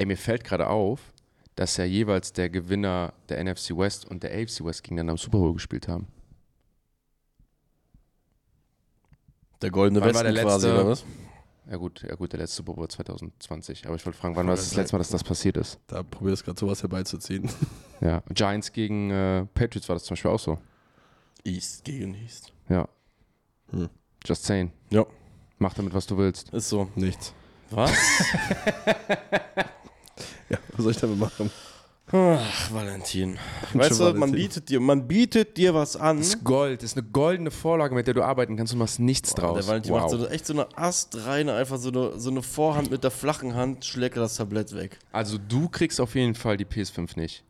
Ey, mir fällt gerade auf, dass ja jeweils der Gewinner der NFC West und der AFC West gegeneinander am Super Bowl gespielt haben. Der goldene Wann war Westen der quasi, letzte- oder was? Ja gut, ja gut, der letzte Super Bowl 2020. Aber ich wollte fragen, wann war das das letzte Mal, dass das passiert ist? Da probierst gerade sowas herbeizuziehen. Ja, Giants gegen äh, Patriots war das zum Beispiel auch so. East gegen East. Ja. Hm. Just saying. Ja, Mach damit, was du willst. ist so. Nichts. Was? Ja, was soll ich damit machen? Ach, Valentin. Weißt schon du, man Valentin. bietet, dir, man bietet dir was an. Das ist Gold, das ist eine goldene Vorlage, mit der du arbeiten kannst und machst nichts draus. Der Valentin wow. macht so, echt so eine astreine, einfach so eine, so eine Vorhand mit der flachen Hand, schlägt er das Tablett weg. Also du kriegst auf jeden Fall die PS5 nicht.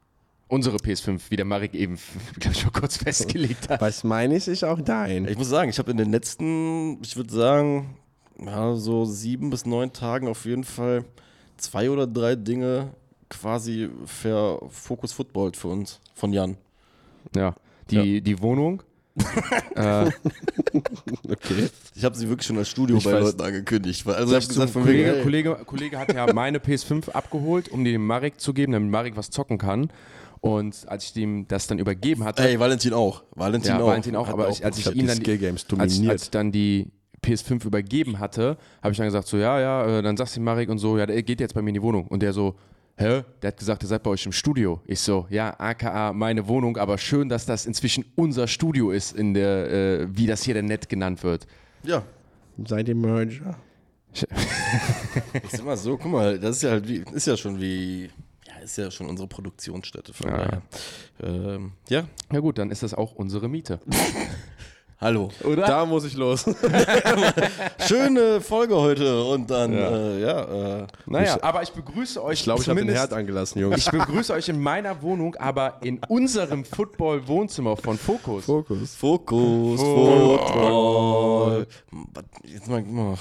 Unsere PS5, wie der Marek eben, glaube ich, mal kurz festgelegt hat. Was meine ich, ist auch dein. Ich muss sagen, ich habe in den letzten, ich würde sagen, ja, so sieben bis neun Tagen auf jeden Fall zwei oder drei Dinge quasi für Focus Football für uns, von Jan. Ja, die, die Wohnung. äh, Okay. Ich habe sie wirklich schon als Studio Ich bei weiß- Leuten angekündigt. Also ich gesagt, von wegen, Kollege, ey, Kollege, Kollege hat ja meine PS5 abgeholt, um die dem Marek zu geben, damit Marek was zocken kann. Und als ich ihm das dann übergeben hatte, ey, Valentin auch. Valentin ja, auch. Valentin auch, aber auch ich, als Ich ihm die dann die, als, als ich dann die PS5 übergeben hatte, habe ich dann gesagt, so, ja, ja, äh, dann sagst du Marek und so, ja, der geht jetzt bei mir in die Wohnung. Und der so, hä? Der hat gesagt, ihr seid bei euch im Studio. Ich so, ja, aka meine Wohnung, aber schön, dass das inzwischen unser Studio ist, in der, äh, wie das hier denn nett genannt wird. Ja, Seid ihr Merger? ich sag mal so, guck mal, das ist ja halt wie, ist ja schon wie, ja, ist ja schon unsere Produktionsstätte. Von Ja. daher. Ähm, ja, Ja gut, dann ist das auch unsere Miete. hallo. Oder? Da muss ich los. Schöne Folge heute und dann, ja, äh, ja äh, Naja, aber ich begrüße euch Ich glaube, ich habe den Herd angelassen, Jungs. Ich begrüße euch in meiner Wohnung, aber in unserem Football-Wohnzimmer von Focus. Fokus. Fokus, Football. Was- Jetzt mal, mal.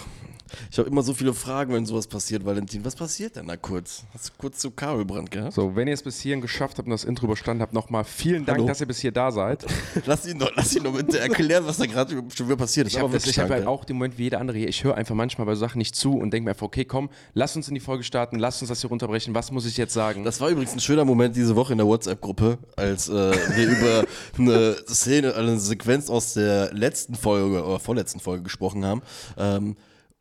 Ich habe immer so viele Fragen, wenn sowas passiert, Valentin. Was passiert denn da kurz? Hast du kurz zu Kabelbrand gehabt? So, wenn ihr es bis hierhin geschafft habt und das Intro überstanden habt, nochmal vielen Dank, Hallo. dass ihr bis hier da seid. Lass ihn doch, lass ihn doch bitte erklären, was da gerade schon wieder passiert ist. Ich habe hab halt auch den Moment wie jeder andere hier. Ich höre einfach manchmal bei Sachen nicht zu und denke mir einfach, okay, komm, lass uns in die Folge starten, lass uns das hier runterbrechen. Was muss ich jetzt sagen? Das war übrigens ein schöner Moment diese Woche in der WhatsApp-Gruppe, als äh, wir über eine Szene, eine Sequenz aus der letzten Folge oder vorletzten Folge gesprochen haben. Ähm,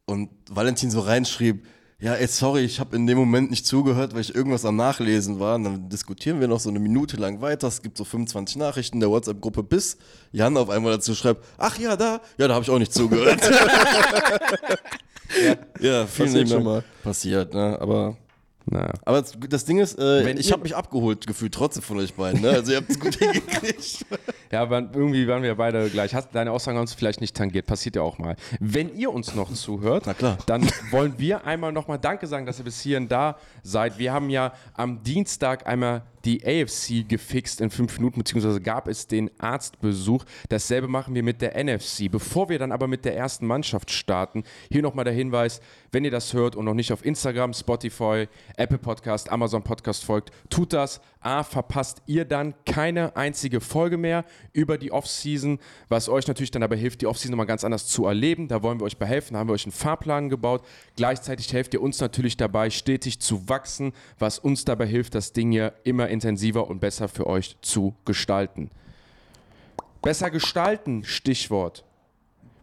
und Valentin so reinschrieb, ja, ey, sorry, ich habe in dem Moment nicht zugehört, weil ich irgendwas am Nachlesen war. Und dann diskutieren wir noch so eine Minute lang weiter. Es gibt so 25 Nachrichten in der WhatsApp-Gruppe, bis Jan auf einmal dazu schreibt, ach ja, da, ja, da habe ich auch nicht zugehört. ja, vielen Passiert Dank. Passiert, ne? Aber naja. aber das- das Ding ist, äh, ich habe mich abgeholt gefühlt trotzdem von euch beiden. Ne? Also ihr habt es gut hingekriegt. Ja, aber irgendwie waren wir beide gleich. Hast deine Aussagen haben uns vielleicht nicht tangiert, passiert ja auch mal. Wenn ihr uns noch zuhört, dann wollen wir einmal nochmal Danke sagen, dass ihr bis hierhin da seid. Wir haben ja am Dienstag einmal die AFC gefixt in fünf Minuten, beziehungsweise gab es den Arztbesuch. Dasselbe machen wir mit der NFC. Bevor wir dann aber mit der ersten Mannschaft starten, hier nochmal der Hinweis, wenn ihr das hört und noch nicht auf Instagram, Spotify, Apple Podcast, Amazon Podcast folgt, tut das. A, verpasst ihr dann keine einzige Folge mehr über die Offseason, was euch natürlich dann dabei hilft, die Offseason nochmal ganz anders zu erleben. Da wollen wir euch behelfen, da haben wir euch einen Fahrplan gebaut. Gleichzeitig helft ihr uns natürlich dabei, stetig zu wachsen, was uns dabei hilft, das Ding hier immer intensiver und besser für euch zu gestalten. Besser gestalten, Stichwort.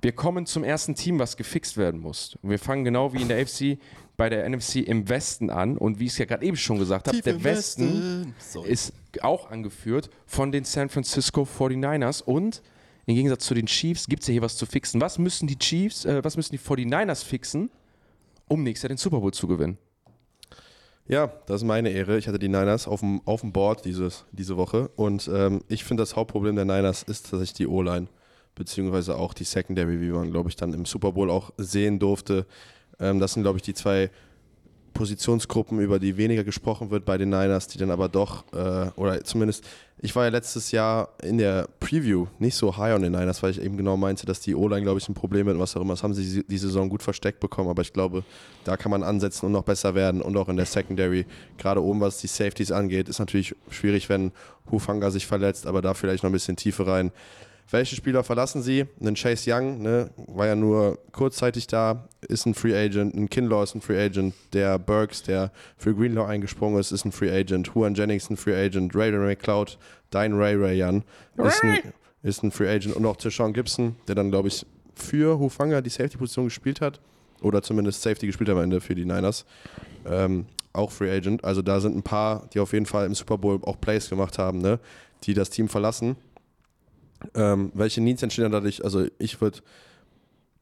Wir kommen zum ersten Team, was gefixt werden muss. Und wir fangen genau wie in der AFC bei der NFC im Westen an. Und wie ich es ja gerade eben schon gesagt habe, der Westen Westen. Ist auch angeführt von den San Francisco 49ers. Und im Gegensatz zu den Chiefs gibt es ja hier was zu fixen. Was müssen die Chiefs, äh, was müssen die 49ers fixen, um nächstes Jahr den Super Bowl zu gewinnen? Ja, das ist meine Ehre. Ich hatte die Niners auf dem, auf dem Board dieses, diese Woche und ähm, ich finde, das Hauptproblem der Niners ist tatsächlich die O-Line, beziehungsweise auch die Secondary, wie man, glaube ich, dann im Super Bowl auch sehen durfte. Ähm, das sind, glaube ich, die zwei Positionsgruppen, über die weniger gesprochen wird bei den Niners, die dann aber doch, äh, oder zumindest, ich war ja letztes Jahr in der Preview nicht so high on den Niners, weil ich eben genau meinte, dass die O-Line, glaube ich, ein Problem hat und was auch immer. Das haben sie die Saison gut versteckt bekommen, aber ich glaube, da kann man ansetzen und noch besser werden und auch in der Secondary, gerade oben, was die Safeties angeht, ist natürlich schwierig, wenn Hufanga sich verletzt, aber da vielleicht noch ein bisschen Tiefe rein. Welche Spieler verlassen sie? Ein Chase Young, ne, war ja nur kurzzeitig da, ist ein Free Agent. Ein Kinlaw ist ein Free Agent. Der Burks, der für Greenlaw eingesprungen ist, ist ein Free Agent. Juan Jennings ein Free Agent. Ray Ray McCloud, dein Ray Ray Jan, ist ein, ist ein Free Agent. Und auch Deshaun Gibson, der dann, glaube ich, für Hufanga die Safety-Position gespielt hat. Oder zumindest Safety gespielt hat am Ende für die Niners. Ähm, auch Free Agent. Also da sind ein paar, die auf jeden Fall im Super Bowl auch Plays gemacht haben, ne? die das Team verlassen. Ähm, welche Needs entstehen dadurch? Also ich würde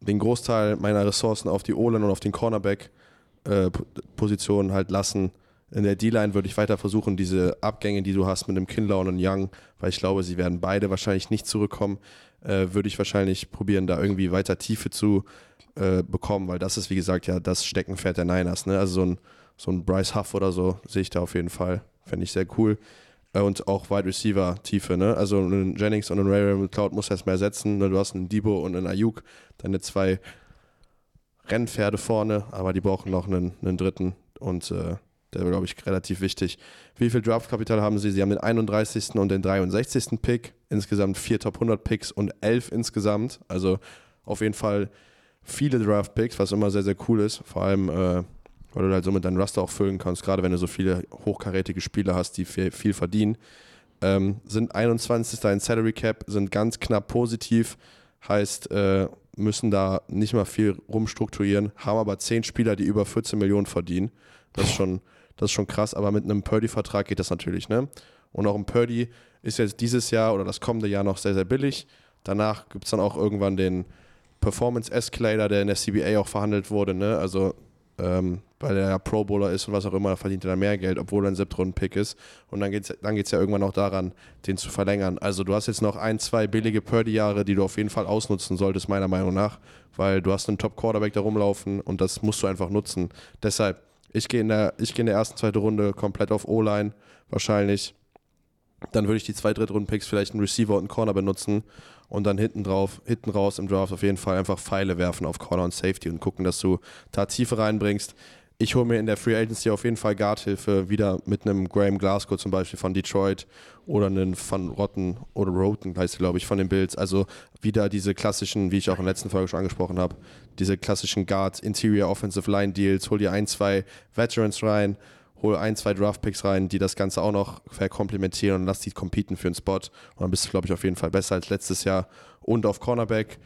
den Großteil meiner Ressourcen auf die O-Line und auf den Cornerback-Positionen äh, halt lassen. In der D-Line würde ich weiter versuchen, diese Abgänge, die du hast mit einem Kinlaw und einem Young, weil ich glaube, sie werden beide wahrscheinlich nicht zurückkommen, äh, würde ich wahrscheinlich probieren, da irgendwie weiter Tiefe zu äh, bekommen, weil das ist, wie gesagt, ja das Steckenpferd der Niners. Ne? Also so ein, so ein Bryce Huff oder so sehe ich da auf jeden Fall. Fände ich sehr cool. Äh, und auch Wide Receiver Tiefe, ne? Also einen Jennings und einen Ray Ray McCloud muss erstmal ersetzen. Ne? Du hast einen Debo und einen Ayuk, deine zwei Rennpferde vorne, aber die brauchen noch einen, einen dritten und äh, der glaube ich, relativ wichtig. Wie viel Draftkapital haben sie? Sie haben den 31. und den 63. Pick, insgesamt vier Top 100 Picks und elf insgesamt. Also auf jeden Fall viele Draft-Picks, was immer sehr, sehr cool ist. Vor allem, äh, weil du halt somit deinen Raster auch füllen kannst, gerade wenn du so viele hochkarätige Spieler hast, die viel, viel verdienen. Ähm, sind 21. in Salary Cap, sind ganz knapp positiv, heißt, äh, müssen da nicht mal viel rumstrukturieren, haben aber 10 Spieler, die über 14 Millionen verdienen. Das ist schon, das ist schon krass, aber mit einem Purdy-Vertrag geht das natürlich, ne? Und auch ein Purdy ist jetzt dieses Jahr oder das kommende Jahr noch sehr, sehr billig. Danach gibt es dann auch irgendwann den Performance Escalator, der in der CBA auch verhandelt wurde, ne? Also ähm, weil er ja Pro Bowler ist und was auch immer, verdient er dann mehr Geld, obwohl er ein Siebtrunden-Pick ist. Und dann geht es dann geht's ja irgendwann auch daran, den zu verlängern. Also du hast jetzt noch ein, zwei billige Purdy-Jahre, die du auf jeden Fall ausnutzen solltest, meiner Meinung nach, weil du hast einen Top-Quarterback da rumlaufen und das musst du einfach nutzen. Deshalb, ich gehe in, geh in der ersten, zweiten Runde komplett auf O-Line, wahrscheinlich. Dann würde ich die zwei Drittrunden-Picks vielleicht einen Receiver und einen Corner benutzen und dann hinten drauf, hinten raus im Draft auf jeden Fall einfach Pfeile werfen auf Corner und Safety und gucken, dass du da Tiefe reinbringst. Ich hole mir in der Free Agency auf jeden Fall Guardhilfe wieder mit einem Graham Glasgow zum Beispiel von Detroit oder einen Van Rotten oder Roten, heißt glaube ich, von den Bills. Also wieder diese klassischen, wie ich auch in der letzten Folge schon angesprochen habe, diese klassischen Guard Interior Offensive Line Deals. Hol dir ein, zwei Veterans rein hol ein, zwei Draftpicks rein, die das Ganze auch noch verkomplementieren und lass die competen für einen Spot. Und dann bist du, glaube ich, auf jeden Fall besser als letztes Jahr. Und auf Cornerback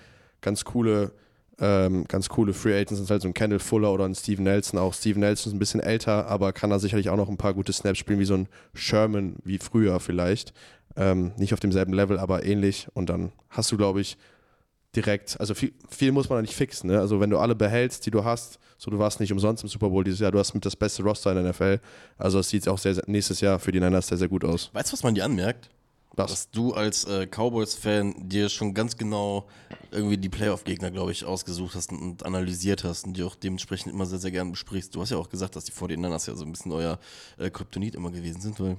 ganz coole, ähm, ganz coole Free Agents sind halt so ein Kendall Fuller oder ein Steven Nelson. Auch Steven Nelson ist ein bisschen älter, aber kann da sicherlich auch noch ein paar gute Snaps spielen, wie so ein Sherman wie früher vielleicht. Ähm, nicht auf demselben Level, aber ähnlich. Und dann hast du, glaube ich, direkt, also viel, viel muss man da nicht fixen. Ne? Also wenn du alle behältst, die du hast, so du warst nicht umsonst im Super Bowl dieses Jahr, du hast mit das beste Roster in der NFL. Also es sieht auch sehr, sehr, nächstes Jahr für die Niners sehr, sehr gut aus. Weißt du, was man dir anmerkt? Was? Dass du als äh, Cowboys-Fan dir schon ganz genau irgendwie die Playoff-Gegner, glaube ich, ausgesucht hast und, und, analysiert hast und die auch dementsprechend immer sehr, sehr gern besprichst. Du hast ja auch gesagt, dass die 49ers ja so ein bisschen euer äh, Kryptonit immer gewesen sind, weil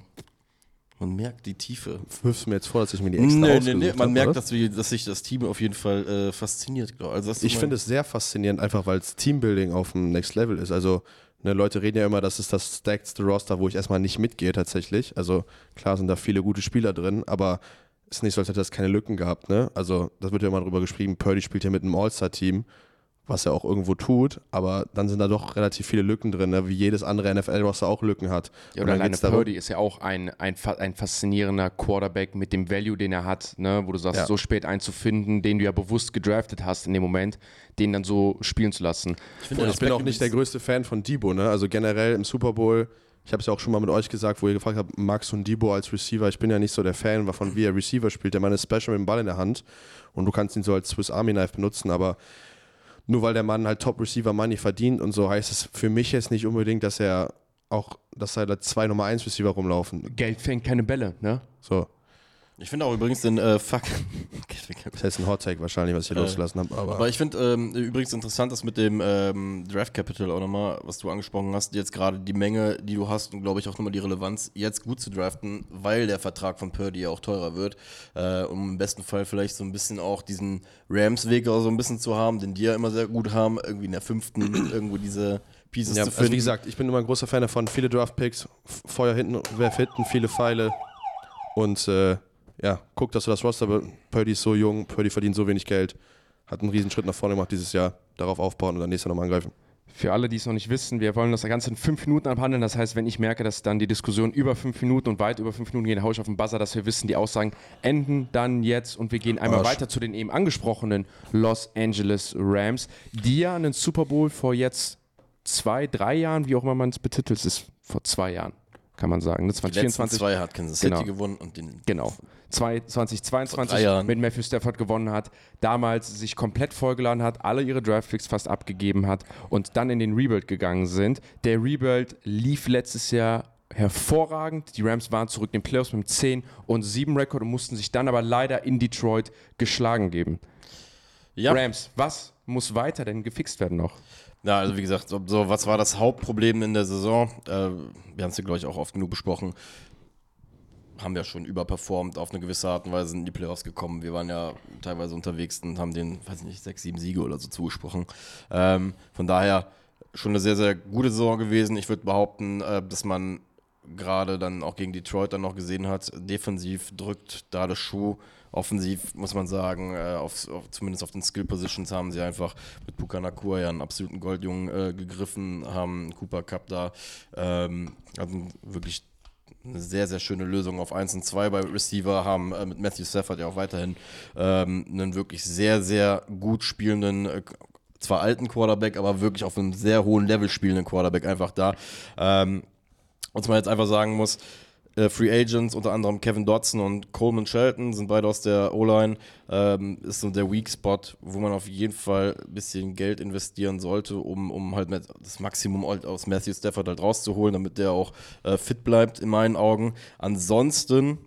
man merkt die Tiefe. Wirfst du mir jetzt vor, dass ich mir die extra nee, nee, nee. Man hab, merkt, dass, wir, dass sich das Team auf jeden Fall äh, fasziniert. Also, ich finde es sehr faszinierend, einfach weil es Teambuilding auf dem Next Level ist. Also ne, Leute reden ja immer, das ist das stackste Roster, wo ich erstmal nicht mitgehe tatsächlich. Also klar sind da viele gute Spieler drin, aber es ist nicht so, als hätte das keine Lücken gehabt. Ne? Also das wird ja immer drüber geschrieben, Purdy spielt ja mit einem All-Star-Team was er auch irgendwo tut, aber dann sind da doch relativ viele Lücken drin, ne? wie jedes andere NFL-Roster auch Lücken hat. Ja, oder alleine Purdy ist ja auch ein, ein, ein faszinierender Quarterback mit dem Value, den er hat, ne? wo du sagst, ja. so spät einzufinden, den du ja bewusst gedraftet hast in dem Moment, den dann so spielen zu lassen. Ich, finde, ich bin auch nicht der größte Fan von Debo, ne? also generell im Super Bowl ich habe es ja auch schon mal mit euch gesagt, wo ihr gefragt habt, Max und Debo als Receiver. Ich bin ja nicht so der Fan von wie er Receiver spielt. Der Mann ist special mit dem Ball in der Hand und du kannst ihn so als Swiss Army Knife benutzen, aber nur weil der Mann halt Top Receiver Money verdient und so, heißt es für mich jetzt nicht unbedingt, dass er auch, dass da zwei Nummer 1 Receiver rumlaufen. Geld fängt keine Bälle, ne? So. Ich finde auch übrigens den äh, Fuck. das heißt ein Hot Take wahrscheinlich, was ich hier äh, losgelassen habe. Aber, aber ich finde ähm, übrigens interessant, dass mit dem ähm, Draft Capital auch nochmal, was du angesprochen hast, jetzt gerade die Menge, die du hast und glaube ich auch nochmal die Relevanz, jetzt gut zu draften, weil der Vertrag von Purdy ja auch teurer wird, äh, um im besten Fall vielleicht so ein bisschen auch diesen Rams-Weg so ein bisschen zu haben, den die ja immer sehr gut haben, irgendwie in der fünften irgendwo diese Pieces ja, zu finden. Also wie gesagt, ich bin immer ein großer Fan davon, viele Draft-Picks, Feuer hinten, werf hinten, viele Pfeile und äh, ja, guck, dass du das Roster, be- Purdy ist so jung, Purdy verdient so wenig Geld, hat einen riesen Schritt nach vorne gemacht dieses Jahr, darauf aufbauen und dann nächstes Jahr nochmal angreifen. Für alle, die es noch nicht wissen, wir wollen das Ganze in fünf Minuten abhandeln. Das heißt, wenn ich merke, dass dann die Diskussion über fünf Minuten und weit über fünf Minuten gehen, haue ich auf den Buzzer, dass wir wissen, die Aussagen enden dann jetzt und wir gehen einmal Arsch. weiter zu den eben angesprochenen Los Angeles Rams, die ja einen Super Bowl vor jetzt zwei, drei Jahren, wie auch immer man es betitelt, es ist vor zwei Jahren, kann man sagen. ne? Die letzten 2024 zwei hat Kansas City Genau. gewonnen und den Genau. Zwei- 2022 Vor drei Jahren. mit Matthew Stafford gewonnen hat, damals sich komplett vollgeladen hat, alle ihre Draftpicks fast abgegeben hat und dann in den Rebuild gegangen sind. Der Rebuild lief letztes Jahr hervorragend. Die Rams waren zurück in den Playoffs mit einem 10 und 7 Rekord und mussten sich dann aber leider in Detroit geschlagen geben. Ja. Rams, was muss weiter denn gefixt werden noch? Ja, also wie gesagt, so, so was war das Hauptproblem in der Saison? Äh, wir haben es ja, glaube ich, auch oft genug besprochen. Haben ja schon überperformt auf eine gewisse Art und Weise in die Playoffs gekommen. Wir waren ja teilweise unterwegs und haben den, weiß ich nicht, sechs, sieben Siege oder so zugesprochen. Ähm, von daher schon eine sehr, sehr gute Saison gewesen. Ich würde behaupten, äh, dass man gerade dann auch gegen Detroit dann noch gesehen hat, defensiv drückt da das Schuh. Offensiv muss man sagen, äh, auf, auf, zumindest auf den Skill Positions haben sie einfach mit Puka Nakua ja einen absoluten Goldjungen äh, gegriffen, haben Cooper Cup da, ähm, hatten wirklich eine sehr, sehr schöne Lösung auf 1 und 2 bei Receiver, haben äh, mit Matthew Stafford ja auch weiterhin ähm, einen wirklich sehr, sehr gut spielenden, äh, zwar alten Quarterback, aber wirklich auf einem sehr hohen Level spielenden Quarterback einfach da. Ähm, was man jetzt einfach sagen muss, äh, Free Agents, unter anderem Kevin Dodson und Coleman Shelton, sind beide aus der O-Line. Ähm, ist so der Weak Spot, wo man auf jeden Fall ein bisschen Geld investieren sollte, um, um halt das Maximum halt aus Matthew Stafford halt rauszuholen, damit der auch äh, fit bleibt, in meinen Augen. Ansonsten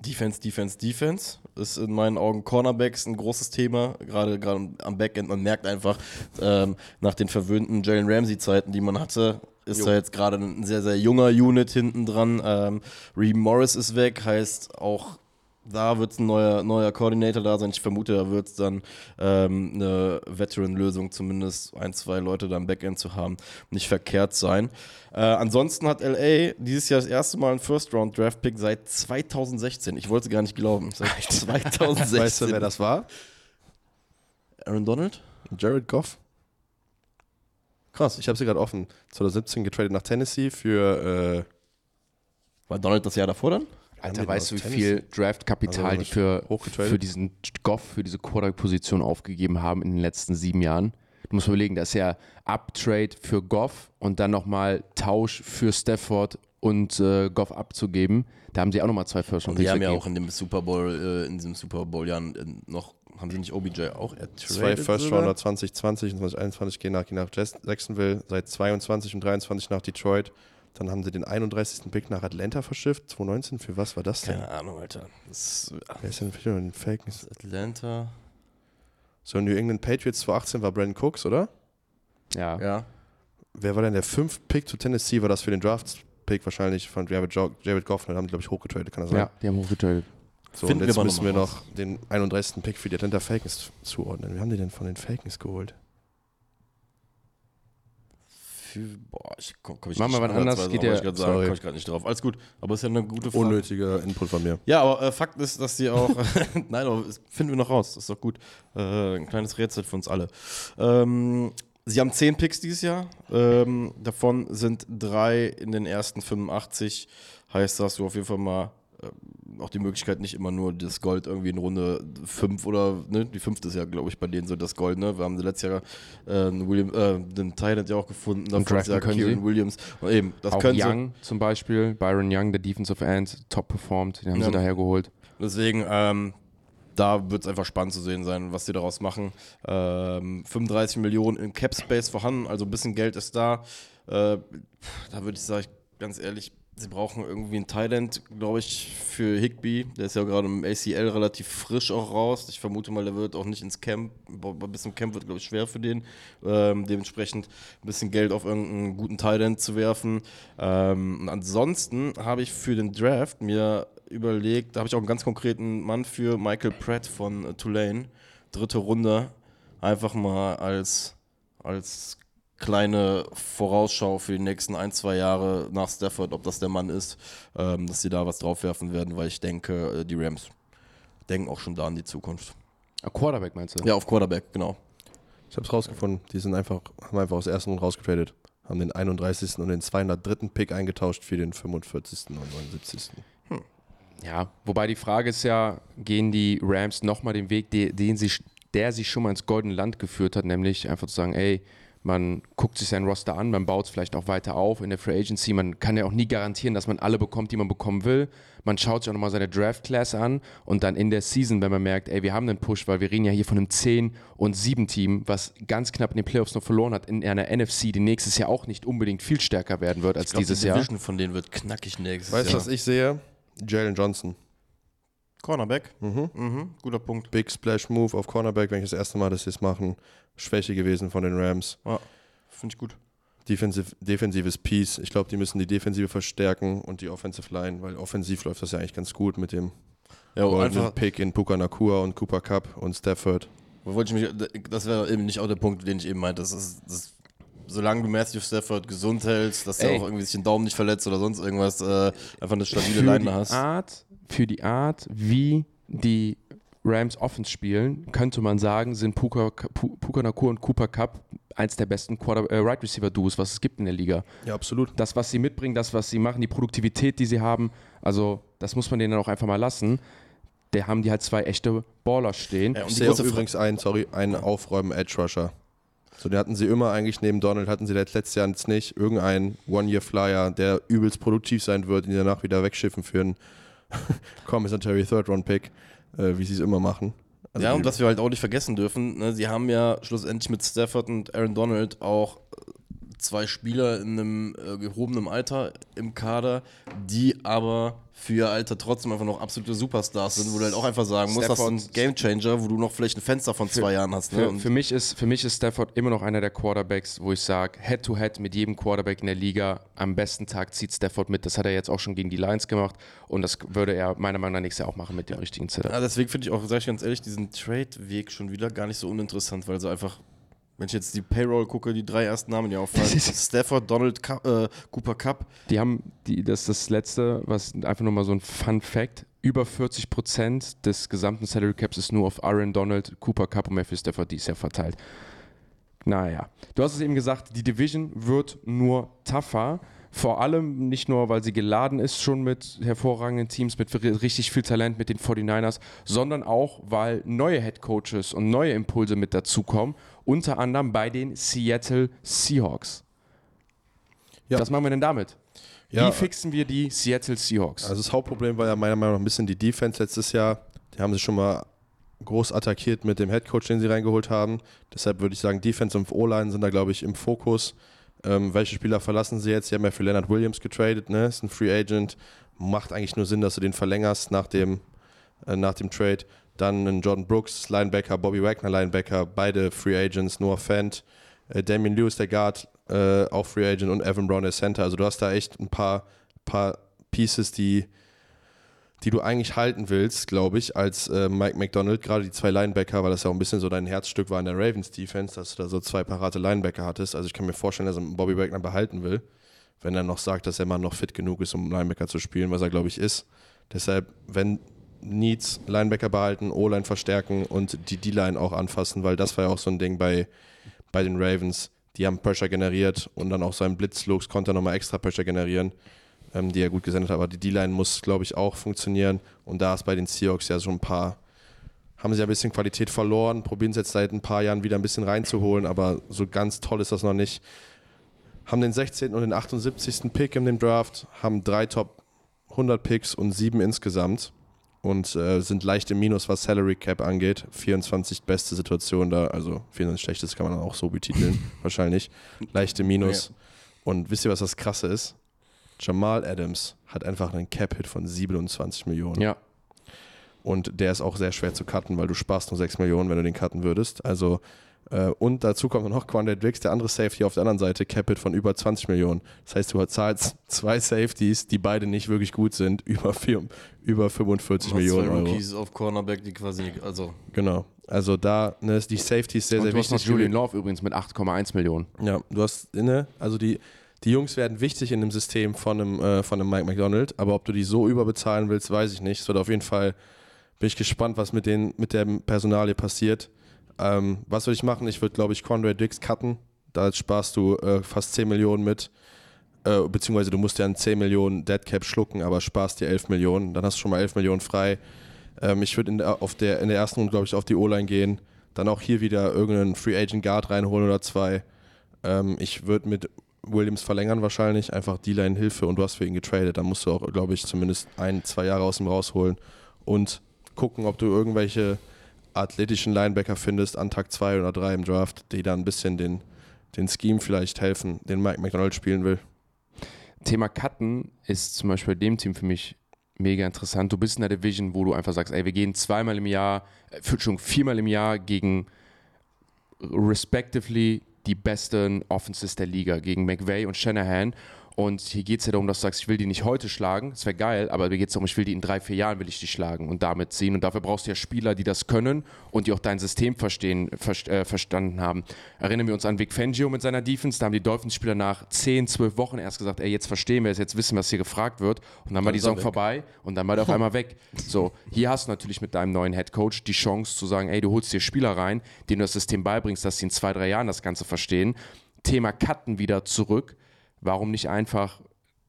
Defense, Defense, Defense ist in meinen Augen Cornerbacks ein großes Thema, gerade gerade am Backend. Man merkt einfach ähm, nach den verwöhnten Jalen Ramsey-Zeiten, die man hatte, ist da jetzt gerade ein sehr, sehr junger Unit hinten dran. Ähm, Reed Morris ist weg, heißt auch da wird ein neuer, neuer Coordinator da sein. Ich vermute, da wird es dann ähm, eine Veteran-Lösung, zumindest ein, zwei Leute da im Backend zu haben, nicht verkehrt sein. Äh, ansonsten hat LA dieses Jahr das erste Mal einen First-Round-Draft-Pick seit 2016. Ich wollte es gar nicht glauben. Seit 2016. Weißt du, wer das war? Aaron Donald? Jared Goff. Krass, ich habe sie gerade offen. 2017 getradet nach Tennessee für, äh, War Donald das Jahr davor dann? Alter, die weißt du, wie aus viel Also Draftkapital die nicht für, für diesen Goff, für diese Quarterback-Position aufgegeben haben in den letzten sieben Jahren? Du musst überlegen, das ist ja Uptrade für Goff und dann nochmal Tausch für Stafford und äh, Goff abzugeben. Da haben sie auch nochmal zwei First Und die haben ja auch in dem Super Bowl, äh, in diesem Super Bowl-Jahr äh, noch, haben sie nicht OBJ auch ertradet? zwei First? Rounder 2020 und 2021 gehen nach, gehen nach Jacksonville, seit 22 und 23 nach Detroit. Dann haben sie den 31. Pick nach Atlanta verschifft, 2019. Für was war das denn? Keine Ahnung, Alter. Das ist, Wer ist denn für den Falcons? Atlanta. So, New England Patriots 2018 war Brandon Cooks, oder? Ja. Ja. Wer war denn der fünfte Pick zu Tennessee? War das für den Draft-Pick wahrscheinlich von Jared, Jared Goff? Dann haben die, glaube ich, hochgetradet, kann das sein? ja, die haben hochgetradet. So, Finden und wir jetzt aber müssen noch wir mal noch den 31. Pick für die Atlanta Falcons zuordnen. Wie haben die denn von den Falcons geholt? Für, boah, ich komm, komm ich Machen wir nicht wann anders, ansatzweise geht ja- wollte ich grad sagen, sorry. komm ich gerade nicht drauf. Alles gut, aber ist ja eine gute Frage. Unnötiger Input von mir. Ja, aber äh, Fakt ist, dass sie auch. Nein, aber das finden wir noch raus. Das ist doch gut. Äh, ein kleines Rätsel für uns alle. Ähm, sie haben zehn Picks dieses Jahr. Ähm, davon sind drei in den ersten 85. Heißt, da hast du auf jeden Fall mal auch die Möglichkeit, nicht immer nur das Gold irgendwie in Runde 5 oder, ne, die fünfte ist ja, glaube ich, bei denen so das Gold, ne? Wir haben letztes Jahr äh, einen, William, äh, den Thailand ja auch gefunden, davon draften ja können Kieran sie. Williams. Und eben, das auch können Young zum Beispiel, Byron Young, der Defensive End, top performed, den haben Ja. sie daher geholt. Deswegen, ähm, da wird es einfach spannend zu sehen sein, was sie daraus machen. Ähm, 35 Millionen im Cap Space vorhanden, also ein bisschen Geld ist da. Äh, da würde ich sagen, ganz ehrlich, sie brauchen irgendwie ein Thailand, glaube ich, für Higby. Der ist ja gerade im ACL relativ frisch auch raus. Ich vermute mal, der wird auch nicht ins Camp. Bis zum Camp wird, glaube ich, schwer für den. Ähm, dementsprechend ein bisschen Geld auf irgendeinen guten Thailand zu werfen. Ähm, ansonsten habe ich für den Draft mir überlegt, da habe ich auch einen ganz konkreten Mann für Michael Pratt von äh, Tulane. Dritte Runde. Einfach mal als, als kleine Vorausschau für die nächsten ein, zwei Jahre nach Stafford, ob das der Mann ist, ähm, dass sie da was draufwerfen werden, weil ich denke, äh, die Rams denken auch schon da an die Zukunft. Ah, Quarterback meinst du? Ja, auf Quarterback, genau. Ich habe es rausgefunden. Die sind einfach, haben einfach aus der ersten Runde rausgetradet. Haben den 31. und den 203. Pick eingetauscht für den 45. und 79. Ja, wobei die Frage ist ja, gehen die Rams nochmal den Weg, den, den sie, der sie schon mal ins Goldene Land geführt hat, nämlich einfach zu sagen, ey, man guckt sich sein Roster an, man baut es vielleicht auch weiter auf in der Free Agency. Man kann ja auch nie garantieren, dass man alle bekommt, die man bekommen will. Man schaut sich auch nochmal seine Draft Class an und dann in der Season, wenn man merkt, ey, wir haben einen Push, weil wir reden ja hier von einem 10 und 7 Team, was ganz knapp in den Playoffs noch verloren hat, in einer NFC, die nächstes Jahr auch nicht unbedingt viel stärker werden wird als Ich glaub, dieses die Jahr. Division von denen wird knackig nächstes Weißt du, Jahr. was ich sehe? Jalen Johnson. Cornerback? Mhm. mhm. Guter Punkt. Big Splash Move auf Cornerback, wenn ich das erste Mal das jetzt machen. Schwäche gewesen von den Rams. Ja, Finde ich gut. Defensive, defensives Piece. Ich glaube, die müssen die Defensive verstärken und die Offensive Line, weil offensiv läuft das ja eigentlich ganz gut mit dem Ja, goldenen Pick in Puka Nakua und Cooper Cup und Stafford. wollte ich mich, das wäre eben nicht auch der Punkt, den ich eben meinte. Das ist, das, solange du Matthew Stafford gesund hältst, dass er auch irgendwie sich den Daumen nicht verletzt oder sonst irgendwas, äh, einfach eine stabile für Leine hast. Art, für die Art, wie die Rams Offense spielen, könnte man sagen, sind Puka, Pu- Puka Nakur und Cooper Cup eins der besten Quarter, äh, Right Receiver Duos, was es gibt in der Liga. Ja, absolut. Das, was sie mitbringen, das, was sie machen, die Produktivität, die sie haben, also das muss man denen dann auch einfach mal lassen. Da haben die halt zwei echte Baller stehen. Ja, und Ich sehe auch übrigens einen, sorry, einen Aufräumen Edge Rusher. So, den hatten sie immer eigentlich neben Donald, hatten sie letztes Jahr jetzt nicht. Irgendein One-Year-Flyer, der übelst produktiv sein wird, ihn danach wieder wegschiffen für einen Compensatory Third-Round-Pick, äh, wie sie es immer machen. Also ja, und was wir halt auch nicht vergessen dürfen, ne, sie haben ja schlussendlich mit Stafford und Aaron Donald auch äh, zwei Spieler in einem äh, gehobenen Alter im Kader, die aber für ihr Alter trotzdem einfach noch absolute Superstars sind, wo du halt auch einfach sagen musst, das ist ein Stafford- Gamechanger, wo du noch vielleicht ein Fenster von zwei Jahren hast. Ne? Für, für, mich ist, für mich ist Stafford immer noch einer der Quarterbacks, wo ich sage, Head-to-Head mit jedem Quarterback in der Liga, am besten Tag zieht Stafford mit. Das hat er jetzt auch schon gegen die Lions gemacht und das würde er meiner Meinung nach nächstes Jahr auch machen mit dem richtigen Setup. ja, deswegen finde ich auch, sag ich ganz ehrlich, diesen Trade-Weg schon wieder gar nicht so uninteressant, weil so einfach, wenn ich jetzt die Payroll gucke, die drei ersten Namen, die auffallen, Stafford, Donald, Cup, äh, Cooper Cup, Die haben, die, das ist das letzte, was einfach nur mal so ein Fun Fact: über 40 Prozent des gesamten Salary Caps ist nur auf Aaron Donald, Cooper Cup und Matthew Stafford dieses Jahr verteilt. Naja, du hast es eben gesagt, die Division wird nur tougher. Vor allem nicht nur, weil sie geladen ist schon mit hervorragenden Teams, mit ri- richtig viel Talent, mit den 49ers, sondern auch, weil neue Head Coaches und neue Impulse mit dazukommen. Unter anderem bei den Seattle Seahawks. Ja. Was machen wir denn damit? Ja. Wie fixen wir die Seattle Seahawks? Also das Hauptproblem war ja meiner Meinung nach ein bisschen die Defense letztes Jahr. Die haben sich schon mal groß attackiert mit dem Headcoach, den sie reingeholt haben. Deshalb würde ich sagen, Defense und O-Line sind da, glaube ich, im Fokus. Ähm, welche Spieler verlassen sie jetzt? Sie haben ja für Leonard Williams getradet, ne? Ist ein Free Agent. Macht eigentlich nur Sinn, dass du den verlängerst nach dem, äh, nach dem Trade. Dann ein Jordan Brooks, Linebacker, Bobby Wagner, Linebacker, beide Free Agents, Noah Fant, äh, Damian Lewis, der Guard, äh, auch Free Agent und Evan Brown, der Center. Also du hast da echt ein paar, paar Pieces, die, die du eigentlich halten willst, glaube ich, als äh, Mike McDonald, gerade die zwei Linebacker, weil das ja auch ein bisschen so dein Herzstück war in der Ravens Defense, dass du da so zwei parate Linebacker hattest. Also ich kann mir vorstellen, dass er Bobby Wagner behalten will, wenn er noch sagt, dass er mal noch fit genug ist, um Linebacker zu spielen, was er, glaube ich, ist. Deshalb, wenn Needs, Linebacker behalten, O-Line verstärken und die D-Line auch anfassen, weil das war ja auch so ein Ding bei, bei den Ravens. Die haben Pressure generiert und dann auch so ein Blitzlooks konnte er nochmal extra Pressure generieren, ähm, die er gut gesendet hat. Aber die D-Line muss, glaube ich, auch funktionieren. Und da ist bei den Seahawks ja so ein paar, haben sie ja ein bisschen Qualität verloren, probieren es jetzt seit ein paar Jahren wieder ein bisschen reinzuholen, aber so ganz toll ist das noch nicht. Haben den 16. und den 78. Pick in dem Draft, haben drei Top 100 Picks und sieben insgesamt und äh, sind leicht im Minus, was Salary Cap angeht. 24 beste Situation da, also 24 schlechtes kann man dann auch so betiteln, wahrscheinlich. Leicht im Minus. Und wisst ihr, was das Krasse ist? Jamal Adams hat einfach einen Cap-Hit von 27 Millionen. ja. Und der ist auch sehr schwer zu cutten, weil du sparst nur 6 Millionen, wenn du den cutten würdest. Also, äh, und dazu kommt noch Quandale Wicks, der andere Safety auf der anderen Seite, Capit von über 20 Millionen. Das heißt, du zahlst zwei Safeties, die beide nicht wirklich gut sind, über, vier, über 45 noch Millionen zwei Euro. Rookies auf Cornerback, die quasi, also Genau. Also da ne, ist die Safety ist sehr, Und sehr du hast noch wichtig. Julian Love übrigens mit 8,1 Millionen. Ja, du hast inne, also die, die Jungs werden wichtig in dem System von einem, äh, von einem Mike McDonald, aber ob du die so überbezahlen willst, weiß ich nicht. Es wird auf jeden Fall, bin ich gespannt, was mit, den, mit der Personalie passiert. Ähm, was würde ich machen? Ich würde, glaube ich, Conrad Dix cutten. Da sparst du äh, fast 10 Millionen mit. Äh, beziehungsweise du musst ja einen 10 Millionen Deadcap schlucken, aber sparst dir 11 Millionen. Dann hast du schon mal 11 Millionen frei. Ähm, ich würde in der, der, in der ersten Runde, glaube ich, auf die O-Line gehen. Dann auch hier wieder irgendeinen Free Agent Guard reinholen oder zwei. Ähm, ich würde mit Williams verlängern wahrscheinlich, einfach D-Line Hilfe und du hast für ihn getradet. Dann musst du auch, glaube ich, zumindest ein, zwei Jahre aus ihm rausholen und gucken, ob du irgendwelche athletischen Linebacker findest an Tag zwei oder drei im Draft, die dann ein bisschen den, den Scheme vielleicht helfen, den Mike McDonald spielen will. Thema Cutten ist zum Beispiel bei dem Team für mich mega interessant. Du bist in der Division, wo du einfach sagst, ey, wir gehen zweimal im Jahr, äh, schon viermal im Jahr gegen respectively die besten Offenses der Liga, gegen McVay und Shanahan. Und hier geht es ja darum, dass du sagst, ich will die nicht heute schlagen, das wäre geil, aber mir geht es darum, ich will die in drei, vier Jahren will ich die schlagen und damit ziehen. Und dafür brauchst du ja Spieler, die das können und die auch dein System verstehen, ver äh, verstanden haben. Erinnern wir uns an Vic Fangio mit seiner Defense, da haben die Dolphins-Spieler nach 10, 12 Wochen erst gesagt, ey, jetzt verstehen wir es, jetzt wissen, was hier gefragt wird. Und dann war die Saison vorbei und dann war der auf einmal weg. So, hier hast du natürlich mit deinem neuen Head Coach die Chance zu sagen, ey, du holst dir Spieler rein, denen du das System beibringst, dass sie in zwei, drei Jahren das Ganze verstehen. Thema Cutten wieder zurück. Warum nicht einfach,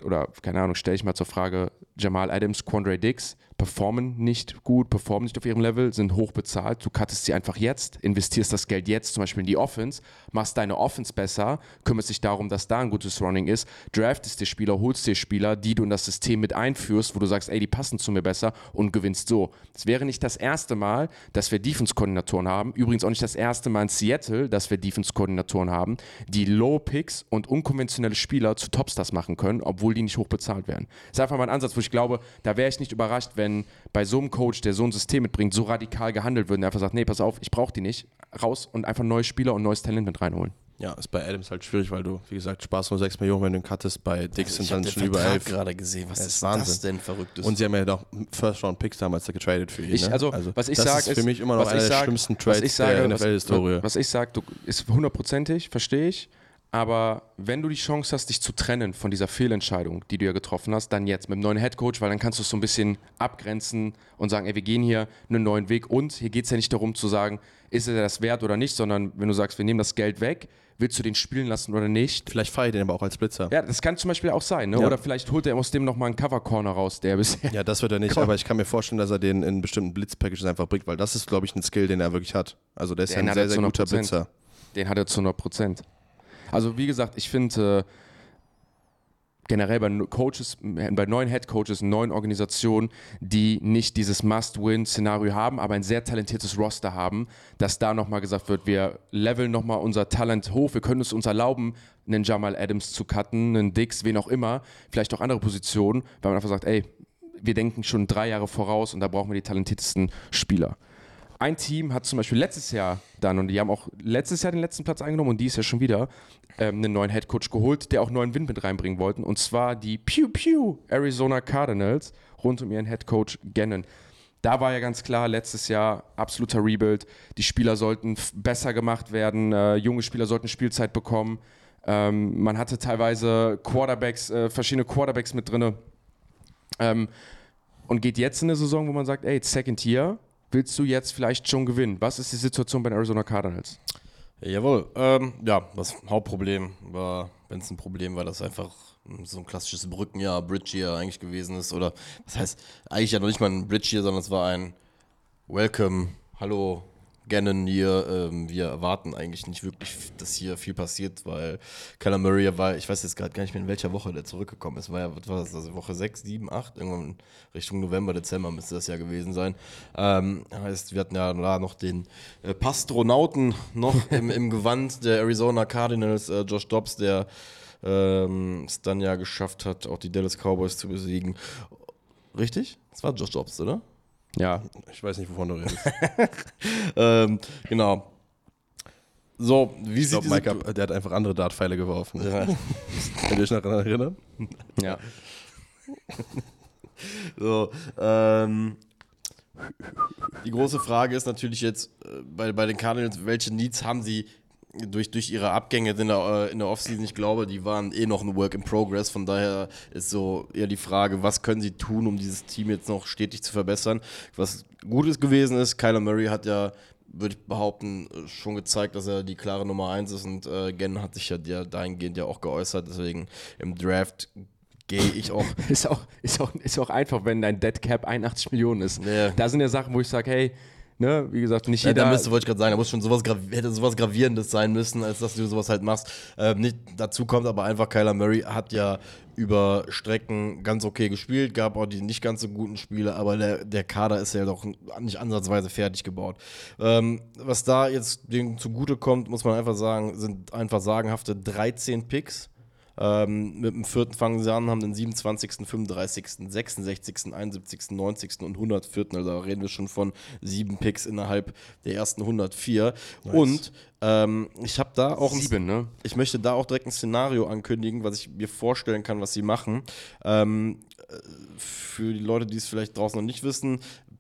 oder keine Ahnung, stelle ich mal zur Frage, Jamal Adams, Quandre Dix performen nicht gut, performen nicht auf ihrem Level, sind hoch bezahlt. Du cuttest sie einfach jetzt, investierst das Geld jetzt zum Beispiel in die Offense, machst deine Offense besser, kümmerst dich darum, dass da ein gutes Running ist, draftest dir Spieler, holst dir Spieler, die du in das System mit einführst, wo du sagst, ey, die passen zu mir besser und gewinnst so. Es wäre nicht das erste Mal, dass wir Defense-Koordinatoren haben, übrigens auch nicht das erste Mal in Seattle, dass wir Defense-Koordinatoren haben, die Low-Picks und unkonventionelle Spieler zu Topstars machen können, obwohl die nicht hoch bezahlt werden. Das ist einfach mal ein Ansatz, wo ich glaube, da wäre ich nicht überrascht, wenn bei so einem Coach, der so ein System mitbringt, so radikal gehandelt wird und einfach sagt, nee, pass auf, ich brauche die nicht, raus und einfach neue Spieler und neues Talent mit reinholen. Ja, ist bei Adams halt schwierig, weil du, wie gesagt, sparst nur 6 Millionen, wenn du ihn cuttest. Bei Dix sind ich dann schon über Vertrag 11. gerade gesehen. Was Das ist ist das Wahnsinn. denn Verrücktes? Und sie haben ja noch First-Round-Picks damals da getradet für ihn. Ich, ne? also, was ich das sage, ist für mich immer noch was einer ich der sag- schlimmsten was Trades ich sage, der was- NFL-Historie. Was ich sage, ist hundertprozentig, verstehe ich. Aber wenn du die Chance hast, dich zu trennen von dieser Fehlentscheidung, die du ja getroffen hast, dann jetzt mit dem neuen Headcoach, weil dann kannst du es so ein bisschen abgrenzen und sagen, ey, wir gehen hier einen neuen Weg. Und hier geht es ja nicht darum zu sagen, ist er das wert oder nicht, sondern wenn du sagst, wir nehmen das Geld weg, willst du den spielen lassen oder nicht? Vielleicht feiert den aber auch als Blitzer. Ja, das kann zum Beispiel auch sein. Ne? Ja. Oder vielleicht holt er aus dem nochmal einen Cover-Corner raus, der bisher Ja, das wird er nicht, aber ich kann mir vorstellen, dass er den in bestimmten Blitzpackages einfach bringt, weil das ist, glaube ich, ein Skill, den er wirklich hat. Also der ist ja ein sehr, sehr guter 100%. Blitzer. Den hat er zu 100 Prozent. Also wie gesagt, ich finde äh, generell bei Coaches, bei neuen Head Coaches, neuen Organisationen, die nicht dieses Must-Win-Szenario haben, aber ein sehr talentiertes Roster haben, dass da nochmal gesagt wird, wir leveln nochmal unser Talent hoch, wir können es uns erlauben, einen Jamal Adams zu cutten, einen Dix, wen auch immer, vielleicht auch andere Positionen, weil man einfach sagt, ey, wir denken schon drei Jahre voraus und da brauchen wir die talentiertesten Spieler. Ein Team hat zum Beispiel letztes Jahr dann, und die haben auch letztes Jahr den letzten Platz eingenommen und dies Jahr schon wieder, ähm, einen neuen Headcoach geholt, der auch neuen Wind mit reinbringen wollten. Und zwar die Pew Pew Arizona Cardinals rund um ihren Headcoach Gannon. Da war ja ganz klar, letztes Jahr absoluter Rebuild. Die Spieler sollten besser gemacht werden, äh, junge Spieler sollten Spielzeit bekommen. Ähm, man hatte teilweise Quarterbacks, äh, verschiedene Quarterbacks mit drinne. Ähm, und geht jetzt in eine Saison, wo man sagt, ey, Second Year, willst du jetzt vielleicht schon gewinnen? Was ist die Situation bei den Arizona Cardinals? Jawohl. Ähm, ja, das Hauptproblem war, wenn es ein Problem war, dass einfach so ein klassisches Brückenjahr, Bridge-Year eigentlich gewesen ist. Oder das heißt, eigentlich ja noch nicht mal ein Bridge-Year, sondern es war ein Welcome, hallo, Gannon hier. Ähm, wir erwarten eigentlich nicht wirklich, dass hier viel passiert, weil Kyler Murray war, ich weiß jetzt gerade gar nicht mehr, in welcher Woche der zurückgekommen ist. War ja, was war das, also Woche 6, 7, 8, irgendwann Richtung November, Dezember müsste das ja gewesen sein. Ähm, heißt, wir hatten ja da noch den äh, Pastronauten noch im, im Gewand der Arizona Cardinals, äh, Josh Dobbs, der ähm, es dann ja geschafft hat, auch die Dallas Cowboys zu besiegen. Richtig? Das war Josh Dobbs, oder? Ja, Ich weiß nicht, wovon du redest. Ähm, genau. So, wie Ich sieht glaube, die Mike, hat- der hat einfach andere Dartpfeile geworfen. Ja. Könnt ihr euch noch daran erinnern? ja. So, ähm, Die große Frage ist natürlich jetzt äh, bei, bei den Cardinals, welche Needs haben sie durch, durch ihre Abgänge in der, äh, in der Offseason? Ich glaube, die waren eh noch ein Work in Progress. Von daher ist so eher die Frage, was können sie tun, um dieses Team jetzt noch stetig zu verbessern? Was Gutes gewesen ist, Kyler Murray hat ja würde ich behaupten, schon gezeigt, dass er die klare Nummer 1 ist und äh, Gen hat sich ja dahingehend ja auch geäußert. Deswegen im Draft gehe ich auch. ist, auch, ist, auch, ist auch einfach, wenn dein Dead Cap 81 Millionen ist. Ja. Da sind ja Sachen, wo ich sage, hey, ne, wie gesagt, nicht Ja, jeder. da müsste, wollte ich gerade sagen, da muss schon sowas, hätte sowas Gravierendes sein müssen, als dass du sowas halt machst. Ähm, nicht dazu kommt aber einfach, Kyler Murray hat ja über Strecken ganz okay gespielt, gab auch die nicht ganz so guten Spiele, aber der, der Kader ist ja doch nicht ansatzweise fertig gebaut. Ähm, was da jetzt denen zugute kommt, muss man einfach sagen, sind einfach sagenhafte 13 Picks. Ähm, mit dem vierten fangen sie an, haben den 27., 35., 66., 71., 90. und 104. Also da reden wir schon von sieben Picks innerhalb der ersten 104. Und ähm, ich habe da auch ein, Sieben, ne? ich möchte da auch direkt ein Szenario ankündigen, was ich mir vorstellen kann, was sie machen. Ähm, äh, für die Leute, die es vielleicht draußen noch nicht wissen,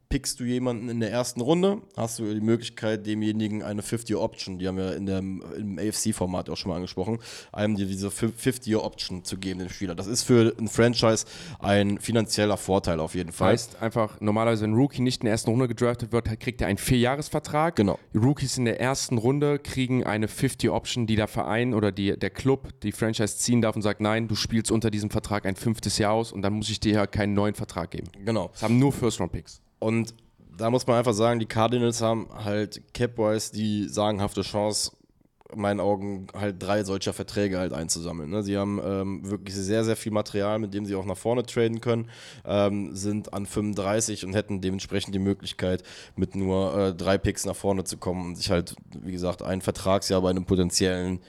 pickst du jemanden in der ersten Runde, hast du die Möglichkeit, demjenigen eine 50-Year-Option, die haben wir in dem, im AFC-Format auch schon mal angesprochen, einem dir diese 50-Year-Option zu geben, dem Spieler. Das ist für ein Franchise ein finanzieller Vorteil auf jeden Fall. Heißt einfach, normalerweise, wenn ein Rookie nicht in der ersten Runde gedraftet wird, kriegt er einen Vierjahresvertrag. Genau. Die Rookies in der ersten Runde kriegen eine 50-Option, die der Verein oder die, der Club, die Franchise ziehen darf und sagt, nein, du spielst unter diesem Vertrag ein fünftes Jahr aus und dann muss ich dir ja keinen neuen Vertrag geben. Genau. Das haben nur First-Round-Picks. Und da muss man einfach sagen, die Cardinals haben halt Cap-wise die sagenhafte Chance, in meinen Augen halt drei solcher Verträge halt einzusammeln. Ne? Sie haben ähm, wirklich sehr, sehr viel Material, mit dem sie auch nach vorne traden können, ähm, sind an 35 und hätten dementsprechend die Möglichkeit, mit nur äh, drei Picks nach vorne zu kommen und sich halt, wie gesagt, ein Vertragsjahr bei einem potenziellen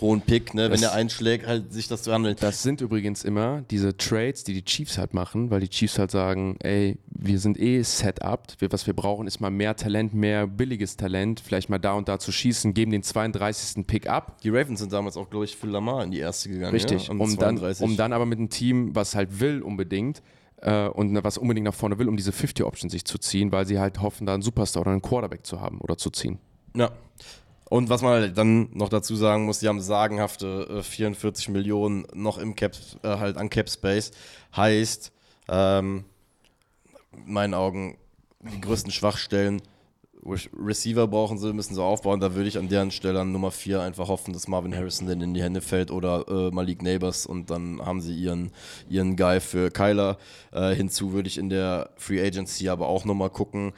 hohen Pick, ne, wenn er einschlägt, halt sich das zu handeln. Das sind übrigens immer diese Trades, die die Chiefs halt machen, weil die Chiefs halt sagen, ey, wir sind eh set up, was wir brauchen ist mal mehr Talent, mehr billiges Talent, vielleicht mal da und da zu schießen, geben den 32. Pick ab. Die Ravens sind damals auch, glaube ich, für Lamar in die erste gegangen. Richtig, ja? um, dann, um dann aber mit einem Team, was halt will unbedingt äh, und was unbedingt nach vorne will, um diese 50-Option sich zu ziehen, weil sie halt hoffen, da einen Superstar oder einen Quarterback zu haben oder zu ziehen. Ja. Und was man halt dann noch dazu sagen muss, die haben sagenhafte äh, 44 Millionen noch im Cap, äh, halt an Cap Space. Heißt, ähm, in meinen Augen die größten Schwachstellen. Re- Receiver brauchen sie, müssen sie aufbauen. Da würde ich an deren Stelle an Nummer 4 einfach hoffen, dass Marvin Harrison denn in die Hände fällt oder äh, Malik Neighbors und dann haben sie ihren, ihren Guy für Kyler. Äh, hinzu würde ich in der Free Agency aber auch nochmal gucken.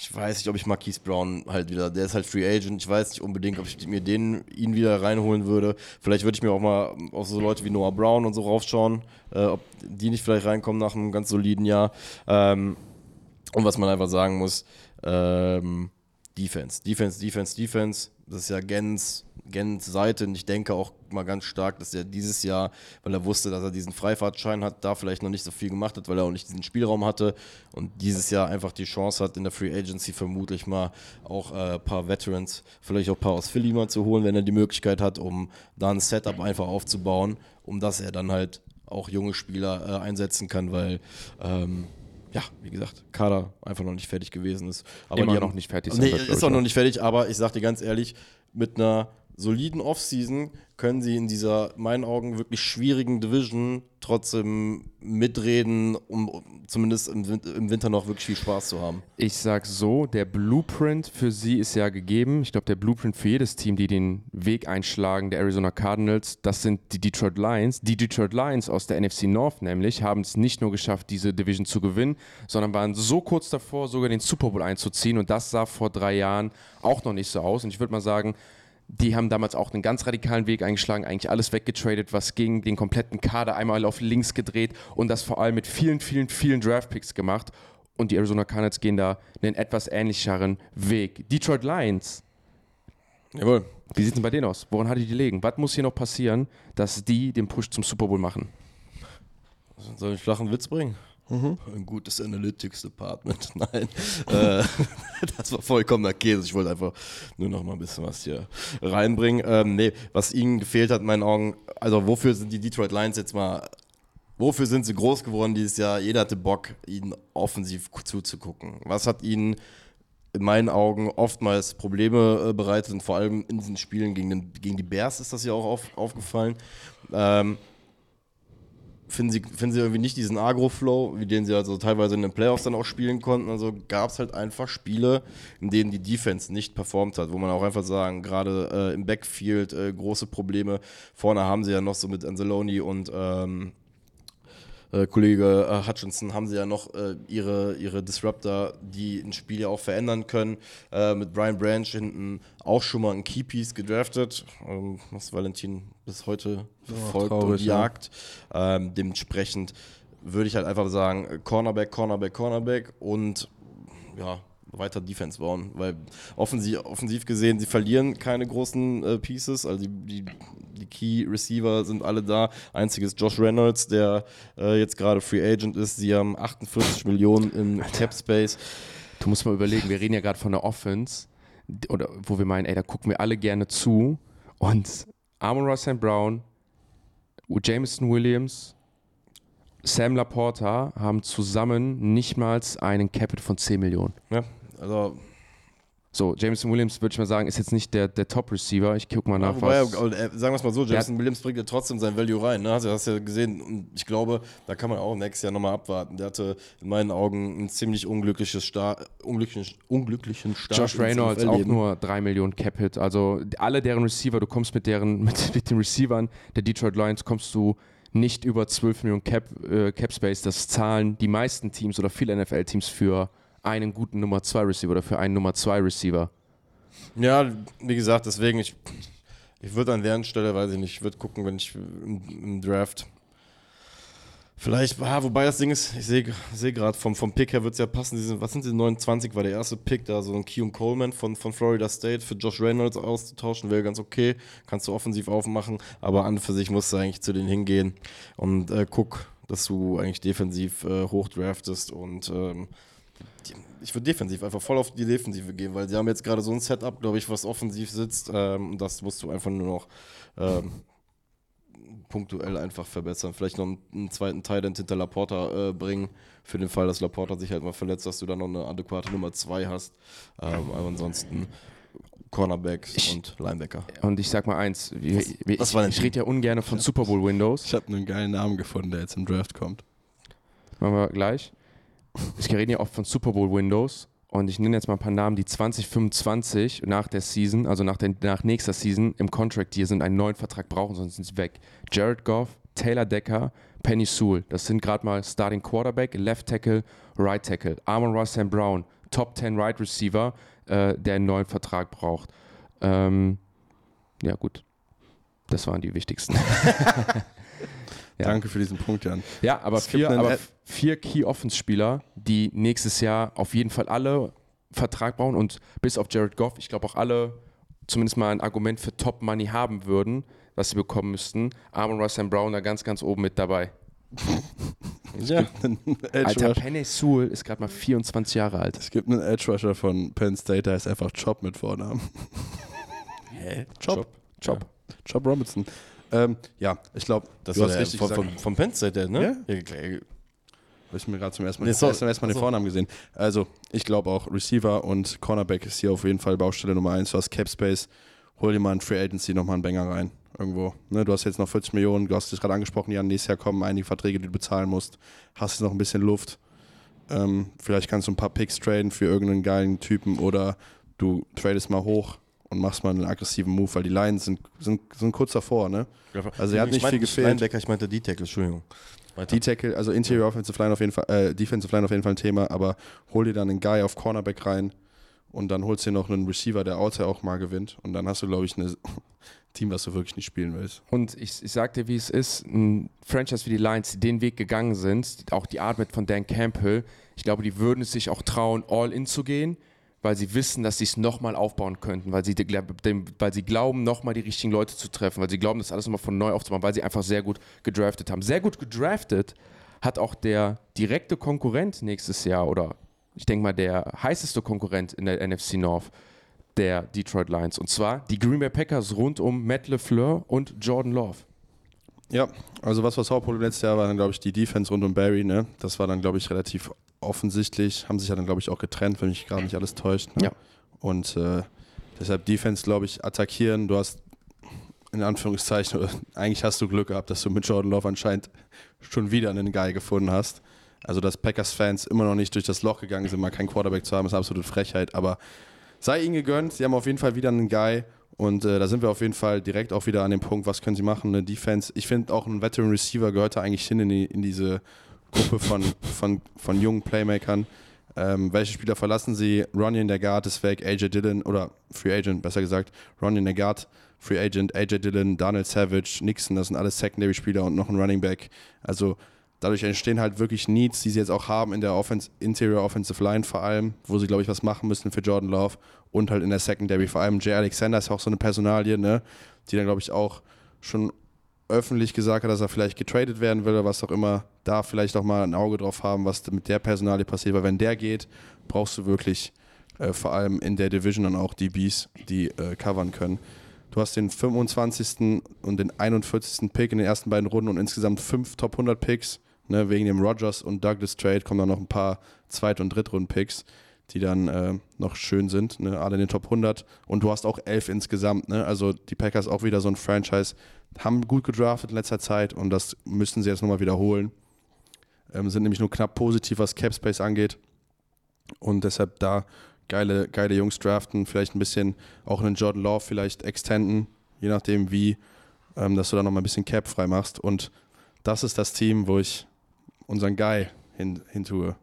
Ich weiß nicht, ob ich Marquise Brown halt wieder, der ist halt Free Agent. Ich weiß nicht unbedingt, ob ich mir den ihn wieder reinholen würde. Vielleicht würde ich mir auch mal auf so Leute wie Noah Brown und so raufschauen, äh, ob die nicht vielleicht reinkommen nach einem ganz soliden Jahr. Ähm, und was man einfach sagen muss, ähm, Defense, Defense, Defense, Defense. Das ist ja Gens, Gens Seite. Und ich denke auch mal ganz stark, dass er dieses Jahr, weil er wusste, dass er diesen Freifahrtschein hat, da vielleicht noch nicht so viel gemacht hat, weil er auch nicht diesen Spielraum hatte. Und dieses Jahr einfach die Chance hat, in der Free Agency vermutlich mal auch äh, ein paar Veterans, vielleicht auch ein paar aus Philly mal zu holen, wenn er die Möglichkeit hat, um da ein Setup einfach aufzubauen, um dass er dann halt auch junge Spieler äh, einsetzen kann, weil ähm, ja, wie gesagt, Kader einfach noch nicht fertig gewesen ist. Aber Immer die haben- noch nicht fertig sein Nee, wird, glaub ist auch noch nicht fertig, aber ich sag dir ganz ehrlich, mit einer soliden Offseason können sie in dieser, in meinen Augen, wirklich schwierigen Division trotzdem mitreden, um, um zumindest im, im Winter noch wirklich viel Spaß zu haben. Ich sag so, der Blueprint für sie ist ja gegeben. Ich glaube, der Blueprint für jedes Team, die den Weg einschlagen, der Arizona Cardinals, das sind die Detroit Lions. Die Detroit Lions aus der NFC North nämlich haben es nicht nur geschafft, diese Division zu gewinnen, sondern waren so kurz davor, sogar den Super Bowl einzuziehen. Und das sah vor drei Jahren auch noch nicht so aus. Und ich würde mal sagen, die haben damals auch einen ganz radikalen Weg eingeschlagen, eigentlich alles weggetradet, was gegen den kompletten Kader einmal auf links gedreht und das vor allem mit vielen, vielen, vielen Draftpicks gemacht. Und die Arizona Cardinals gehen da einen etwas ähnlicheren Weg. Detroit Lions, Jawohl. wie sieht es denn bei denen aus? Woran hatte die legen? Was muss hier noch passieren, dass die den Push zum Super Bowl machen? Soll ich einen flachen Witz bringen? Ein gutes Analytics Department. Nein, äh, das war vollkommener Käse. Ich wollte einfach nur noch mal ein bisschen was hier reinbringen. Ähm, nee, was ihnen gefehlt hat, in meinen Augen, also wofür sind die Detroit Lions jetzt mal wofür sind sie groß geworden dieses Jahr? Jeder hatte Bock, ihnen offensiv zuzugucken. Was hat ihnen in meinen Augen oftmals Probleme äh, bereitet und vor allem in diesen Spielen gegen, den, gegen die Bears ist das ja auch auf, aufgefallen. Ähm, finden sie, finden sie irgendwie nicht diesen Agro-Flow, wie den sie also teilweise in den Playoffs dann auch spielen konnten. Also gab es halt einfach Spiele, in denen die Defense nicht performt hat, wo man auch einfach sagen, gerade äh, im Backfield äh, große Probleme. Vorne haben sie ja noch so mit Anzalone und ähm, äh, Kollege äh, Hutchinson haben sie ja noch äh, ihre, ihre Disruptor, die ein Spiel ja auch verändern können. Äh, mit Brian Branch hinten auch schon mal ein Keypiece gedraftet, ähm, was Valentin bis heute verfolgt traurig, und jagt. Ähm, dementsprechend würde ich halt einfach sagen, Cornerback, Cornerback, Cornerback und ja, weiter Defense bauen, weil offensiv, offensiv gesehen, sie verlieren keine großen äh, Pieces, also die, die, die, Key Receiver sind alle da. Einziges Josh Reynolds, der äh, jetzt gerade Free Agent ist, sie haben 48 Millionen im Cap Space. Du musst mal überlegen, wir reden ja gerade von der Offense, oder wo wir meinen, ey, da gucken wir alle gerne zu. Und Amon Ross St. Brown, Jameson Williams, Sam Laporta haben zusammen nicht mal einen Capit von 10 Millionen. Ja, also So, Jameson Williams, würde ich mal sagen, ist jetzt nicht der, der Top-Receiver. Ich gucke mal nach, Wobei, was... äh, sagen wir es mal so, Jameson Williams bringt ja trotzdem sein Value rein. Ne? Also, hast du ja gesehen, und ich glaube, da kann man auch nächstes Jahr nochmal abwarten. Der hatte in meinen Augen ein ziemlich unglückliches Start, unglücklichen, unglücklichen Start. Josh Reynolds auch nur 3 Millionen Cap-Hit. Also alle deren Receiver, du kommst mit deren, mit, mit den Receivern der Detroit Lions, kommst du nicht über 12 Millionen Cap, äh, Cap Space. Das zahlen die meisten Teams oder viele NFL-Teams für einen guten Nummer 2 Receiver oder für einen Nummer 2 Receiver. Ja, wie gesagt, deswegen, ich, ich würde an deren Stelle, weiß ich nicht, ich würde gucken, wenn ich im, im Draft. Vielleicht, ah, wobei das Ding ist, ich sehe seh gerade, vom, vom Pick her wird es ja passen. Diese, was sind die 29? War der erste Pick da, so ein Keon Coleman von, von Florida State für Josh Reynolds auszutauschen, wäre ganz okay. Kannst du offensiv aufmachen, aber an und für sich musst du eigentlich zu denen hingehen und äh, guck, dass du eigentlich defensiv äh, hochdraftest und ähm, ich würde defensiv einfach voll auf die Defensive gehen, weil sie haben jetzt gerade so ein Setup, glaube ich, was offensiv sitzt. Ähm, und das musst du einfach nur noch ähm, punktuell einfach verbessern. Vielleicht noch einen, einen zweiten Tight hinter Laporta äh, bringen, für den Fall, dass Laporta sich halt mal verletzt, dass du dann noch eine adäquate Nummer 2 hast. Ähm, aber ansonsten Cornerbacks Ich- und Linebacker. Und ich sag mal eins, wir, wir, was ich, war denn ich rede ja ungern von Super Bowl Windows. Ich habe einen geilen Namen gefunden, der jetzt im Draft kommt. Machen wir gleich. Ich rede ja oft von Super Bowl Windows und ich nenne jetzt mal ein paar Namen, die 2025 nach der Season, also nach, der, nach nächster Season im Contract hier sind, einen neuen Vertrag brauchen, sonst sind sie weg. Jared Goff, Taylor Decker, Penny Sewell. Das sind gerade mal Starting Quarterback, Left Tackle, Right Tackle. Amon Ross St. Brown, Top 10 Right Receiver, äh, der einen neuen Vertrag braucht. Ähm, ja, gut. Das waren die wichtigsten. Ja. Danke für diesen Punkt, Jan. Ja, aber, vier, aber vier Key-Offense-Spieler, die nächstes Jahr auf jeden Fall alle Vertrag brauchen und bis auf Jared Goff, ich glaube auch alle zumindest mal ein Argument für Top Money haben würden, was sie bekommen müssten. Amon Ross St. Brown da ganz, ganz oben mit dabei. Ja. Alter. Penny Sewell ist gerade mal 24 Jahre alt. Es gibt einen Edge Rusher von Penn State, der heißt einfach Chop mit Vornamen. Hä? Chop. Chop. Chop Robinson. Ähm, ja, ich glaube, Das du war hast der richtig von, gesagt. von, vom State, der, ne? Ja? ja. Habe ich mir gerade zum ersten Mal, Nee, so- erst mal den also- Vornamen gesehen. Also, ich glaube auch, Receiver und Cornerback ist hier auf jeden Fall Baustelle Nummer 1. Du hast Cap Space, hol dir mal in Free Agency nochmal einen Banger rein. Irgendwo. Ne, du hast jetzt noch 40 Millionen, du hast es gerade angesprochen, Jan, nächstes Jahr kommen einige Verträge, die du bezahlen musst. Hast jetzt noch ein bisschen Luft. Ähm, vielleicht kannst du ein paar Picks traden für irgendeinen geilen Typen oder du tradest mal hoch und machst mal einen aggressiven Move, weil die Lions sind, sind, sind kurz davor, ne? Also er hat Ich nicht meinte viel gefehlt. Linebacker, ich meinte D-Tackle, Entschuldigung. Weiter. Die Tackle, also Interior Offensive Line auf jeden Fall, äh, Defensive Line auf jeden Fall ein Thema, aber hol dir dann einen Guy auf Cornerback rein und dann holst du dir noch einen Receiver, der Outside auch mal gewinnt und dann hast du, glaube ich, ein Team, was du wirklich nicht spielen willst. Und ich, ich sag dir, wie es ist, ein Franchise wie die Lions, die den Weg gegangen sind, auch die Art mit von Dan Campbell, ich glaube, die würden es sich auch trauen, all in zu gehen, weil sie wissen, dass sie es nochmal aufbauen könnten, weil sie, weil sie glauben, nochmal die richtigen Leute zu treffen, weil sie glauben, das alles nochmal von neu aufzubauen, weil sie einfach sehr gut gedraftet haben. Sehr gut gedraftet hat auch der direkte Konkurrent nächstes Jahr oder ich denke mal der heißeste Konkurrent in der NFC North der Detroit Lions und zwar die Green Bay Packers rund um Matt LeFleur und Jordan Love. Ja, also was war das Hauptproblem letztes Jahr war dann, glaube ich, die Defense rund um Barry, ne? Das war dann, glaube ich, relativ offensichtlich. Haben sich ja dann, glaube ich, auch getrennt, wenn mich gerade nicht alles täuscht. Ne? Ja. Und äh, deshalb Defense, glaube ich, attackieren. Du hast in Anführungszeichen, eigentlich hast du Glück gehabt, dass du mit Jordan Love anscheinend schon wieder einen Guy gefunden hast. Also, dass Packers-Fans immer noch nicht durch das Loch gegangen sind, mal keinen Quarterback zu haben, ist absolute Frechheit. Aber sei ihnen gegönnt, sie haben auf jeden Fall wieder einen Guy. Und äh, da sind wir auf jeden Fall direkt auch wieder an dem Punkt, was können sie machen, eine Defense. Ich finde auch ein Veteran Receiver gehört da eigentlich hin in, die, in diese Gruppe von, von, von jungen Playmakern. Ähm, welche Spieler verlassen sie? Ronnie in der Guard ist weg, AJ Dillon, oder Free Agent, besser gesagt. Ronnie in der Guard, Free Agent, AJ Dillon, Daniel Savage, Nixon, das sind alles Secondary-Spieler und noch ein Running Back. Also dadurch entstehen halt wirklich Needs, die sie jetzt auch haben in der Offense, Interior Offensive Line vor allem, wo sie, glaube ich, was machen müssen für Jordan Love und halt in der Secondary. Vor allem Jay Alexander ist auch so eine Personalie, ne, die dann, glaube ich, auch schon öffentlich gesagt hat, dass er vielleicht getradet werden will oder was auch immer, da vielleicht auch mal ein Auge drauf haben, was mit der Personalie passiert. Weil wenn der geht, brauchst du wirklich äh, vor allem in der Division dann auch DBs, die äh, covern können. Du hast den 25. und den 41. Pick in den ersten beiden Runden und insgesamt fünf Top 100 Picks. Ne, wegen dem Rogers und Douglas Trade kommen dann noch ein paar Zweit- und Drittrunden-Picks, die dann äh, noch schön sind, ne, alle in den Top 100. Und du hast auch elf insgesamt. Ne? Also die Packers auch wieder so ein Franchise, haben gut gedraftet in letzter Zeit und das müssen sie jetzt nochmal wiederholen. Ähm, sind nämlich nur knapp positiv, was Cap Space angeht. Und deshalb da geile, geile Jungs draften, vielleicht ein bisschen auch einen Jordan Love vielleicht extenden, je nachdem wie, ähm, dass du da nochmal ein bisschen Cap frei machst. Und das ist das Team, wo ich unseren Guy hin, hin tue.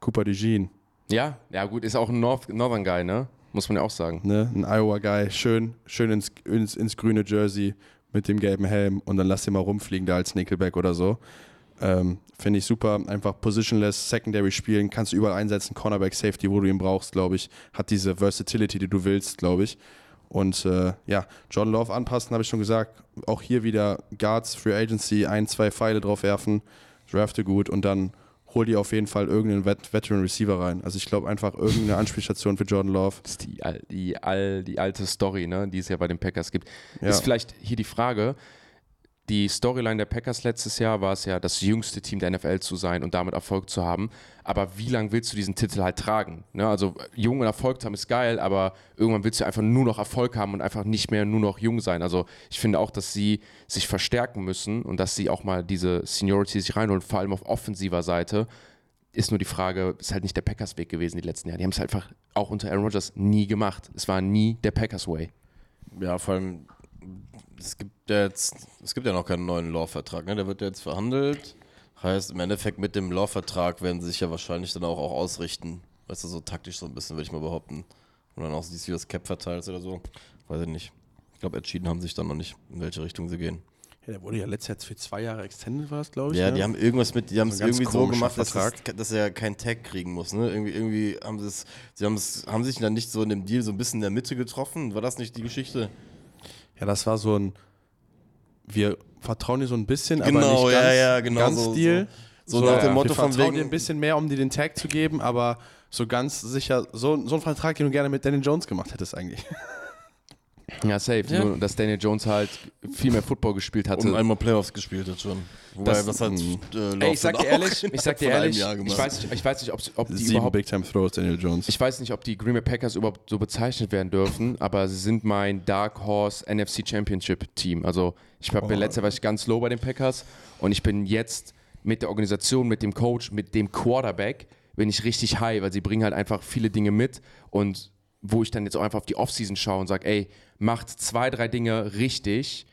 Cooper DeJean, Ja, ja gut, ist auch ein North, Northern Guy, ne? Muss man ja auch sagen. ne? ein Iowa-Guy, schön, schön ins, ins, ins grüne Jersey mit dem gelben Helm und dann lass ihn mal rumfliegen da als Nickelback oder so. Ähm, Finde ich super. Einfach positionless, Secondary spielen, kannst du überall einsetzen, Cornerback, Safety, wo du ihn brauchst, glaube ich. Hat diese Versatility, die du willst, glaube ich. Und äh, ja, John Love anpassen, habe ich schon gesagt. Auch hier wieder Guards, Free Agency, ein, zwei Pfeile drauf werfen, drafte gut und dann hol dir auf jeden Fall irgendeinen Vet Veteran Receiver rein. Also ich glaube einfach irgendeine Anspielstation für Jordan Love. Das ist die, die, die alte Story, ne, die es ja bei den Packers gibt. Ja. Ist vielleicht hier die Frage, die Storyline der Packers letztes Jahr war es ja, das jüngste Team der NFL zu sein und damit Erfolg zu haben. Aber wie lange willst du diesen Titel halt tragen? Ne? Also jung und Erfolg haben ist geil, aber irgendwann willst du einfach nur noch Erfolg haben und einfach nicht mehr nur noch jung sein. Also ich finde auch, dass sie sich verstärken müssen und dass sie auch mal diese Seniority sich reinholen, vor allem auf offensiver Seite. Ist nur die Frage, ist halt nicht der Packers Weg gewesen die letzten Jahre. Die haben es einfach auch unter Aaron Rodgers nie gemacht. Es war nie der Packers Way. Ja, vor allem, es gibt ja jetzt, es gibt ja noch keinen neuen Law-Vertrag, ne? Der wird ja jetzt verhandelt. Heißt, im Endeffekt mit dem Law-Vertrag werden sie sich ja wahrscheinlich dann auch, auch ausrichten. Weißt du, so taktisch so ein bisschen, würde ich mal behaupten. Und dann auch siehst, wie das Cap verteilt oder so. Weiß ich nicht. Ich glaube, entschieden haben sie sich dann noch nicht, in welche Richtung sie gehen. Ja, der wurde ja letztes Jahr für zwei Jahre extended, war es, glaube ich. Ja, ne? die haben irgendwas mit, die haben es So irgendwie so gemacht, dass, es, dass er keinen Tag kriegen muss. Ne? Irgendwie, irgendwie haben sie es, sie haben es, haben sich dann nicht so in dem Deal so ein bisschen in der Mitte getroffen. War das nicht die Geschichte? Ja, das war so ein. Wir vertrauen dir so ein bisschen, aber Genau, nicht ja, ganz, ja, genau, ganz so- Deal. so nach dem wir Motto von vertrauen wegen- dir ein bisschen mehr, um dir den Tag zu geben, aber so ganz sicher, so, so ein Vertrag, den du gerne mit Daniel Jones gemacht hättest eigentlich. Ja, safe. Ja. Nur, dass Daniel Jones halt viel mehr Football gespielt hatte. Und einmal Playoffs gespielt hat schon. Wobei, Das- was hat mh. äh, Ey, ich sag dir ehrlich, ich sag dir ehrlich, ich weiß nicht, ich weiß nicht, ob, ob die Sieben überhaupt, Big Time Throws, Daniel Jones. ich weiß nicht, ob die Green Bay Packers überhaupt so bezeichnet werden dürfen, aber sie sind mein Dark Horse NFC Championship Team. Also ich habe Oh. letztes Jahr war ich ganz low bei den Packers und ich bin jetzt mit der Organisation, mit dem Coach, mit dem Quarterback bin ich richtig high, weil sie bringen halt einfach viele Dinge mit und wo ich dann jetzt auch einfach auf die Offseason schaue und sage, ey, macht zwei, drei Dinge richtig,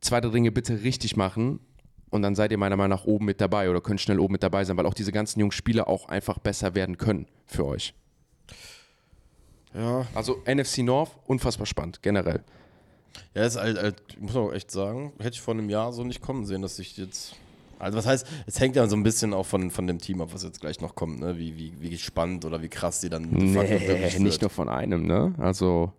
zwei, drei Dinge bitte richtig machen und dann seid ihr meiner Meinung nach oben mit dabei oder könnt schnell oben mit dabei sein, weil auch diese ganzen jungen Spieler auch einfach besser werden können für euch. Ja, Also NFC North, unfassbar spannend, generell. ja, ist halt, halt, ich muss auch echt sagen, hätte ich vor einem Jahr so nicht kommen sehen, dass ich jetzt. Also was heißt, es hängt ja so ein bisschen auch von, von dem Team ab, was jetzt gleich noch kommt, ne? Wie, wie, wie spannend oder wie krass die dann Nee, nicht wird. nur von einem, ne? Also,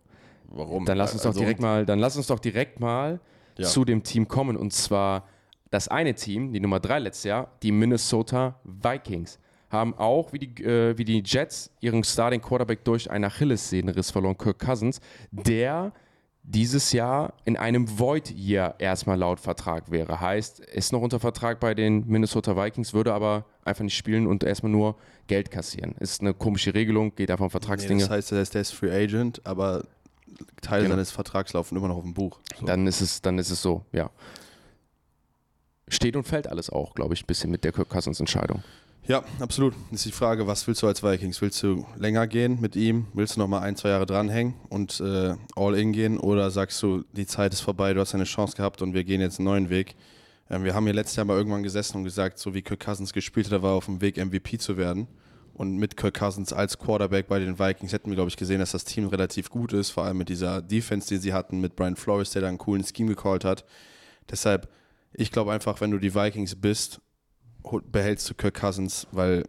Warum? dann lass uns doch Also, direkt mal, dann lass uns doch direkt mal Ja. zu dem Team kommen und zwar das eine Team, die Nummer drei letztes Jahr, die Minnesota Vikings, haben auch wie die, äh, wie die Jets ihren Starting Quarterback durch einen Achillessehnenriss verloren, Kirk Cousins, der dieses Jahr in einem Void-Year erstmal laut Vertrag wäre. Heißt, ist noch unter Vertrag bei den Minnesota Vikings, würde aber einfach nicht spielen und erstmal nur Geld kassieren. Ist eine komische Regelung, geht einfach um Nee, Vertragsdinge. das heißt, er ist, der ist Free Agent, aber Teil Genau. seines Vertrags laufen immer noch auf dem Buch. So. dann ist es, dann ist es so, ja. Steht und fällt alles auch, glaube ich, ein bisschen mit der Kirk Cousins Entscheidung. Ja, absolut. Das ist die Frage, was willst du als Vikings? Willst du länger gehen mit ihm? Willst du noch mal ein, zwei Jahre dranhängen und äh, all in gehen? Oder sagst du, die Zeit ist vorbei, du hast eine Chance gehabt und wir gehen jetzt einen neuen Weg? Ähm, wir haben hier letztes Jahr mal irgendwann gesessen und gesagt, so wie Kirk Cousins gespielt hat, er war auf dem Weg, MVP zu werden. Und mit Kirk Cousins als Quarterback bei den Vikings hätten wir, glaube ich, gesehen, dass das Team relativ gut ist, vor allem mit dieser Defense, die sie hatten, mit Brian Flores, der da einen coolen Scheme gecallt hat. Deshalb, ich glaube einfach, wenn du die Vikings bist, behältst du Kirk Cousins, weil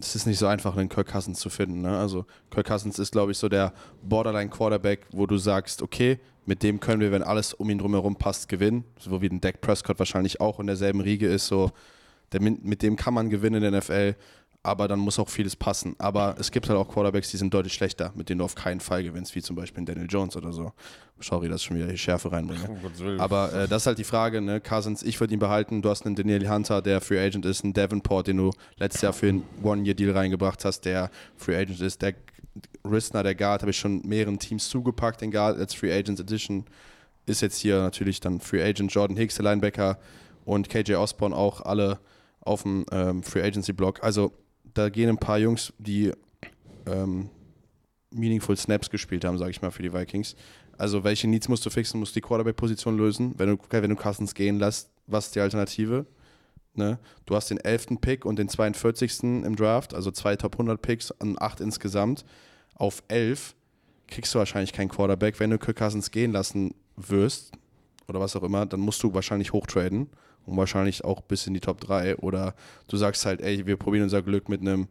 es ist nicht so einfach, einen Kirk Cousins zu finden. Ne? Also Kirk Cousins ist, glaube ich, so der Borderline-Quarterback, wo du sagst, okay, mit dem können wir, wenn alles um ihn drumherum passt, gewinnen. So wie ein Dak Prescott wahrscheinlich auch in derselben Riege ist. So, der, mit dem kann man gewinnen in der NFL, aber dann muss auch vieles passen. Aber es gibt halt auch Quarterbacks, die sind deutlich schlechter, mit denen du auf keinen Fall gewinnst, wie zum Beispiel Daniel Jones oder so. Sorry, dass ich schon wieder die Schärfe reinbringe. Aber äh, das ist halt die Frage, ne? Cousins, ich würde ihn behalten. Du hast einen Daniel Hunter, der Free Agent ist, einen Davenport, den du letztes Jahr für einen One-Year-Deal reingebracht hast, der Free Agent ist. Der Rissner, der Guard, habe ich schon mehreren Teams zugepackt, den Guard als Free Agents Edition. Ist jetzt hier natürlich dann Free Agent Jordan Hicks, der Linebacker, und KJ Osborne auch alle auf dem ähm, Free Agency Block. Also da gehen ein paar Jungs, die ähm, meaningful Snaps gespielt haben, sage ich mal, für die Vikings. Also welche Needs musst du fixen, musst die Quarterback-Position lösen. Wenn du, wenn du Cousins gehen lässt, was ist die Alternative? Ne? Du hast den 11. Pick und den 42. im Draft, also zwei Top 100 Picks und acht insgesamt. Auf 11 kriegst du wahrscheinlich keinen Quarterback. Wenn du Kirk Cousins gehen lassen wirst oder was auch immer, dann musst du wahrscheinlich hochtraden und wahrscheinlich auch bis in die Top 3. Oder du sagst halt, ey, wir probieren unser Glück mit einem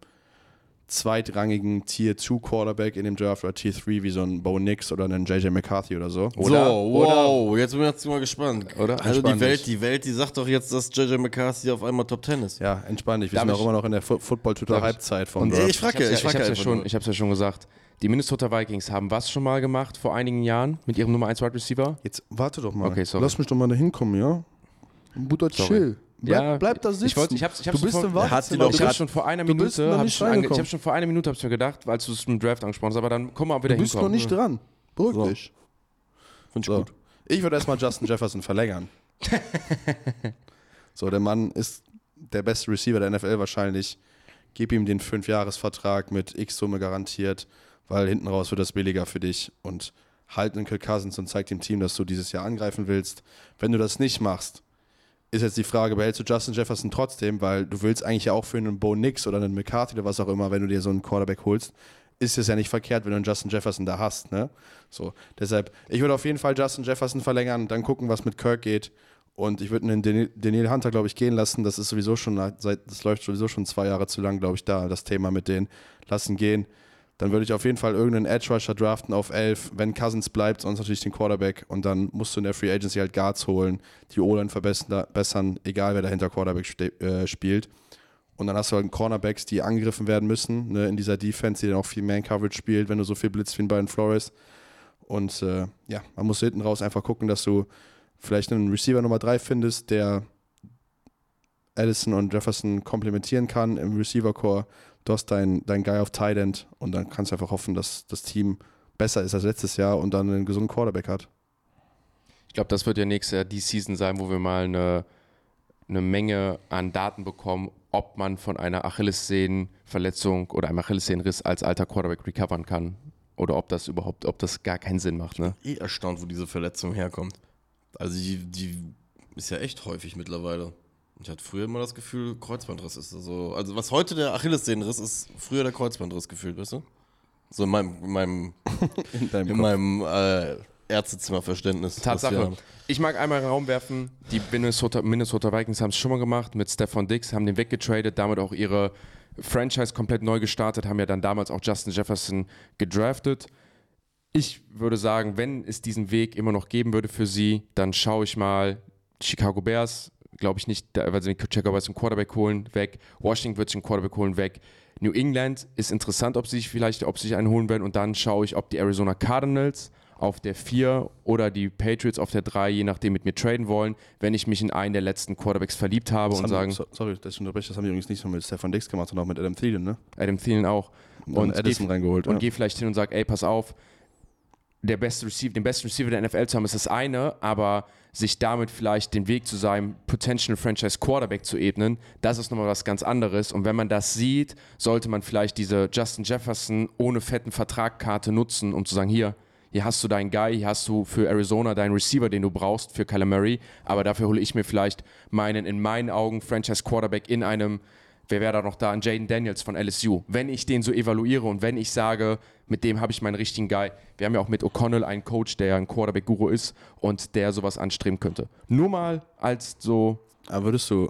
zweitrangigen Tier 2 Quarterback in dem Draft oder Tier 3 wie so ein Bo Nix oder einen JJ McCarthy oder so. Oder- so, wow, jetzt bin ich jetzt mal gespannt. Oder? Also die Welt, dich. die Welt, die sagt doch jetzt, dass JJ McCarthy auf einmal Top 10 ist. Ja, entspann dich. Wir Darf sind auch immer noch in der Fu- Football-Twitter Darf ich- Halbzeit vom Und Draft. ich frage Ich ja, habe ich es frage ja, ja, schon, ich hab's ja schon gesagt. Die Minnesota Vikings haben was schon mal gemacht vor einigen Jahren mit ihrem Nummer 1 Wide Receiver? Jetzt warte doch mal. Okay, sorry. Lass mich doch mal da hinkommen, ja? Bruder, chill. Bleib, Ja, bleib da sitzen. ich wollte- ich hab's- ich hab's du bist im Er Wartezimmer. Ich habe bist- schon vor einer du Minute, bist noch hab ich schon, ange- ich reingekommen. hab schon vor einer Minute hab ich mir gedacht, als du es im Draft angesprochen hast, aber dann guck mal, wir da Du bist noch hinkommen. nicht dran. Beruhig So. dich. Finde ich So. gut. Ich würde erstmal Justin Jefferson verlängern. so, der Mann ist der beste Receiver der NFL wahrscheinlich. Gib ihm den 5-Jahres-Vertrag mit X-Summe garantiert, weil hinten raus wird das billiger für dich. Und halt einen Kirk Cousins und zeig dem Team, dass du dieses Jahr angreifen willst. Wenn du das nicht machst, ist jetzt die Frage, behältst du Justin Jefferson trotzdem, weil du willst eigentlich ja auch für einen Bo Nix oder einen McCarthy oder was auch immer, wenn du dir so einen Quarterback holst, ist es ja nicht verkehrt, wenn du einen Justin Jefferson da hast, ne? So, deshalb, ich würde auf jeden Fall Justin Jefferson verlängern, dann gucken, was mit Kirk geht. Und ich würde einen Daniel- Hunter, glaube ich, gehen lassen. Das ist sowieso schon, seit, das läuft sowieso schon zwei Jahre zu lang, glaube ich, da, das Thema mit denen. Lassen gehen. Dann würde ich auf jeden Fall irgendeinen Edge Rusher draften auf 11, wenn Cousins bleibt, sonst natürlich den Quarterback. Und dann musst du in der Free Agency halt Guards holen, die O-Line verbessern, bessern, egal wer dahinter Quarterback äh, spielt. Und dann hast du halt Cornerbacks, die angegriffen werden müssen, ne, in dieser Defense, die dann auch viel Man-Coverage spielt, wenn du so viel blitzt wie ein Brian Flores. Und äh, ja, man muss hinten raus einfach gucken, dass du vielleicht einen Receiver Nummer 3 findest, der Allison und Jefferson komplementieren kann im Receiver-Core. Du hast dein, dein Guy auf Tight End und dann kannst du einfach hoffen, dass das Team besser ist als letztes Jahr und dann einen gesunden Quarterback hat. Ich glaube, das wird ja nächstes Jahr die Season sein, wo wir mal eine, eine Menge an Daten bekommen, ob man von einer Achillessehnenverletzung oder einem Achillessehnenriss als alter Quarterback recovern kann. Oder ob das überhaupt, ob das gar keinen Sinn macht. Ne? Eh erstaunt, wo diese Verletzung herkommt. Also die, die ist ja echt häufig mittlerweile. Ich hatte früher immer das Gefühl, Kreuzbandriss ist so. Also was heute der Achillessehnenriss ist, früher der Kreuzbandriss gefühlt, weißt du? So in meinem, in meinem, In deinem in meinem äh, Ärztezimmerverständnis. Tatsache. Ich mag einmal in den Raum werfen, die Minnesota, Minnesota Vikings haben es schon mal gemacht mit Stefan Dix, haben den weggetradet, damit auch ihre Franchise komplett neu gestartet, haben ja dann damals auch Justin Jefferson gedraftet. Ich würde sagen, wenn es diesen Weg immer noch geben würde für sie, dann schaue ich mal Chicago Bears, glaube ich nicht, weil sie den Chicago Bears einen Quarterback holen, weg. Washington wird sich einen Quarterback holen, weg. New England ist interessant, ob sie sich vielleicht, ob sie sich einen holen werden und dann schaue ich, ob die Arizona Cardinals auf der 4 oder die Patriots auf der 3, je nachdem, mit mir traden wollen, wenn ich mich in einen der letzten Quarterbacks verliebt habe Das und sagen, so, sorry, ich unterbreche, das haben die übrigens nicht nur mit Stefan Dix gemacht, sondern auch mit Adam Thielen, ne? Adam Thielen auch. Und, Und Addison geh- reingeholt. und ja. geh vielleicht hin und sag, ey, pass auf, der beste Receiver, den besten Receiver der NFL zu haben, ist das eine, aber sich damit vielleicht den Weg zu seinem Potential Franchise Quarterback zu ebnen, das ist nochmal was ganz anderes. Und wenn man das sieht, sollte man vielleicht diese Justin Jefferson ohne fetten Vertragkarte nutzen, um zu sagen, hier, hier hast du deinen Guy, hier hast du für Arizona deinen Receiver, den du brauchst für Kyler Murray, aber dafür hole ich mir vielleicht meinen, in meinen Augen, Franchise Quarterback in einem wer wäre da noch da? Ein Jaden Daniels von LSU. Wenn ich den so evaluiere und wenn ich sage, mit dem habe ich meinen richtigen Guy. Wir haben ja auch mit O'Connell einen Coach, der ein Quarterback-Guru ist und der sowas anstreben könnte. Nur mal als so, Aber würdest du,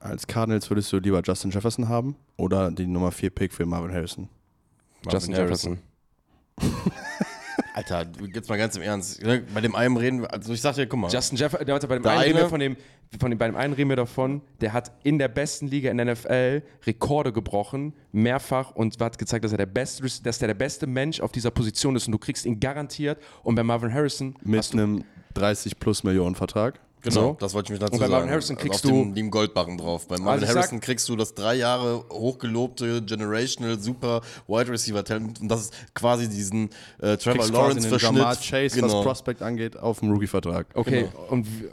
als Cardinals, würdest du lieber Justin Jefferson haben oder die Nummer 4 Pick für Marvin Harrison? Justin Jefferson. Alter, du- jetzt mal ganz im Ernst. ne? Bei dem einen reden wir, also ich sag dir, guck mal. Justin Jefferson, bei dem Der einen reden wir eine- von dem, von dem, bei dem einen reden wir davon, der hat in der besten Liga in der NFL Rekorde gebrochen, mehrfach und hat gezeigt, dass er der beste, dass der der beste Mensch auf dieser Position ist und du kriegst ihn garantiert. Und bei Marvin Harrison Mit hast du einem 30 plus Millionen Vertrag. Genau, So. das wollte ich mich dazu Und bei sagen. Marvin Harrison kriegst also auf du- dem, dem Goldbarren drauf. Bei Marvin Also ich sag- Harrison kriegst du das drei Jahre hochgelobte Generational Super Wide Receiver Talent und das ist quasi diesen äh, Trevor Lawrence einen Jamar Verschnitt. Chase, was Prospect angeht, auf dem Rookie-Vertrag. Okay, und w-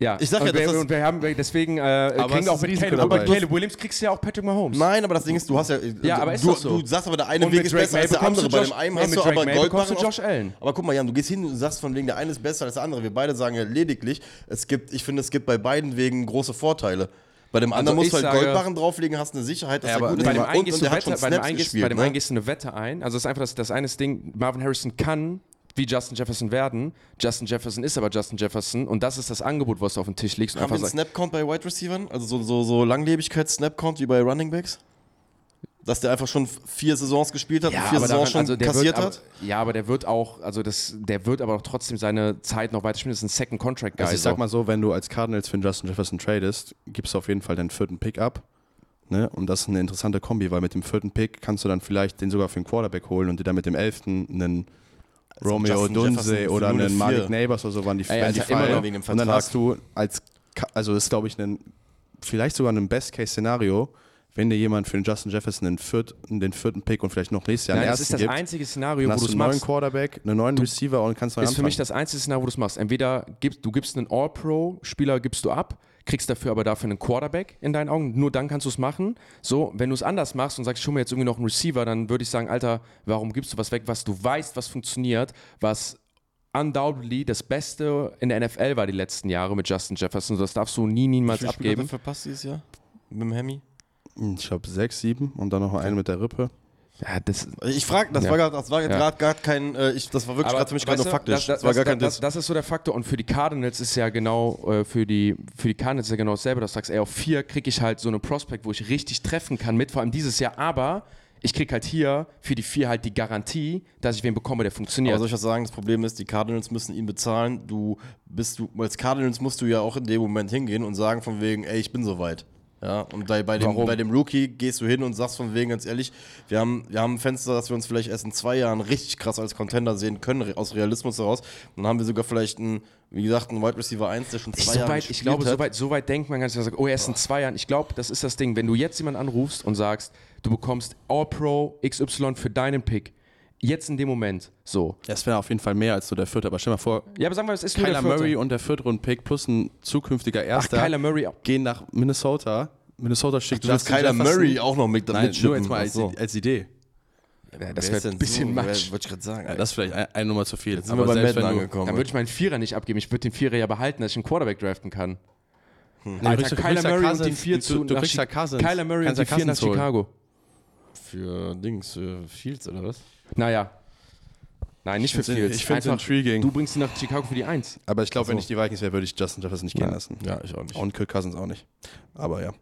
ja, Ich sag ja, und wir, das ist- und wir haben deswegen äh, Aber kriegen auch ist mit Caleb, aber. Caleb Williams kriegst du ja auch Patrick Mahomes. Nein, aber das Ding ist, du hast ja. Ja, aber ist du, so. du sagst aber, der eine Und Weg ist Drake besser May als der andere. Bei dem einen hast du aber Goldbarren. du Josh Allen. Aber guck mal, Jan, du gehst hin und sagst von wegen, der eine ist besser als der andere. Wir beide sagen ja lediglich, es gibt, ich finde, es gibt bei beiden Wegen große Vorteile. Bei dem anderen musst ich du halt Goldbarren drauflegen, hast eine Sicherheit, dass Ja, er gut ist. Bei dem, einen und, und du der hat Wette, schon bei dem, Snaps einen gehst, gespielt. bei dem ne? einen gehst du eine Wette ein. Also das ist einfach das, das eine Ding, Marvin Harrison kann wie Justin Jefferson werden. Justin Jefferson ist aber Justin Jefferson und das ist das Angebot, was du auf den Tisch legst. Haben wir einfach einen Snap-Count bei Wide Receivern? Also so, so, so Langlebigkeits-Snap-Count wie bei Running Backs? Dass der einfach schon vier Saisons gespielt hat und vier aber Saisons daran- schon also der kassiert wird, hat? Aber, ja, aber der wird auch, also das, der wird aber auch trotzdem seine Zeit noch weiter spielen. Das ist ein Second Contract Guy. Also ich sag so. mal so, wenn du als Cardinals für den Justin Jefferson tradest, gibst du auf jeden Fall den vierten Pick ab. Ne? Und das ist eine interessante Kombi, weil mit dem vierten Pick kannst du dann vielleicht den sogar für einen Quarterback holen und dir dann mit dem elften einen Romeo Also Justin Jefferson Dunse oder einen Malik. Neighbors oder so waren die, Ey, wenn die noch wegen dem Und dann Vertrag. hast du als, also das ist glaube ich ein, vielleicht sogar ein Best-Case-Szenario, wenn dir jemand für den Justin Jefferson den, viert, den vierten Pick und vielleicht noch nächstes Jahr Nein, einen das ersten ist das gibt, einzige Szenario, wo du du es einen neuen machst. Quarterback, einen neuen Receiver und kannst neu ist für mich anfangen. das einzige Szenario, wo du es machst. Entweder gibst, du gibst einen All-Pro-Spieler, gibst du ab, kriegst dafür aber dafür einen Quarterback in deinen Augen. Nur dann kannst du es machen. So, wenn du es anders machst und sagst, ich hole mir jetzt irgendwie noch einen Receiver, dann würde ich sagen, Alter, warum gibst du was weg, was du weißt, was funktioniert, was undoubtedly das Beste in der NFL war die letzten Jahre mit Justin Jefferson. Das darfst du nie, niemals Wie viele Spiele hat er abgeben. verpasst dieses Jahr? Mit dem Hemi? Ich glaube sechs, sieben und dann noch einen mit der Rippe. Ja, das, Ich frage, das Ja. war, das war jetzt Ja. gerade gar kein, äh, ich, das war wirklich gerade für mich gerade nur faktisch. Das, Das, das, war gar das, kein das, das ist so der Faktor. Und für die Cardinals ist ja genau, äh, für die, für die Cardinals ist ja genau dasselbe, dass du sagst, ey, auf vier kriege ich halt so eine Prospect, wo ich richtig treffen kann mit, vor allem dieses Jahr. Aber ich kriege halt hier für die vier halt die Garantie, dass ich wen bekomme, der funktioniert. Aber soll ich was sagen? Das Problem ist, die Cardinals müssen ihn bezahlen. Du bist du, als Cardinals musst du ja auch in dem Moment hingehen und sagen von wegen, ey, ich bin soweit. Ja, und bei, bei, dem, bei dem Rookie gehst du hin und sagst von wegen, ganz ehrlich, wir haben, wir haben ein Fenster, dass wir uns vielleicht erst in zwei Jahren richtig krass als Contender sehen können, aus Realismus heraus. Dann haben wir sogar vielleicht einen, wie gesagt, einen Wide Receiver 1, der schon zwei ich, Jahre so weit, ich glaube, hat. so weit, denkt man ganz klar, oh, er ist in zwei Jahren. Ich glaube, das ist das Ding. Wenn du jetzt jemanden anrufst und sagst, du bekommst All-Pro XY für deinen Pick, jetzt in dem Moment, so. Das wäre auf jeden Fall mehr als so der vierte, aber stell mal vor, Ja, aber sagen wir, es ist Kyler der vierte. Murray und der Viertrunden-Pick plus ein zukünftiger Ach, Erster Kyler Murray. gehen nach Minnesota. Minnesota schickt Du willst Justin Kyler Jefferson. Murray auch noch mit Nein, mitschippen. nur jetzt mal Ach als, so. als Idee. Ja, das wäre ein bisschen so? Wollte ich gerade sagen. Ja, das ist vielleicht ein- eine Nummer zu viel. Jetzt sind wir bei selbst du, angekommen. Dann würde ich meinen Vierer nicht abgeben. Ich würde den Vierer ja behalten, dass ich einen Quarterback draften kann. Nee, Alter, du- Kyler Murray und die Cousins- vier du- zu du nach kriegst ja Cousins. Kyler Murray und die vier nach Cousins. Chicago. Für Dings, für Fields oder was? Naja. Nein, nicht für Fields. ich find's Einfach, intriguing. Du bringst ihn nach Chicago für die Eins. Aber ich glaube, Ach so. wenn ich die Vikings wäre, würde ich Justin Jefferson nicht gehen lassen. Ja, ich auch nicht. Und Kirk Cousins auch nicht. Aber ja.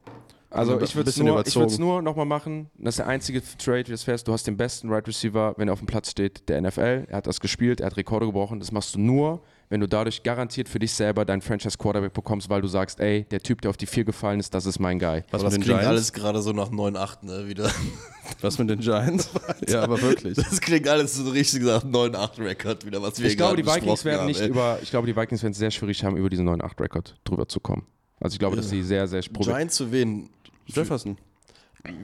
Also Ein ich würde es nur, ich nur nochmal machen. Das ist der einzige Trade, wie das fährst. Du hast den besten Right Receiver, wenn er auf dem Platz steht, der NFL. Er hat das gespielt, er hat Rekorde gebrochen. Das machst du nur, wenn du dadurch garantiert für dich selber deinen Franchise Quarterback bekommst, weil du sagst, ey, der Typ, der auf die 4 gefallen ist, das ist mein Guy. Was Aber das den klingt Giants? alles gerade so nach 9-8, ne, wieder. Was mit den Giants? ja, aber wirklich. Das klingt alles so richtig nach 9-8-Record wieder, was wir Ich glaube, die Vikings werden haben, nicht ey. über, ich glaube, die Vikings werden es sehr schwierig haben, über diesen 9-8-Rekord drüber zu kommen. Also ich glaube, dass sie sehr, sehr probieren. Giants zu wen? Jefferson.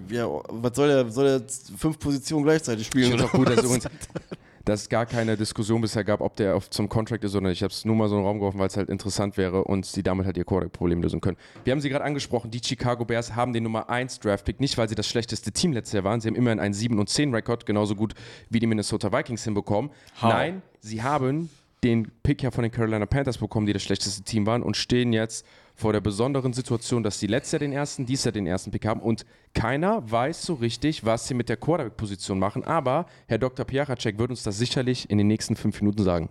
Ja, was soll der, soll der fünf Positionen gleichzeitig Ich spielen? finde Oder? auch gut, dass, übrigens, dass es gar keine Diskussion bisher gab, ob der auf, zum Contract ist oder nicht. Ich habe es nur mal so in den Raum geworfen, weil es halt interessant wäre und sie damit halt ihr Quarterback-Problem lösen können. Wir haben sie gerade angesprochen, die Chicago Bears haben den Nummer 1 Draft-Pick, nicht weil sie das schlechteste Team letztes Jahr waren. Sie haben immerhin einen 7 und 10 Rekord, genauso gut wie die Minnesota Vikings hinbekommen. Nein, sie haben den Pick ja von den Carolina Panthers bekommen, die das schlechteste Team waren und stehen jetzt vor der besonderen Situation, dass sie letztes Jahr den ersten, dieses Jahr den ersten Pick haben und keiner weiß so richtig, was sie mit der Quarterback-Position machen. Aber Herr Dr. Piachacek wird uns das sicherlich in den nächsten fünf Minuten sagen.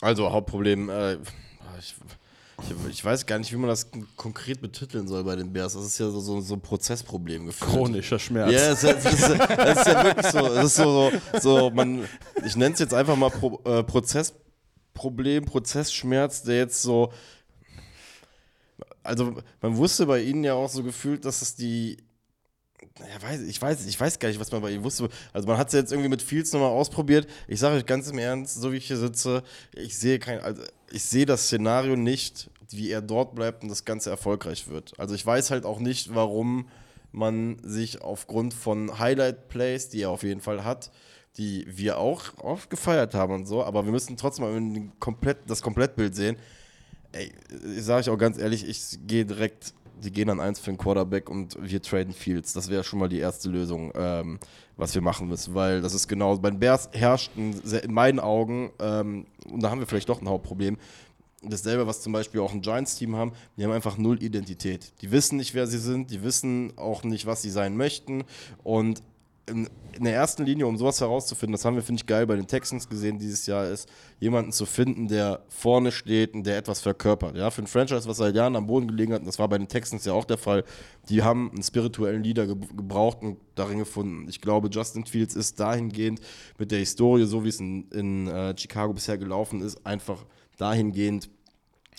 Also Hauptproblem, äh, ich, ich, ich weiß gar nicht, wie man das konkret betiteln soll bei den Bears. Das ist ja so, so, so ein Prozessproblem gefühlt. Chronischer Schmerz. Ja, es ist, es, ist, es ist ja wirklich so. Es ist so, so, so man, ich nenne es jetzt einfach mal Pro, äh, Prozessproblem, Prozessschmerz, der jetzt so. Also, man wusste bei ihnen ja auch so gefühlt, dass es die. Ja, weiß, ich, weiß, ich weiß gar nicht, was man bei ihnen wusste. Also, man hat es jetzt irgendwie mit Fields nochmal ausprobiert. Ich sage euch ganz im Ernst, so wie ich hier sitze, ich sehe kein. Also, ich sehe das Szenario nicht, wie er dort bleibt und das Ganze erfolgreich wird. Also, ich weiß halt auch nicht, warum man sich aufgrund von Highlight-Plays, die er auf jeden Fall hat, die wir auch oft gefeiert haben und so, aber wir müssen trotzdem mal komplett, das Komplettbild sehen. Ey, ich sage euch auch ganz ehrlich, ich gehe direkt, die gehen an eins für den Quarterback und wir traden Fields. Das wäre schon mal die erste Lösung, ähm, was wir machen müssen, weil das ist genau, bei den Bears herrscht sehr- in meinen Augen, ähm, und da haben wir vielleicht doch ein Hauptproblem, dasselbe, was zum Beispiel auch ein Giants-Team haben, die haben einfach null Identität. Die wissen nicht, wer sie sind, die wissen auch nicht, was sie sein möchten und in, in der ersten Linie, um sowas herauszufinden, das haben wir, finde ich, geil bei den Texans gesehen dieses Jahr, ist, jemanden zu finden, der vorne steht und der etwas verkörpert. Ja, für ein Franchise, was seit Jahren am Boden gelegen hat, und das war bei den Texans ja auch der Fall, die haben einen spirituellen Leader ge gebraucht und darin gefunden. Ich glaube, Justin Fields ist dahingehend mit der Historie, so wie es in, in äh, Chicago bisher gelaufen ist, einfach dahingehend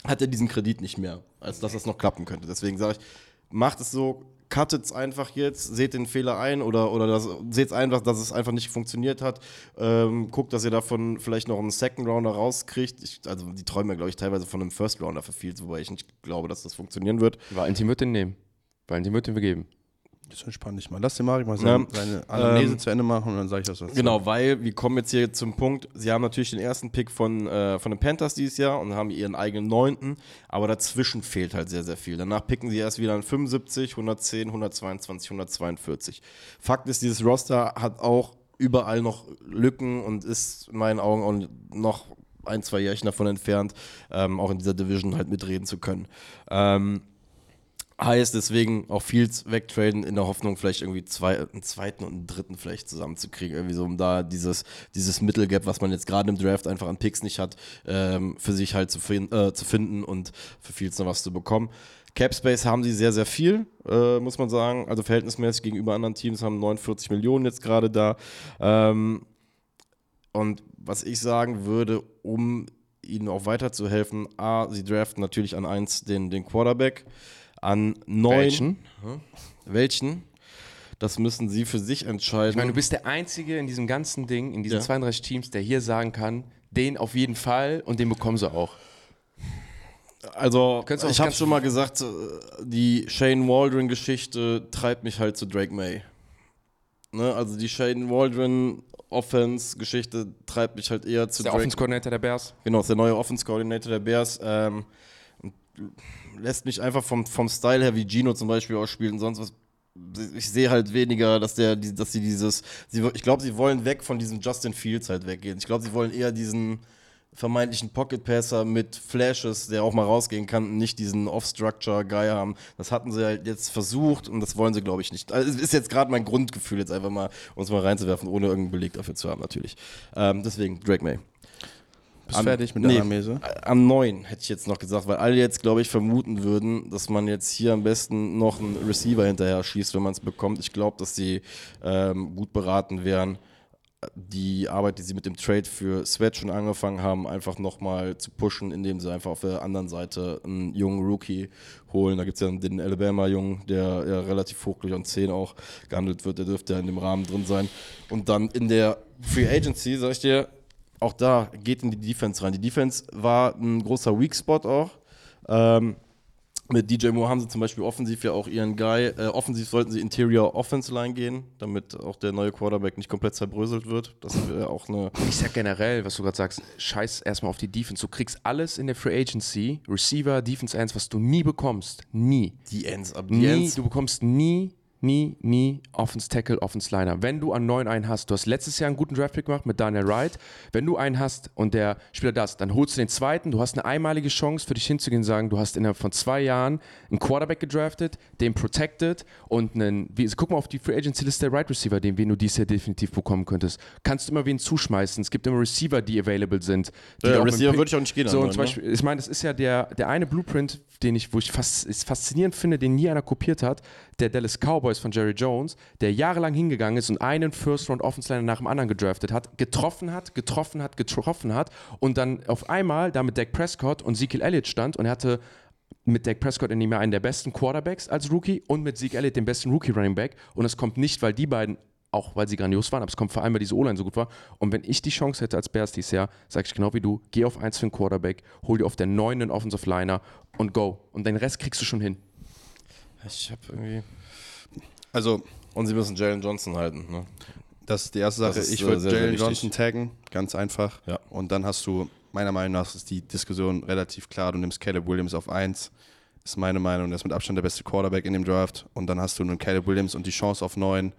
hat er diesen Kredit nicht mehr, als dass das noch klappen könnte. Deswegen sage ich, macht es so, cuttet es einfach jetzt, seht den Fehler ein oder, oder das, seht einfach, dass es einfach nicht funktioniert hat. Ähm, guckt, dass ihr davon vielleicht noch einen Second Rounder rauskriegt. Ich, also die träumen ja, glaube ich, teilweise von einem First Rounder Fields, wobei ich nicht glaube, dass das funktionieren wird. Valentin wird den nehmen. Valentin wird den wir geben. Das entspann dich mal. Lass den Marek mal seine, Ja. seine Anamnese Ähm, zu Ende machen und dann sage ich das. Genau, weil wir kommen jetzt hier zum Punkt, sie haben natürlich den ersten Pick von, äh, von den Panthers dieses Jahr und haben ihren eigenen neunten, aber dazwischen fehlt halt sehr, sehr viel. Danach picken sie erst wieder an 75, 110, 122, 142. Fakt ist, dieses Roster hat auch überall noch Lücken und ist in meinen Augen auch noch ein, zwei Jährchen davon entfernt, ähm, auch in dieser Division halt mitreden zu können. Ähm, Heißt deswegen auch Fields wegtraden in der Hoffnung, vielleicht irgendwie zwei, einen zweiten und einen dritten vielleicht zusammenzukriegen. Irgendwie so, um da dieses, dieses Mittelgap, was man jetzt gerade im Draft einfach an Picks nicht hat, ähm, für sich halt zu, fin äh, zu finden und für Fields noch was zu bekommen. Cap Space haben sie sehr, sehr viel, äh, muss man sagen. Also verhältnismäßig gegenüber anderen Teams haben 49 Millionen jetzt gerade da. Ähm, und was ich sagen würde, um ihnen auch weiterzuhelfen, A, sie draften natürlich an 1 den, den Quarterback, an 9 Welchen? welchen? Das müssen sie für sich entscheiden. Ich meine, du bist der Einzige in diesem ganzen Ding, in diesen Ja. 32 Teams, der hier sagen kann, den auf jeden Fall und den bekommen sie auch. also, ich habe schon mal gesagt, die Shane Waldron-Geschichte treibt mich halt zu Drake May. Ne? Also die Shane Waldron Offense-Geschichte treibt mich halt eher zu Der Drake Offense-Coordinator der Bears. Genau, ist der neue Offense-Coordinator der Bears. Ähm, lässt mich einfach vom, vom Style her, wie Gino zum Beispiel und sonst was. Ich sehe halt weniger, dass der, dass sie dieses, sie, ich glaube, sie wollen weg von diesem Justin Fields halt weggehen. Ich glaube, sie wollen eher diesen vermeintlichen Pocket Passer mit Flashes, der auch mal rausgehen kann, nicht diesen Off-Structure-Guy haben. Das hatten sie halt jetzt versucht und das wollen sie, glaube ich, nicht. Also, ist jetzt gerade mein Grundgefühl, jetzt einfach mal uns mal reinzuwerfen, ohne irgendeinen Beleg dafür zu haben, natürlich. Ähm, deswegen, Drake May. Bist Am- fertig mit der nee. Anamnese? Am 9 hätte ich jetzt noch gesagt, weil alle jetzt, glaube ich, vermuten würden, dass man jetzt hier am besten noch einen Receiver hinterher schießt, wenn man es bekommt. Ich glaube, dass sie ähm, gut beraten wären, die Arbeit, die sie mit dem Trade für Sweat schon angefangen haben, einfach nochmal zu pushen, indem sie einfach auf der anderen Seite einen jungen Rookie holen. Da gibt es ja den Alabama-Jungen, der ja relativ hochgleich an 10 auch gehandelt wird. Der dürfte ja in dem Rahmen drin sein. Und dann in der Free Agency, sag ich dir, auch da geht in die Defense rein. Die Defense war ein großer Weak Spot auch. Ähm, mit DJ Moore haben sie zum Beispiel offensiv ja auch ihren Guy. Äh, offensiv sollten sie Interior Offense Line gehen, damit auch der neue Quarterback nicht komplett zerbröselt wird. Das wäre auch eine. Ich sag generell, was du gerade sagst, scheiß erstmal auf die Defense. Du kriegst alles in der Free Agency, Receiver, Defense Ends, was du nie bekommst. Nie. Die Ends, aber die Nie, Ends. du bekommst nie, nie, nie Offense Tackle, Offense Liner. Wenn du an 9 einen hast, du hast letztes Jahr einen guten Draftpick gemacht mit Daniel Wright. Wenn du einen hast und der Spieler das, dann holst du den zweiten. Du hast eine einmalige Chance für dich hinzugehen und sagen, du hast innerhalb von zwei Jahren einen Quarterback gedraftet, den protected und einen, wie, guck mal auf die Free Agency Liste der Right Receiver, den wen du dieses Jahr definitiv bekommen könntest. Kannst du immer wen zuschmeißen. Es gibt immer Receiver, die available sind. Die Ja, Receiver würde ich auch nicht gehen So, und zum ne? Beispiel, ich meine, das ist ja der, der eine Blueprint, den ich, wo ich fast, ist faszinierend finde, den nie einer kopiert hat, der Dallas Cowboys von Jerry Jones, der jahrelang hingegangen ist und einen First-Round Offense Liner nach dem anderen gedraftet hat, getroffen hat, getroffen hat, getroffen hat und dann auf einmal da mit Dak Prescott und Ezekiel Elliott stand und er hatte mit Dak Prescott in ihm einen der besten Quarterbacks als Rookie und mit Zeke Elliott den besten Rookie Running Back und es kommt nicht, weil die beiden auch weil sie grandios waren, aber es kommt vor allem, weil diese O-Line so gut war. Und wenn ich die Chance hätte als Bears dieses Jahr, sage ich genau wie du, geh auf eins für einen Quarterback, hol dir auf der 9 einen Offensive Liner und go. Und den Rest kriegst du schon hin. Ich habe irgendwie. Also, Und sie müssen Jalen Johnson halten. Ne? das ist die erste Sache. Ist, ich äh, würde Jalen. Johnson taggen, ganz einfach. Ja. Und dann hast du, meiner Meinung nach, ist die Diskussion relativ klar. Du nimmst Caleb Williams auf 1. Ist meine Meinung. Der ist mit Abstand der beste Quarterback in dem Draft. Und dann hast du einen Caleb Williams und die Chance auf 9.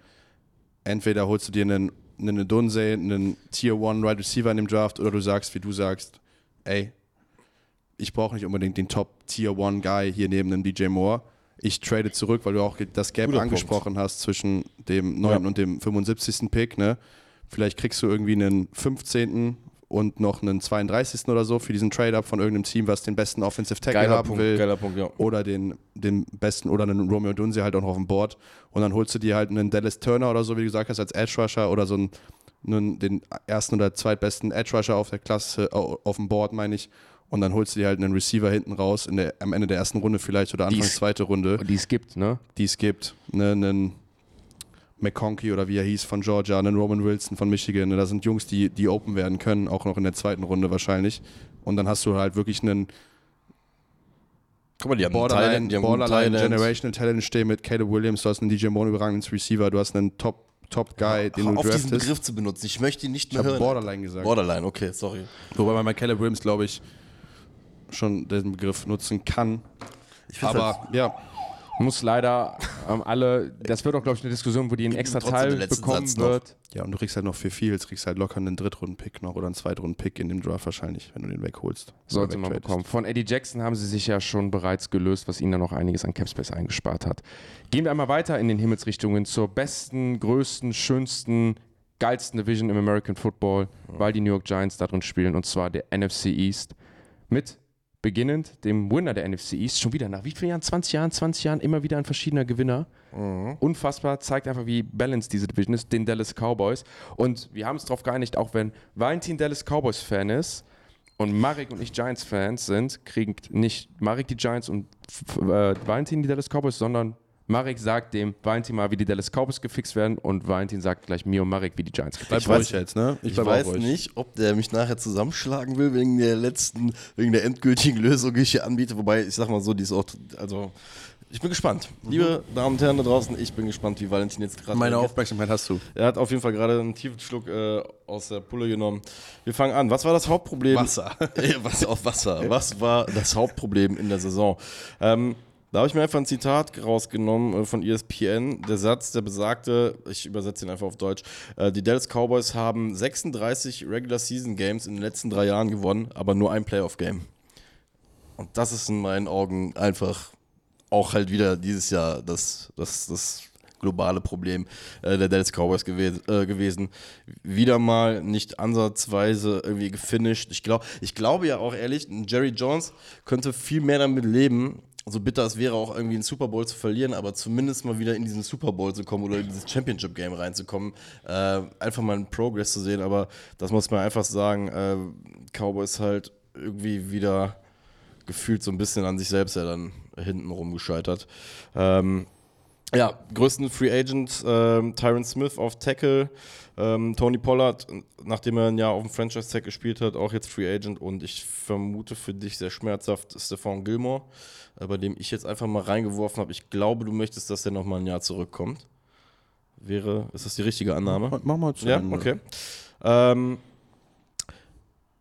Entweder holst du dir einen, einen Dunsey, einen Tier 1 Right Receiver in dem Draft, oder du sagst, wie du sagst, ey, ich brauche nicht unbedingt den Top Tier 1 Guy hier neben dem DJ Moore. Ich trade zurück, weil du auch das Gap Guter angesprochen hast zwischen dem 9. Ja. und dem 75. Pick. Ne? Vielleicht kriegst du irgendwie einen 15. und noch einen 32. oder so für diesen Trade-Up von irgendeinem Team, was den besten Offensive Tackle Geiler haben Punkt, will. geiler Punkt, ja. Oder den, den besten, oder einen Romeo Dunze halt auch noch auf dem Board. Und dann holst du dir halt einen Dallas Turner oder so, wie du gesagt hast, als Edge Rusher oder so einen, einen, den ersten oder zweitbesten Edge Rusher auf der Klasse, au- auf dem Board, meine ich. Und dann holst du dir halt einen Receiver hinten raus, in der, am Ende der ersten Runde vielleicht oder Anfang Dies- zweite Runde, Die es gibt, ne? die es gibt. Ne, einen McConkey oder wie er hieß von Georgia, einen Roman Wilson von Michigan. Ne, da sind Jungs, die, die open werden können, auch noch in der zweiten Runde wahrscheinlich. Und dann hast du halt wirklich einen Guck mal, die haben Borderline, Thailand, die haben Borderline Thailand. Generational Talent stehen mit Caleb Williams, du hast einen DJ Moore überragenden Receiver, du hast einen Top, Top Guy, den Hör du auf diesen draftest. Begriff zu benutzen. Ich möchte ihn nicht Ich mehr habe hören. Borderline gesagt. Borderline, okay, sorry. Wobei man bei Caleb Williams, glaube ich, schon den Begriff nutzen kann. Ich find's halt- Aber ja, Muss leider ähm, alle, das wird auch, glaube ich, eine Diskussion, wo die einen extra Teil bekommen Satz noch. wird. ja, und du kriegst halt noch für Fields, kriegst halt locker einen Drittrunden-Pick noch oder einen Zweitrunden-Pick in dem Draft wahrscheinlich, wenn du den wegholst. Sollte man bekommen. Von Eddie Jackson haben sie sich ja schon bereits gelöst, was ihnen dann noch einiges an Capspace eingespart hat. Gehen wir einmal weiter in den Himmelsrichtungen zur besten, größten, schönsten, geilsten Division im American Football, weil die New York Giants da drin spielen, und zwar der NFC East. Mit beginnend dem Winner der NFC East, schon wieder nach wie vielen Jahren? 20 Jahren, 20 Jahren, immer wieder ein verschiedener Gewinner. Unfassbar, zeigt einfach, wie balanced diese Division ist, den Dallas Cowboys. Und wir haben uns darauf geeinigt, auch wenn Valentin Dallas Cowboys-Fan ist, und Marek und ich Giants-Fans sind, kriegen nicht Marek die Giants und äh, Valentin die Dallas Cowboys, sondern Marek sagt dem Valentin mal, wie die Dallas Cowboys gefixt werden und Valentin sagt gleich mir und Marek, wie die Giants gefixt Bleib Ich weiß- jetzt, ne? Ich bleib weiß nicht, ob der mich nachher zusammenschlagen will wegen der letzten, wegen der endgültigen Lösung, die ich hier anbiete. Wobei, ich sag mal so, die ist auch, also, ich bin gespannt. Liebe Damen und Herren da draußen, ich bin gespannt, wie Valentin jetzt gerade Meine. Aufmerksamkeit hast du. Er hat auf jeden Fall gerade einen tiefen Schluck äh, aus der Pulle genommen. Wir fangen an. Was war das Hauptproblem? Wasser. Was auf Wasser. Was war das Hauptproblem in der Saison? Ähm, da habe ich mir einfach ein Zitat rausgenommen äh, von ESPN. Der Satz, der besagte, ich übersetze ihn einfach auf Deutsch, äh, die Dallas Cowboys haben 36 Regular Season Games in den letzten drei Jahren gewonnen, aber nur ein Playoff Game. Und das ist in meinen Augen einfach auch halt wieder dieses Jahr das, das, das globale Problem äh, der Dallas Cowboys gewe äh, gewesen. Wieder mal nicht ansatzweise irgendwie gefinisht. Ich, glaub, ich glaube ja auch ehrlich, Jerry Jones könnte viel mehr damit leben, so bitter es wäre, auch irgendwie einen Super Bowl zu verlieren, aber zumindest mal wieder in diesen Super Bowl zu kommen oder in dieses Championship Game reinzukommen, äh, einfach mal einen Progress zu sehen. Aber das muss man einfach sagen, äh, Cowboys halt irgendwie wieder gefühlt so ein bisschen an sich selbst ja dann hinten rumgescheitert. Ähm, ja, größten Free Agent, ähm, Tyron Smith auf Tackle, ähm, Tony Pollard, nachdem er ein Jahr auf dem Franchise-Tag gespielt hat, auch jetzt Free Agent und ich vermute für dich sehr schmerzhaft Stephon Gilmore, bei dem ich jetzt einfach mal reingeworfen habe. Ich glaube, du möchtest, dass der nochmal ein Jahr zurückkommt. Wäre, ist das die richtige Annahme? Mach mal zu Ja, Ende. okay. Ähm,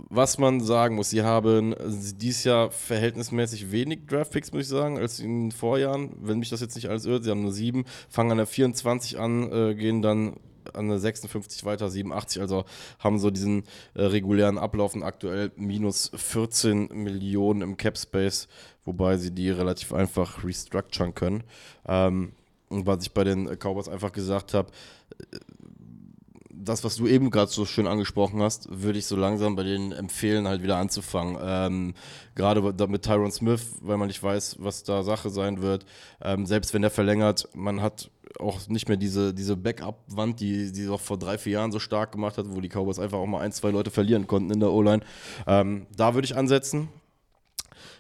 was man sagen muss, sie haben dieses Jahr verhältnismäßig wenig Draftpicks, muss ich sagen, als in den Vorjahren. Wenn mich das jetzt nicht alles irrt, sie haben nur sieben, fangen an der 24 an, äh, gehen dann an der 56 weiter, 87, also haben so diesen äh, regulären Ablauf und aktuell minus 14 Millionen im Cap Space, wobei sie die relativ einfach restructuren können. Ähm, und was ich bei den Cowboys einfach gesagt habe, das, was du eben gerade so schön angesprochen hast, würde ich so langsam bei denen empfehlen, halt wieder anzufangen. Ähm, gerade mit Tyron Smith, weil man nicht weiß, was da Sache sein wird. Ähm, selbst wenn der verlängert, man hat auch nicht mehr diese, diese Backup-Wand, die, die auch vor drei, vier Jahren so stark gemacht hat, wo die Cowboys einfach auch mal ein, zwei Leute verlieren konnten in der O-Line. Ähm, da würde ich ansetzen.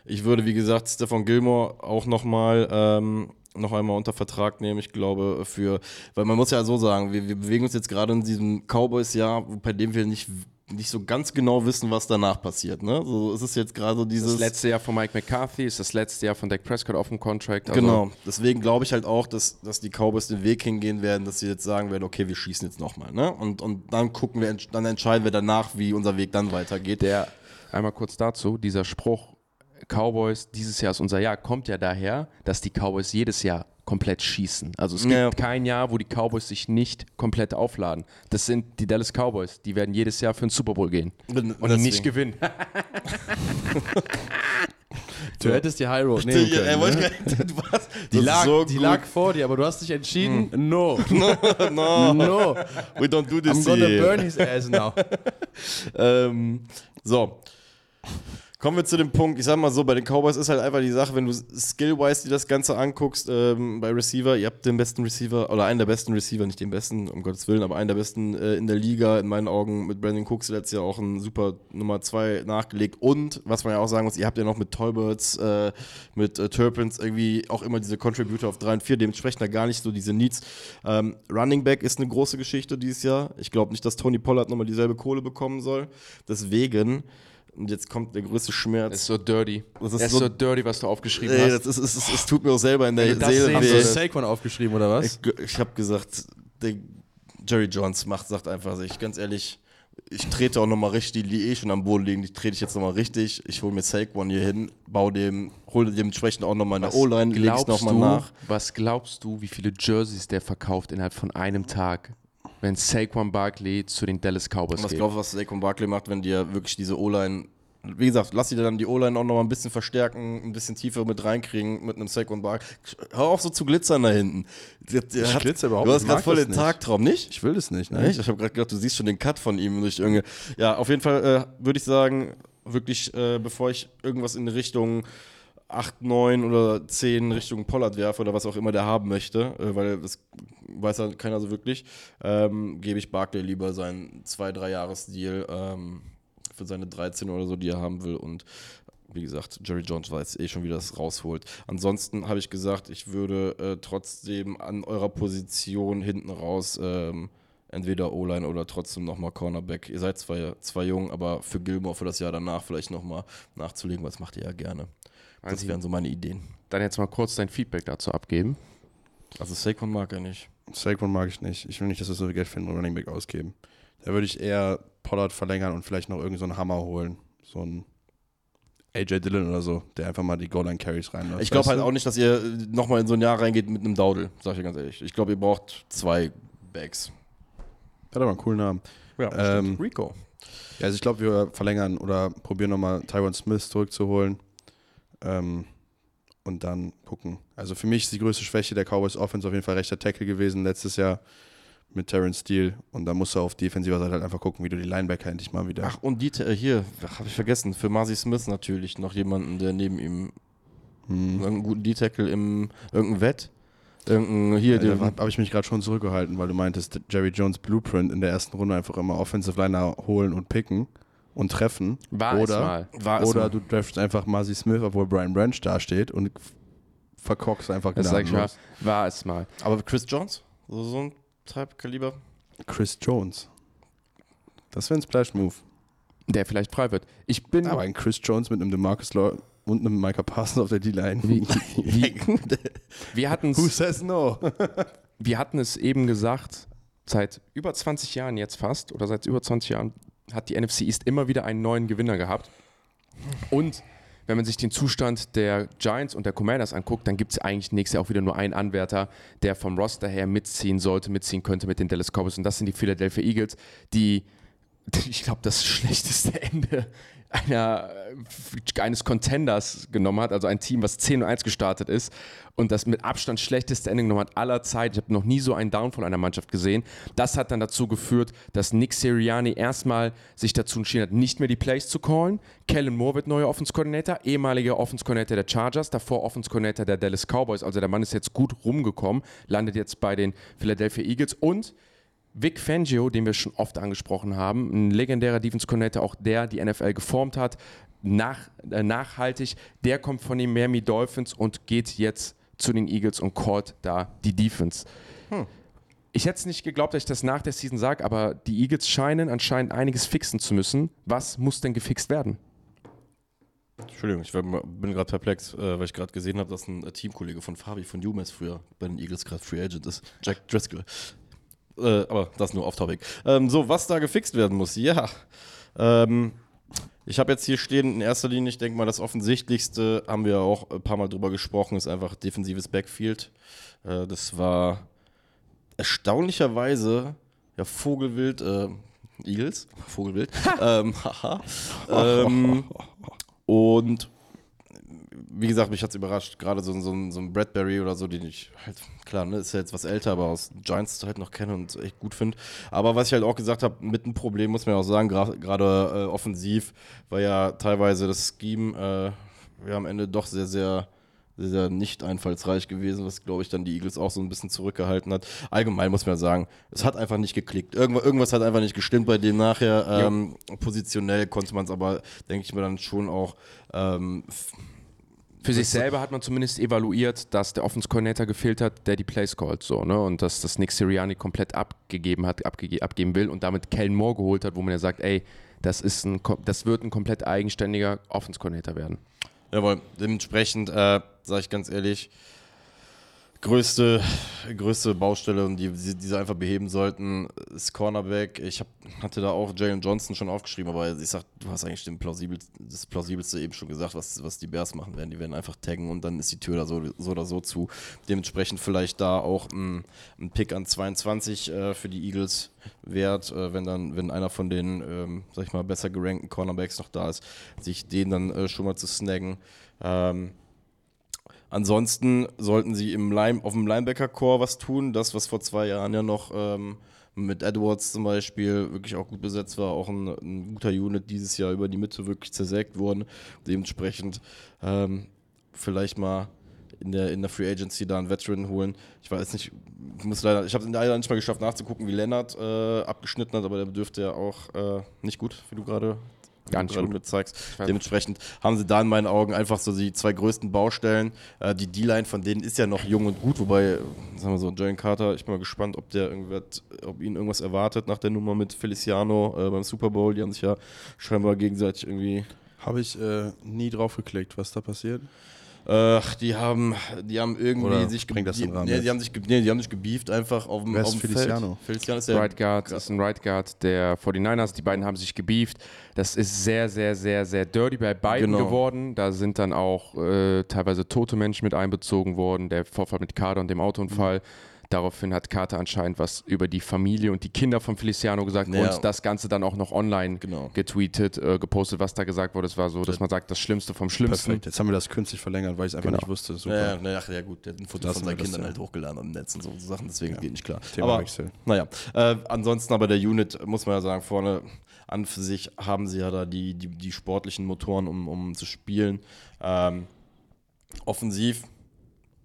Ich würde, wie gesagt, Stefan Gilmore auch nochmal ähm, noch einmal unter Vertrag nehmen. Ich glaube, für, weil man muss ja so sagen, wir, wir bewegen uns jetzt gerade in diesem Cowboys-Jahr, bei dem wir nicht, nicht so ganz genau wissen, was danach passiert. Ne? So, es ist jetzt gerade so dieses. Das letzte Jahr von Mike McCarthy ist das letzte Jahr von Dak Prescott auf dem Contract. Also Genau, deswegen glaube ich halt auch, dass, dass die Cowboys den Weg hingehen werden, dass sie jetzt sagen werden, okay, wir schießen jetzt nochmal, ne? Und, und dann gucken wir, dann entscheiden wir danach, wie unser Weg dann weitergeht. Der, einmal kurz dazu, dieser Spruch, Cowboys, dieses Jahr ist unser Jahr, kommt ja daher, dass die Cowboys jedes Jahr komplett schießen. Also es gibt Ja. kein Jahr, wo die Cowboys sich nicht komplett aufladen. Das sind die Dallas Cowboys, die werden jedes Jahr für den Super Bowl gehen und Deswegen. nicht gewinnen. Du hättest die High Road nehmen Die, können. ne? Die, lag, so die lag vor dir, aber du hast dich entschieden, no. no, No. we don't do this I'm gonna here. burn his ass now. Ähm, so. Kommen wir zu dem Punkt, ich sag mal so, bei den Cowboys ist halt einfach die Sache, wenn du skill-wise dir das Ganze anguckst, ähm, bei Receiver, ihr habt den besten Receiver, oder einen der besten Receiver, nicht den besten, um Gottes Willen, aber einen der besten äh, in der Liga, in meinen Augen, mit Brandon Cooks letztes Jahr auch ein super Nummer 2 nachgelegt. Und, was man ja auch sagen muss, ihr habt ja noch mit Tolberts, äh, mit äh, Turpins irgendwie auch immer diese Contributor auf 3 und 4, dementsprechend da gar nicht so diese Needs. Ähm, Running Back ist eine große Geschichte dieses Jahr. Ich glaube nicht, dass Tony Pollard nochmal dieselbe Kohle bekommen soll. Deswegen, und jetzt kommt der größte Schmerz. Das ist so dirty. Das Das ist ist, so- so dirty, was du aufgeschrieben Ey, hast. das ist, es, es, es tut mir auch selber in der Wenn du das Seele sehen Hast du weh. Saquon aufgeschrieben oder was? Ich, ich habe gesagt, der Jerry Jones macht, sagt einfach, ich ganz ehrlich, ich trete auch nochmal richtig, die eh schon am Boden liegen, die trete ich jetzt nochmal richtig. Ich hole mir Saquon hier hin, baue dem, hole dementsprechend auch nochmal eine O-Line, lege es nochmal nach. Was glaubst du, wie viele Jerseys der verkauft innerhalb von einem Tag, wenn Saquon Barkley zu den Dallas Cowboys Und was geht? glaubst du, was Saquon Barkley macht, wenn dir wirklich diese O-Line, wie gesagt, lass sie dir dann die O-Line auch nochmal ein bisschen verstärken, ein bisschen tiefer mit reinkriegen mit einem Saquon Barkley. Hör auf so zu glitzern da hinten. Der, der Ich hat- glitzer überhaupt Du hast ich gerade voll den nicht. Tagtraum, nicht? Ich will das nicht, ne? Ich habe gerade gedacht, du siehst schon den Cut von ihm durch irgendwie. Ja, auf jeden Fall äh, würde ich sagen, wirklich, äh, bevor ich irgendwas in Richtung 8, 9 oder 10 Richtung Pollard werfe oder was auch immer der haben möchte, äh, weil das weiß ja keiner so wirklich, ähm, gebe ich Barclay lieber seinen 2-3-Jahres-Deal ähm, für seine 13 oder so, die er haben will und wie gesagt, Jerry Jones weiß eh schon, wie das rausholt. Ansonsten habe ich gesagt, ich würde äh, trotzdem an eurer Position hinten raus ähm, entweder O-Line oder trotzdem nochmal Cornerback. Ihr seid zwar, zwar jung, aber für Gilmore für das Jahr danach vielleicht nochmal nachzulegen, was macht ihr ja gerne. Das Also- wären so meine Ideen. Dann jetzt mal kurz dein Feedback dazu abgeben. Also Saquon mag er nicht. Saquon mag ich nicht. Ich will nicht, dass wir so viel Geld für einen Running Back ausgeben. Da würde ich eher Pollard verlängern und vielleicht noch irgendeinen so einen Hammer holen. So ein AJ Dillon oder so, der einfach mal die Goal-Line-Carries reinlässt. Ich glaube halt auch nicht, dass ihr nochmal in so ein Jahr reingeht mit einem Daudel, sag ich dir ganz ehrlich. Ich glaube, ihr braucht zwei Bags. Hat aber einen coolen Namen. Ja, Ähm, Rico. Ja, also ich glaube, wir verlängern oder probieren nochmal Tyron Smith zurückzuholen. Ähm, und dann gucken. Also für mich ist die größte Schwäche der Cowboys Offense auf jeden Fall rechter Tackle gewesen letztes Jahr mit Terrence Steele. Und da musst du auf defensiver Seite halt einfach gucken, wie du die Linebacker endlich mal wieder. Ach, und die, äh, hier, habe ich vergessen, für Marcy Smith natürlich noch jemanden, der neben ihm Irgendeinen guten D-Tackle im irgendein Wett. Irgendein hier, Ja, habe ich mich gerade schon zurückgehalten, weil du meintest, Jerry Jones Blueprint in der ersten Runde einfach immer Offensive Liner holen und picken und treffen. War es oder mal. war es oder mal. du draftest einfach Marcy Smith, obwohl Brian Branch da steht und verkorkst einfach Das sag ich mal, war es mal. aber Chris Jones, so, so ein Type-Kaliber. Chris Jones. Das wäre ein Splash-Move. Der vielleicht frei wird. Ich bin. Aber ein Chris Jones mit einem DeMarcus Law und einem Micah Parsons auf der D-Line. wir hatten Who says no? wir hatten es eben gesagt, seit über 20 Jahren jetzt fast, oder seit über 20 Jahren hat die NFC East immer wieder einen neuen Gewinner gehabt. Und wenn man sich den Zustand der Giants und der Commanders anguckt, dann gibt es eigentlich nächstes Jahr auch wieder nur einen Anwärter, der vom Roster her mitziehen sollte, mitziehen könnte mit den Dallas Cowboys. Und das sind die Philadelphia Eagles, die, ich glaube, das schlechteste Ende einer, äh, eines Contenders genommen hat, also ein Team, was 10 und 1 gestartet ist und das mit Abstand schlechteste Ende genommen hat aller Zeit. Ich habe noch nie so einen Downfall einer Mannschaft gesehen. Das hat dann dazu geführt, dass Nick Sirianni erstmal sich dazu entschieden hat, nicht mehr die Plays zu callen. Kellen Moore wird neuer Offense Coordinator, ehemaliger Offense Coordinator der Chargers, davor Offense Coordinator der Dallas Cowboys. Also der Mann ist jetzt gut rumgekommen, landet jetzt bei den Philadelphia Eagles und Vic Fangio, den wir schon oft angesprochen haben, ein legendärer Defense Coordinator, auch der die NFL geformt hat, nach, äh, nachhaltig, der kommt von den Miami Dolphins und geht jetzt zu den Eagles und callt da die Defense. Ich hätte es nicht geglaubt, dass ich das nach der Season sage, aber die Eagles scheinen anscheinend einiges fixen zu müssen. Was muss denn gefixt werden? Entschuldigung, ich bin gerade perplex, äh, weil ich gerade gesehen habe, dass ein Teamkollege von Fabi von UMass früher bei den Eagles gerade Free Agent ist. Jack Driscoll. Äh, aber das nur off-topic. Ähm, so, was da gefixt werden muss, ja. Ähm, ich habe jetzt hier stehen, in erster Linie, ich denke mal, das Offensichtlichste, haben wir auch ein paar Mal drüber gesprochen, ist einfach defensives Backfield. Äh, das war erstaunlicherweise ja Vogelwild, äh, Eagles, Vogelwild, ähm, haha. ähm, und wie gesagt, mich hat es überrascht, gerade so, so, ein- so ein Bradbury oder so, den ich halt, klar, ne, ist ja jetzt was älter, aber aus Giants halt noch kenne und echt gut finde. Aber was ich halt auch gesagt habe, mit einem Problem muss man ja auch sagen, gerade äh, offensiv war ja teilweise das Scheme äh, ja, am Ende doch sehr, sehr sehr, sehr nicht einfallsreich gewesen, was, glaube ich, dann die Eagles auch so ein bisschen zurückgehalten hat. Allgemein muss man sagen, es hat einfach nicht geklickt. Irgendwas, irgendwas hat einfach nicht gestimmt bei dem nachher. Ähm, positionell konnte man es aber, denke ich mir, dann schon auch ähm, Für sich selber hat man zumindest evaluiert, dass der Offense Coordinator gefehlt hat, der die Plays callt, so, ne? Und dass das Nick Sirianni komplett abgegeben hat, abgege abgeben will und damit Kellen Moore geholt hat, wo man ja sagt, ey, das ist ein, das wird ein komplett eigenständiger Offense Coordinator werden. Jawohl, dementsprechend, äh, sage ich ganz ehrlich, größte, größte Baustelle, die, die die sie einfach beheben sollten, ist Cornerback. Ich hab, hatte da auch Jalen Johnson schon aufgeschrieben, aber ich sag, du hast eigentlich den plausibel, das Plausibelste eben schon gesagt, was, was die Bears machen werden. Die werden einfach taggen und dann ist die Tür da so, so oder so zu. Dementsprechend vielleicht da auch ein, ein Pick an 22 äh, für die Eagles wert, äh, wenn dann, wenn einer von den, ähm, sag ich mal, besser gerankten Cornerbacks noch da ist, sich den dann äh, schon mal zu snaggen. Ähm, ansonsten sollten sie im Line, auf dem Linebacker-Core was tun. Das, was vor zwei Jahren ja noch ähm, mit Edwards zum Beispiel wirklich auch gut besetzt war, auch ein, ein guter Unit dieses Jahr über die Mitte wirklich zersägt worden. Dementsprechend ähm, vielleicht mal in der, in der Free Agency da einen Veteran holen. Ich weiß nicht, ich muss leider, ich habe es leider nicht mal geschafft nachzugucken, wie Lennart äh, abgeschnitten hat, aber der dürfte ja auch äh, nicht gut, wie du gerade Gar nicht gut. mit zeigst. weiß Dementsprechend haben sie da in meinen Augen einfach so die zwei größten Baustellen. Äh, die D-Line von denen ist ja noch jung und gut, wobei, sagen wir so, Jalen Carter, ich bin mal gespannt, ob der irgendwas, ob ihn irgendwas erwartet nach der Nummer mit Feliciano äh, beim Super Bowl. Die haben sich ja scheinbar gegenseitig irgendwie Habe ich äh, nie drauf geklickt, was da passiert. Ach, die haben, die haben irgendwie Oder sich bringt das die, den Rahmen nee, die haben sich, ge- nee, die haben sich gebieft einfach auf dem, Wer ist auf dem Feliciano? Feld. Feliciano ist der Right Guard ist ein Right Guard der 49ers. Die beiden haben sich gebieft. Das ist sehr, sehr, sehr, sehr dirty bei beiden Genau. geworden. Da sind dann auch äh, teilweise tote Menschen mit einbezogen worden. Der Vorfall mit Kader und dem Autounfall. Daraufhin hat Carter anscheinend was über die Familie und die Kinder von Feliciano gesagt Ja. und das Ganze dann auch noch online Genau. getweetet, äh, gepostet, was da gesagt wurde. Es war so, dass man sagt, das Schlimmste vom Schlimmsten. Perfekt. Jetzt haben wir das künstlich verlängert, weil ich es einfach Genau. nicht wusste. Super. Ja, ja, na, ach, ja gut, der hat ein Foto Lassen von seinen Kindern ja. halt hochgeladen am Netz und so Sachen, deswegen geht nicht klar. Thema aber, Wechsel. naja, äh, ansonsten aber der Unit, muss man ja sagen, vorne an für sich haben sie ja da die, die, die sportlichen Motoren, um, um zu spielen. Ähm, Offensiv,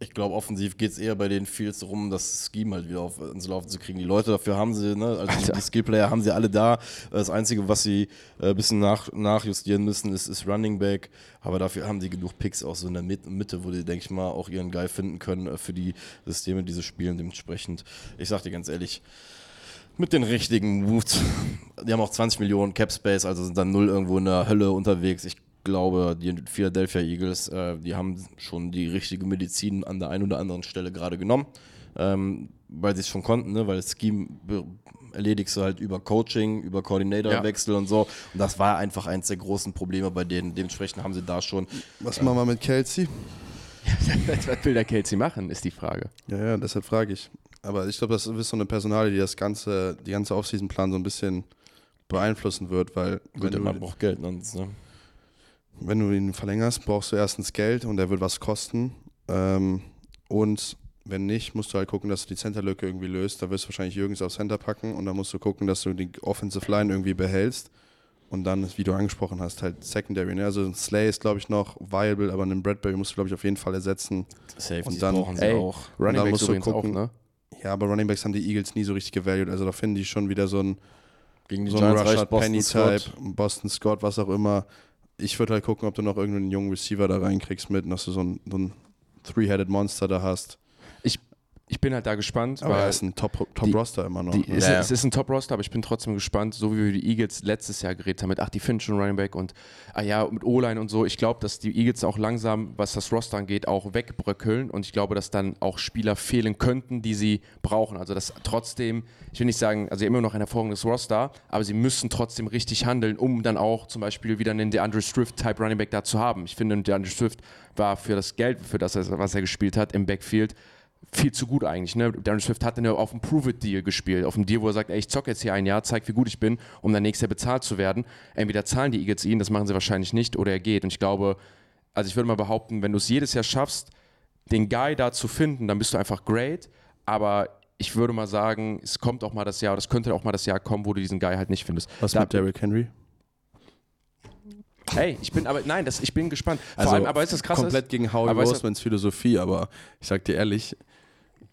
ich glaube, offensiv geht es eher bei den Fields darum, das Scheme halt wieder auf, ins Laufen zu kriegen. Die Leute dafür haben sie, ne? also die, die Skillplayer haben sie alle da. Das Einzige, was sie äh, ein bisschen nach, nachjustieren müssen, ist, ist Running Back. Aber dafür haben sie genug Picks auch so in der Mit- Mitte, wo die, denke ich mal, auch ihren Guy finden können äh, für die Systeme, die sie spielen. Dementsprechend, ich sag dir ganz ehrlich, mit den richtigen Moves. Die haben auch 20 Millionen Cap Space, also sind dann null irgendwo in der Hölle unterwegs. Ich glaube, die Philadelphia Eagles, äh, die haben schon die richtige Medizin an der einen oder anderen Stelle gerade genommen, ähm, weil sie es schon konnten, ne? weil das Scheme erledigst du halt über Coaching, über Koordinatorwechsel und so. Und das war einfach eins der großen Probleme bei denen. Dementsprechend haben sie da schon Was machen wir mit Kelsey? Was will der Kelsey machen, ist die Frage. Ja, ja, deshalb frage ich. Aber ich glaube, das ist so eine Personalie, die das ganze, die ganze Offseason-Plan so ein bisschen beeinflussen wird, weil wenn Gut, man du, braucht Geld. Sonst, ne? Wenn du ihn verlängerst, brauchst du erstens Geld und er wird was kosten. Ähm, und wenn nicht, musst du halt gucken, dass du die Centerlücke irgendwie löst. Da wirst du wahrscheinlich Jürgens auf Center packen und dann musst du gucken, dass du die Offensive Line irgendwie behältst. Und dann, wie du angesprochen hast, halt Secondary. Ne? Also ein Slay ist, glaube ich, noch viable, aber einen Bradbury musst du, glaube ich, auf jeden Fall ersetzen. Safeties Und dann- brauchen sie Ey, auch. Running Backs musst du gucken. auch, ne? Ja, aber Running Backs haben die Eagles nie so richtig gevalued. Also da finden die schon wieder so ein Gegen die so ein Giants Rashad Boston Penny-Type, Scott. Boston Scott, was auch immer. Ich würde halt gucken, ob du noch irgendeinen jungen Receiver da reinkriegst mit, dass du so ein, so ein Three-Headed Monster da hast. Ich bin halt da gespannt, Aber er weil ist ein Top-Roster immer noch. die, ne? ist, Ja, es ist ein Top-Roster, aber ich bin trotzdem gespannt, so wie wir die Eagles letztes Jahr geredet haben, mit ach, die finden schon Running Back und ah ja, mit O-Line und so. Ich glaube, dass die Eagles auch langsam, was das Roster angeht, auch wegbröckeln und ich glaube, dass dann auch Spieler fehlen könnten, die sie brauchen. Also dass trotzdem, ich will nicht sagen, also immer noch ein hervorragendes Roster, aber sie müssen trotzdem richtig handeln, um dann auch zum Beispiel wieder einen DeAndre Swift-Type Running Back da zu haben. Ich finde, DeAndre Swift war für das Geld, für das, was er gespielt hat im Backfield, viel zu gut eigentlich. Ne? Darren Swift hat dann ja auf dem Prove-It-Deal gespielt. Auf dem Deal, wo er sagt, ey, ich zocke jetzt hier ein Jahr, zeig, wie gut ich bin, um dann nächstes Jahr bezahlt zu werden. Entweder zahlen die Eagles ihn, das machen sie wahrscheinlich nicht, oder er geht. Und ich glaube, also ich würde mal behaupten, wenn du es jedes Jahr schaffst, den Guy da zu finden, dann bist du einfach great. Aber ich würde mal sagen, es kommt auch mal das Jahr, oder es könnte auch mal das Jahr kommen, wo du diesen Guy halt nicht findest. Was Da- mit Derrick Henry? Ey, ich bin aber, nein, das, ich bin gespannt. Vor Also allem, aber ist das krass? komplett gegen Howie Rosemans Philosophie, aber ich sag dir ehrlich,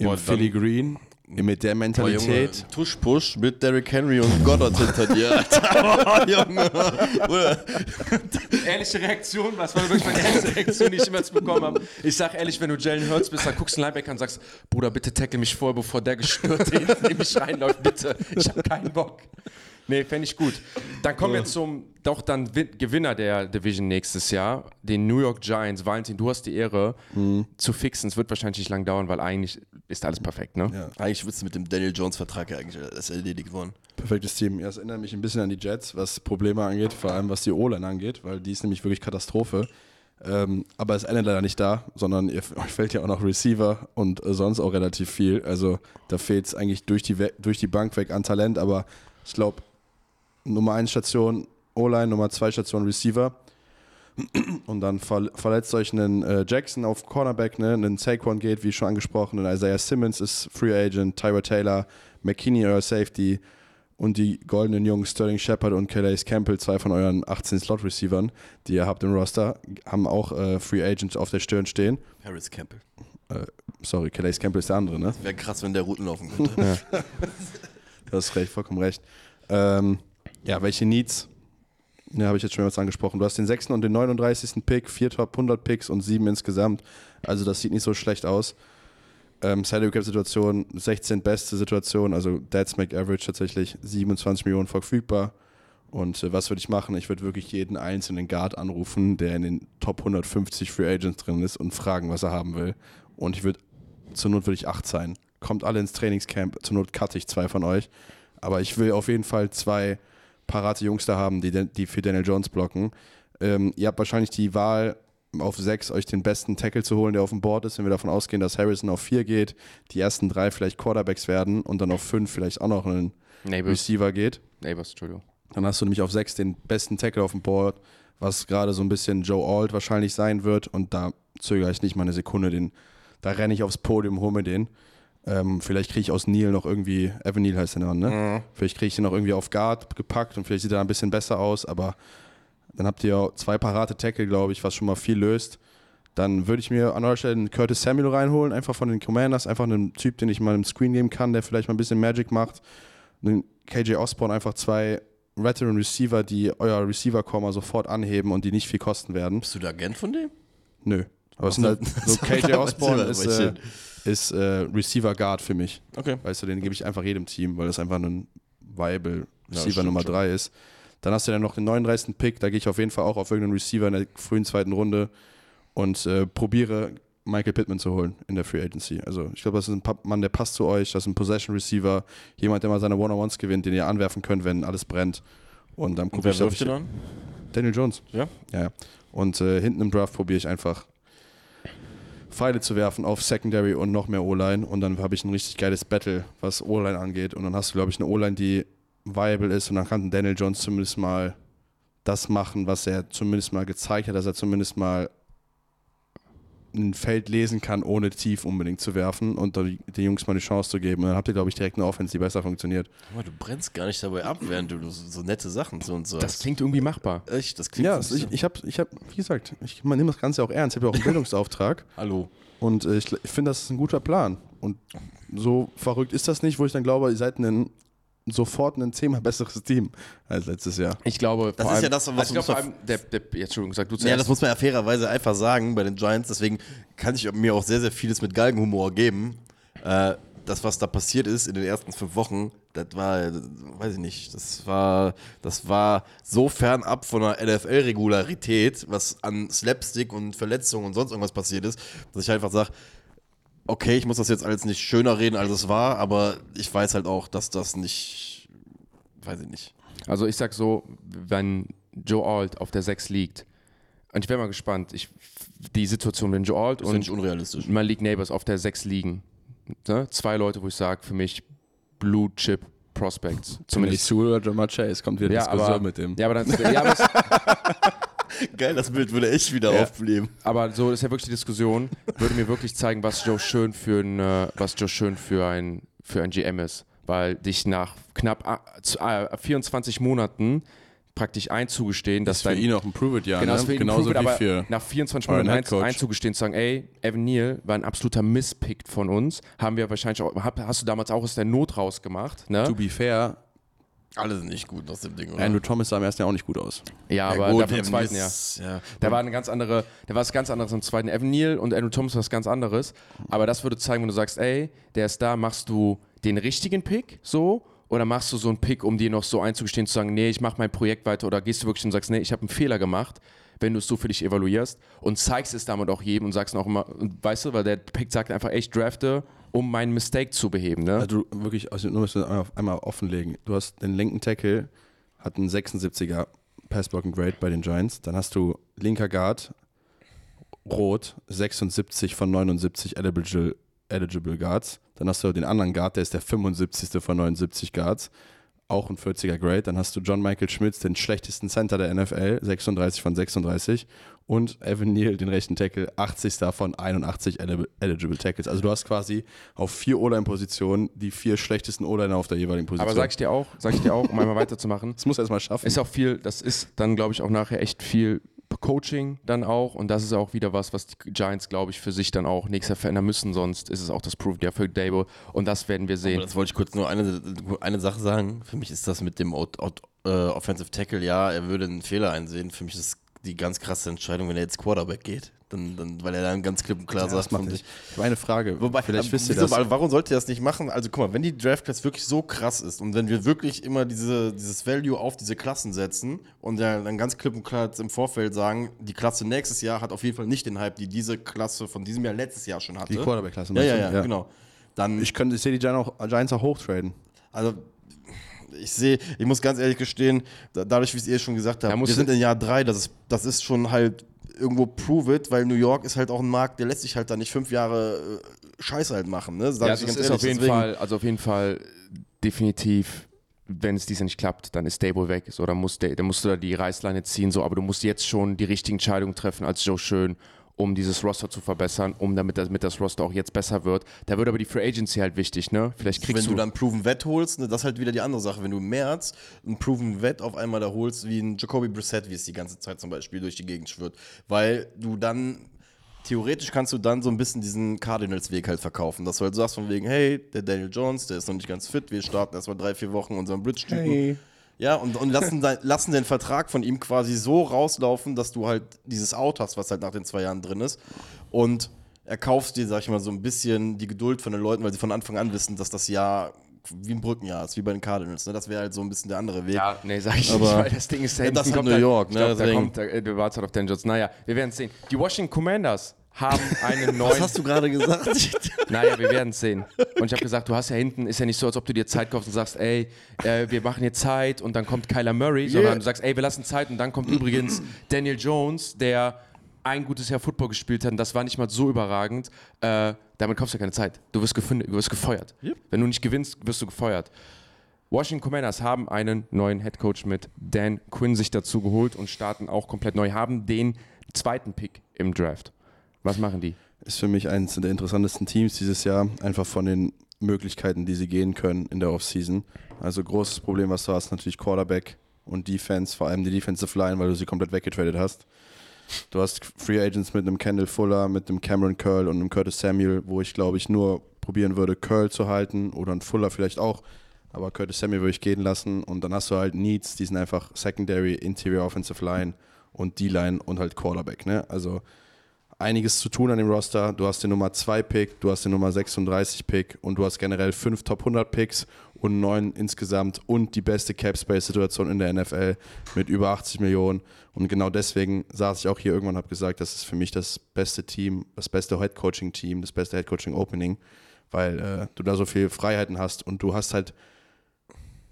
im Boah, Philly Green, mit der Boah, Junge, Mentalität, Tush-Push mit Derrick Henry und Goddard hinter dir. Alter. Junge. Oder? Ehrliche Reaktion, was war wirklich meine erste Reaktion, die ich immer jetzt bekommen habe? Ich sag ehrlich, wenn du Jalen Hurts bist, dann guckst du einen Linebacker und sagst, Bruder, bitte tackle mich vor, bevor der gestört in mich reinläuft, bitte. Ich habe keinen Bock. Nee, fände ich gut. Dann kommen wir zum doch dann Win Gewinner der Division nächstes Jahr, den New York Giants. Valentin, du hast die Ehre zu fixen. Es wird wahrscheinlich nicht lang dauern, weil eigentlich ist alles perfekt, ne? Ja. Eigentlich wird mit dem Daniel Jones-Vertrag ja eigentlich das erledigt worden. perfektes Team. Ja, es erinnert mich ein bisschen an die Jets, was Probleme angeht, vor allem was die O-Line angeht, weil die ist nämlich wirklich Katastrophe. Ähm, aber es endet leider nicht da, sondern ihr, euch fällt ja auch noch Receiver und äh, sonst auch relativ viel. Also da fehlt es eigentlich durch die, durch die Bank weg an Talent, aber ich glaube, Nummer 1 Station O-Line, Nummer 2 Station Receiver. Und dann ver verletzt euch einen äh, Jackson auf Cornerback, ne? einen Saquon geht, wie schon angesprochen, ein Isaiah Simmons ist Free Agent, Tyra Taylor, McKinney euer Safety und die goldenen Jungen Sterling Shepard und Calais Campbell, zwei von euren 18 Slot-Receivern, die ihr habt im Roster, haben auch äh, Free Agent auf der Stirn stehen. Harris Campbell. Sorry, Calais Campbell ist der andere, ne? Wäre krass, wenn der Routen laufen könnte. Du hast recht, vollkommen recht. Ähm, ja, welche Needs? Ja, habe ich jetzt schon mehrmals angesprochen. Du hast den 6. und den 39. Pick, vier Top 100 Picks und sieben insgesamt. Also das sieht nicht so schlecht aus. Ähm, Salary Cap Situation, 16 beste Situation, also Dead Make Average tatsächlich 27 Millionen verfügbar. Und äh, was würde ich machen? Ich würde wirklich jeden einzelnen Guard anrufen, der in den Top 150 Free Agents drin ist und fragen, was er haben will. Und ich würde, zur Not würde ich 8 sein. Kommt alle ins Trainingscamp, zur Not cutte ich zwei von euch. Aber ich will auf jeden Fall zwei parate Jungs da haben, die, die für Daniel Jones blocken. Ähm, ihr habt wahrscheinlich die Wahl, auf sechs euch den besten Tackle zu holen, der auf dem Board ist, wenn wir davon ausgehen, dass Harrison auf vier geht, die ersten drei vielleicht Quarterbacks werden und dann auf fünf vielleicht auch noch ein Neighbors. Receiver geht. Neighbors, Entschuldigung. Dann hast du nämlich auf sechs den besten Tackle auf dem Board, was gerade so ein bisschen Joe Alt wahrscheinlich sein wird. Und da zögere ich nicht mal eine Sekunde. Den, da renne ich aufs Podium, hole mir den. Ähm, vielleicht kriege ich aus Neil noch irgendwie, Evan Neal heißt der Mann, ne? Vielleicht kriege ich den noch irgendwie auf Guard gepackt und vielleicht sieht er ein bisschen besser aus. Aber dann habt ihr zwei parate Tackle, glaube ich, was schon mal viel löst. dann würde ich mir an eurer Stelle einen Curtis Samuel reinholen, einfach von den Commanders, einfach einen Typ, den ich mal im Screen geben kann, der vielleicht mal ein bisschen Magic macht. Einen KJ Osborne, einfach zwei Veteran Receiver, die euer Receiver-Core mal sofort anheben und die nicht viel kosten werden. Bist du der Agent von dem? Nö. Aber es sind halt so KJ Osborne ist äh, ist äh, Receiver Guard für mich. Okay. Weißt du, den gebe ich einfach jedem Team, weil das einfach ein viable das Receiver stimmt Nummer schon. 3 ist. Dann hast du dann noch den 39. Pick, da gehe ich auf jeden Fall auch auf irgendeinen Receiver in der frühen zweiten Runde und äh, probiere Michael Pittman zu holen in der Free Agency. Also ich glaube, das ist ein Mann, der passt zu euch, das ist ein Possession Receiver, jemand, der mal seine One-on-Ones gewinnt, den ihr anwerfen könnt, wenn alles brennt. Und dann gucke ich, ob ich den an? Daniel Jones. Ja? Ja, ja. Und äh, hinten im Draft probiere ich einfach Pfeile zu werfen auf Secondary und noch mehr O-Line. Und dann habe ich ein richtig geiles Battle, was O-Line angeht. Und dann hast du, glaube ich, eine O-Line, die viable ist. Und dann kann Daniel Jones zumindest mal das machen, was er zumindest mal gezeigt hat, dass er zumindest mal ein Feld lesen kann, ohne tief unbedingt zu werfen und dann den Jungs mal die Chance zu geben. Und dann habt ihr, glaube ich, direkt eine Offense, die besser funktioniert. Aber du brennst gar nicht dabei ab, während du so, nette Sachen zu uns sagst. Das klingt irgendwie machbar. Echt, das klingt Ja, so ich, ich habe, ich hab, wie gesagt, ich man nehme das Ganze auch ernst. Ich habe ja auch einen Bildungsauftrag. Hallo. Und äh, ich, ich finde, das ist ein guter Plan. Und so verrückt ist das nicht, wo ich dann glaube, ihr seid ein, sofort ein zehnmal besseres Team als letztes Jahr. Ich glaube, Das ist allem, ja das, was also ich glaube, uns vor allem, der, der, ja, Entschuldigung, sag du Ja, zuerst. das muss man ja fairerweise einfach sagen bei den Giants. Deswegen kann ich mir auch sehr, sehr vieles mit Galgenhumor geben. Äh, das, was da passiert ist in den ersten fünf Wochen, das war, weiß ich nicht, das war, das war so fernab von einer NFL-Regularität, was an Slapstick und Verletzungen und sonst irgendwas passiert ist, dass ich einfach sage, okay, ich muss das jetzt alles nicht schöner reden, als es war, aber ich weiß halt auch, dass das nicht, weiß ich nicht. Also ich sag so, wenn Joe Alt auf der 6 liegt, und ich wäre mal gespannt, ich, die Situation, wenn Joe Alt Ist ja und nicht unrealistisch. Malik Neighbors auf der 6 liegen, ne? zwei Leute, wo ich sage, für mich Blue Chip Prospects. Zumindest. Sewell oder Jamar Chase kommt wieder Ja, aber, mit dem. ja, aber, dann, ja, aber, es, Geil, das Bild würde echt wieder Ja. aufleben. aber so ist ja wirklich die Diskussion, würde mir wirklich zeigen, was Joe schön für ein, äh, was Joe schön für ein, für ein GM ist. Weil dich nach knapp äh, zu- äh, 24 Monaten praktisch einzugestehen, dass das ist für dein ihn auch ein Prove-It-Jahr, Genau, ne? das für ihn genauso Prove It, wie für nach 24 euren Monaten ein, einzugestehen, zu sagen, ey, Evan Neal war ein absoluter Misspick von uns, haben wir wahrscheinlich auch, hast du damals auch aus der Not rausgemacht, ne? To be fair, Alle sind nicht gut aus dem Ding, oder? Andrew Thomas sah im ersten Jahr auch nicht gut aus. Ja, aber gut, im zweiten Jahr. ja. Der war eine ganz andere, der war was ganz anderes im zweiten. Evan Neal und Andrew Thomas was ganz anderes. Aber das würde zeigen, wenn du sagst, ey, der ist da, machst du den richtigen Pick so oder machst du so einen Pick, um dir noch so einzugestehen, zu sagen, nee, ich mache mein Projekt weiter oder gehst du wirklich und sagst, nee, ich habe einen Fehler gemacht, wenn du es so für dich evaluierst und zeigst es damit auch jedem und sagst auch immer, weißt du, weil der Pick sagt einfach, ey, ich drafte, um meinen Mistake zu beheben, ne? Also du wirklich, also nur müssen wir einmal, einmal offenlegen. Du hast den linken Tackle, hat einen 76er Passblocking Grade bei den Giants. Dann hast du linker Guard, rot, 76 von 79 eligible, eligible Guards. Dann hast du den anderen Guard, der ist der 75. von 79 Guards. Auch ein 40er Grade. Dann hast du John Michael Schmitz, den schlechtesten Center der NFL, 36 von 36. Und Evan Neal, den rechten Tackle, 80. von 81 eli- eligible Tackles. Also du hast quasi auf vier O-Line-Positionen die vier schlechtesten O-Liner auf der jeweiligen Position. Aber sag ich dir auch, sag ich dir auch, um einmal weiterzumachen, das muss er erstmal schaffen. Ist auch viel, das ist dann, glaube ich, auch nachher echt viel Coaching dann auch. Und das ist auch wieder was, was die Giants, glaube ich, für sich dann auch nächstes Jahr verändern müssen. Sonst ist es auch das Proof der für Dable. Und das werden wir Aber sehen. das wollte ich kurz nur eine, eine Sache sagen. Für mich ist das mit dem Out, Out, äh, Offensive Tackle, ja, er würde einen Fehler einsehen. Für mich ist die ganz krasse Entscheidung, wenn er jetzt Quarterback geht. Dann, dann, weil er dann ganz klipp und klar ja, das sagt, macht. Ich habe eine Frage. Wobei, Vielleicht äh, wisst ihr das. Warum sollte er das nicht machen? Also guck mal, wenn die Draftklasse wirklich so krass ist und wenn wir wirklich immer diese, dieses Value auf diese Klassen setzen und ja dann ganz klipp und klar im Vorfeld sagen, die Klasse nächstes Jahr hat auf jeden Fall nicht den Hype, die diese Klasse von diesem Jahr letztes Jahr schon hatte. Die Quarterback-Klasse. Ja, ja, du? ja, genau. Dann, Ich, könnte- ich sehe die Giants auch, Giants auch hochtraden. also ich sehe, ich muss ganz ehrlich gestehen, da, dadurch, wie es ihr schon gesagt musst wir sind in Jahr drei, das ist, das ist schon halt irgendwo prove it, weil New York ist halt auch ein Markt, der lässt sich halt da nicht fünf Jahre äh, Scheiße halt machen. Ne? Ja, also ganz ist auf jeden deswegen- Fall, also auf jeden Fall definitiv, wenn es dies nicht klappt, dann ist Dable weg. So, dann, musst du, dann musst du da die Reißleine ziehen, so, aber du musst jetzt schon die richtigen Entscheidungen treffen als Joe Schön, um dieses Roster zu verbessern, um damit das, damit das Roster auch jetzt besser wird. Da wird aber die Free Agency halt wichtig, ne? Vielleicht kriegst wenn du du dann Proven Vet holst, ne, das ist halt wieder die andere Sache. Wenn du im März einen Proven Vet auf einmal da holst, wie ein Jacoby Brissett, wie es die ganze Zeit zum Beispiel durch die Gegend schwirrt, weil du dann theoretisch kannst du dann so ein bisschen diesen Cardinals-Weg halt verkaufen. Dass du halt sagst von wegen, hey, der Daniel Jones, der ist noch nicht ganz fit, wir starten erstmal drei, vier Wochen unseren Bridge-Typen. Ja, und, und lassen, lassen den Vertrag von ihm quasi so rauslaufen, dass du halt dieses Out hast, was halt nach den zwei Jahren drin ist. Und erkaufst dir, sag ich mal, so ein bisschen die Geduld von den Leuten, weil sie von Anfang an wissen, dass das Jahr wie ein Brückenjahr ist, wie bei den Cardinals. Ne? Das wäre halt so ein bisschen der andere Weg. Ja, nee, sag ich Aber- nicht, weil das Ding ist Ja, das ist kommt New York, ne, glaub, da kommt, da, äh, du wartest halt auf Dan Jones. Naja, wir werden es sehen. Die Washington Commanders haben einen neuen. Was hast du gerade gesagt? Naja, wir werden es sehen. Und ich habe gesagt, du hast ja hinten, ist ja nicht so, als ob du dir Zeit kaufst und sagst, ey, äh, wir machen hier Zeit und dann kommt Kyler Murray, sondern du sagst, ey, wir lassen Zeit und dann kommt übrigens Daniel Jones, der ein gutes Jahr Football gespielt hat und das war nicht mal so überragend. Äh, damit kaufst du ja keine Zeit. Du wirst, du wirst gefeuert. Wenn du nicht gewinnst, wirst du gefeuert. Washington Commanders haben einen neuen Headcoach mit Dan Quinn sich dazu geholt und starten auch komplett neu, haben den zweiten Pick im Draft. Was machen die? Ist für mich eines der interessantesten Teams dieses Jahr, einfach von den Möglichkeiten, die sie gehen können in der Offseason. Also großes Problem, was du hast, natürlich Quarterback und Defense, vor allem die Defensive Line, weil du sie komplett weggetradet hast. Du hast Free Agents mit einem Kendall Fuller, mit einem Cameron Curl und einem Curtis Samuel, wo ich glaube ich nur probieren würde, Curl zu halten oder einen Fuller vielleicht auch. Aber Curtis Samuel würde ich gehen lassen und dann hast du halt Needs, die sind einfach Secondary, Interior Offensive Line und D-Line und halt Quarterback. Ne? Also einiges zu tun an dem Roster. Du hast den Nummer 2 Pick, du hast den Nummer 36 Pick und du hast generell fünf Top 100 Picks und neun insgesamt und die beste Cap Space Situation in der NFL mit über 80 Millionen. Und genau deswegen saß ich auch hier irgendwann und habe gesagt, das ist für mich das beste Team, das beste Head Coaching Team, das beste Head Coaching Opening, weil äh, du da so viel Freiheiten hast und du hast halt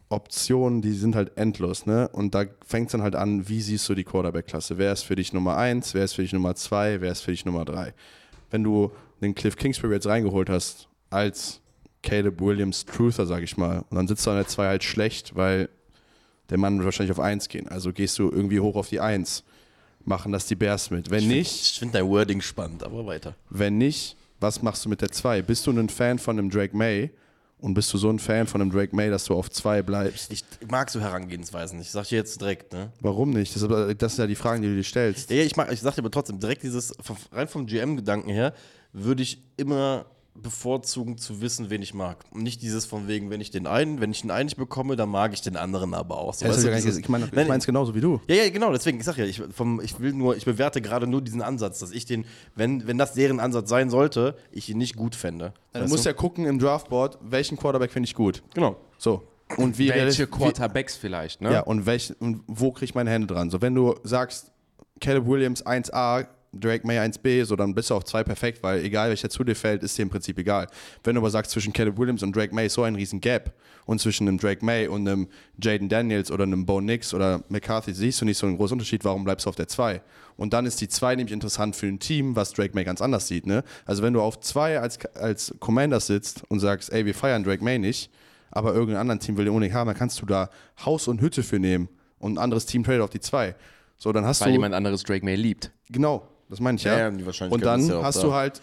Optionen, die sind halt endlos, ne? Und da fängt es dann halt an, wie siehst du die Quarterback-Klasse? Wer ist für dich Nummer 1, wer ist für dich Nummer 2, wer ist für dich Nummer 3? Wenn du den Cliff Kingsbury jetzt reingeholt hast, als Caleb Williams Truther, sag ich mal, und dann sitzt du an der 2 halt schlecht, weil der Mann wird wahrscheinlich auf 1 gehen. Also gehst du irgendwie hoch auf die 1. Machen das die Bears mit. Wenn nicht, Ich finde dein Wording spannend, aber weiter. wenn nicht, was machst du mit der 2? Bist du ein Fan von einem Drake May? Und bist du so ein Fan von einem Drake May, dass du auf 2 bleibst? Ich mag so Herangehensweisen. Ich sag dir jetzt direkt, ne? Warum nicht? Das, ist das sind ja die Fragen, die du dir stellst. Ja, ich, mag, ich sag dir aber trotzdem, direkt dieses, rein vom GM-Gedanken her, würde ich immer bevorzugen zu wissen, wen ich mag. Und nicht dieses von wegen, wenn ich den einen, wenn ich den einen nicht bekomme, dann mag ich den anderen aber auch. So, weißt ist du, dieses- ich meine ich mein's genauso wie du. Ja, ja, genau, deswegen, ich sag ja, ich, vom, ich will nur, ich bewerte gerade nur diesen Ansatz, dass ich den, wenn, wenn das deren Ansatz sein sollte, ich ihn nicht gut fände. Du Weißt musst ja gucken im Draftboard, welchen Quarterback finde ich gut. Genau. So. Und wie Welche wie- Quarterbacks vielleicht, ne? Ja, und, welch, und wo kriege ich meine Hände dran? So, wenn du sagst, Caleb Williams 1A, Drake May 1B, so dann bist du auf 2 perfekt, weil egal welcher zu dir fällt, ist dir im Prinzip egal. Wenn du aber sagst, zwischen Caleb Williams und Drake May ist so ein riesen Gap und zwischen einem Drake May und einem Jaden Daniels oder einem Bo Nix oder McCarthy siehst du nicht so einen großen Unterschied, warum bleibst du auf der 2? Und dann ist die 2 nämlich interessant für ein Team, was Drake May ganz anders sieht. Ne? Also wenn du auf 2 als, als Commander sitzt und sagst, ey, wir feiern Drake May nicht, aber irgendein anderes Team will den unbedingt haben, dann kannst du da Haus und Hütte für nehmen und ein anderes Team trade auf die 2. So, dann hast Weil du. jemand anderes Drake May liebt. Genau, das meine ich ja. Ja, ja, die und dann ja hast da. du halt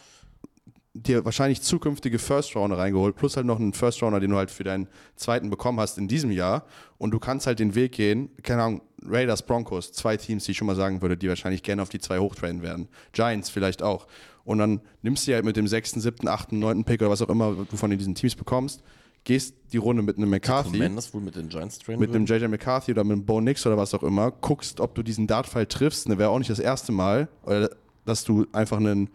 dir wahrscheinlich zukünftige First Rounder reingeholt, plus halt noch einen First Rounder, den du halt für deinen zweiten bekommen hast in diesem Jahr. Und du kannst halt den Weg gehen, keine Ahnung, Raiders, Broncos, zwei Teams, die ich schon mal sagen würde, die wahrscheinlich gerne auf die zwei hochtrainen werden. Giants vielleicht auch. Und dann nimmst du halt mit dem sechsten, siebten, achten, neunten Pick oder was auch immer du von diesen Teams bekommst, gehst die Runde mit einem McCarthy Commanders wohl mit den Giants trainen mit einem JJ McCarthy oder mit einem Bo Nix oder was auch immer, guckst, ob du diesen Dartpfeil triffst. Ne, wäre auch nicht das erste Mal, oder dass du einfach einen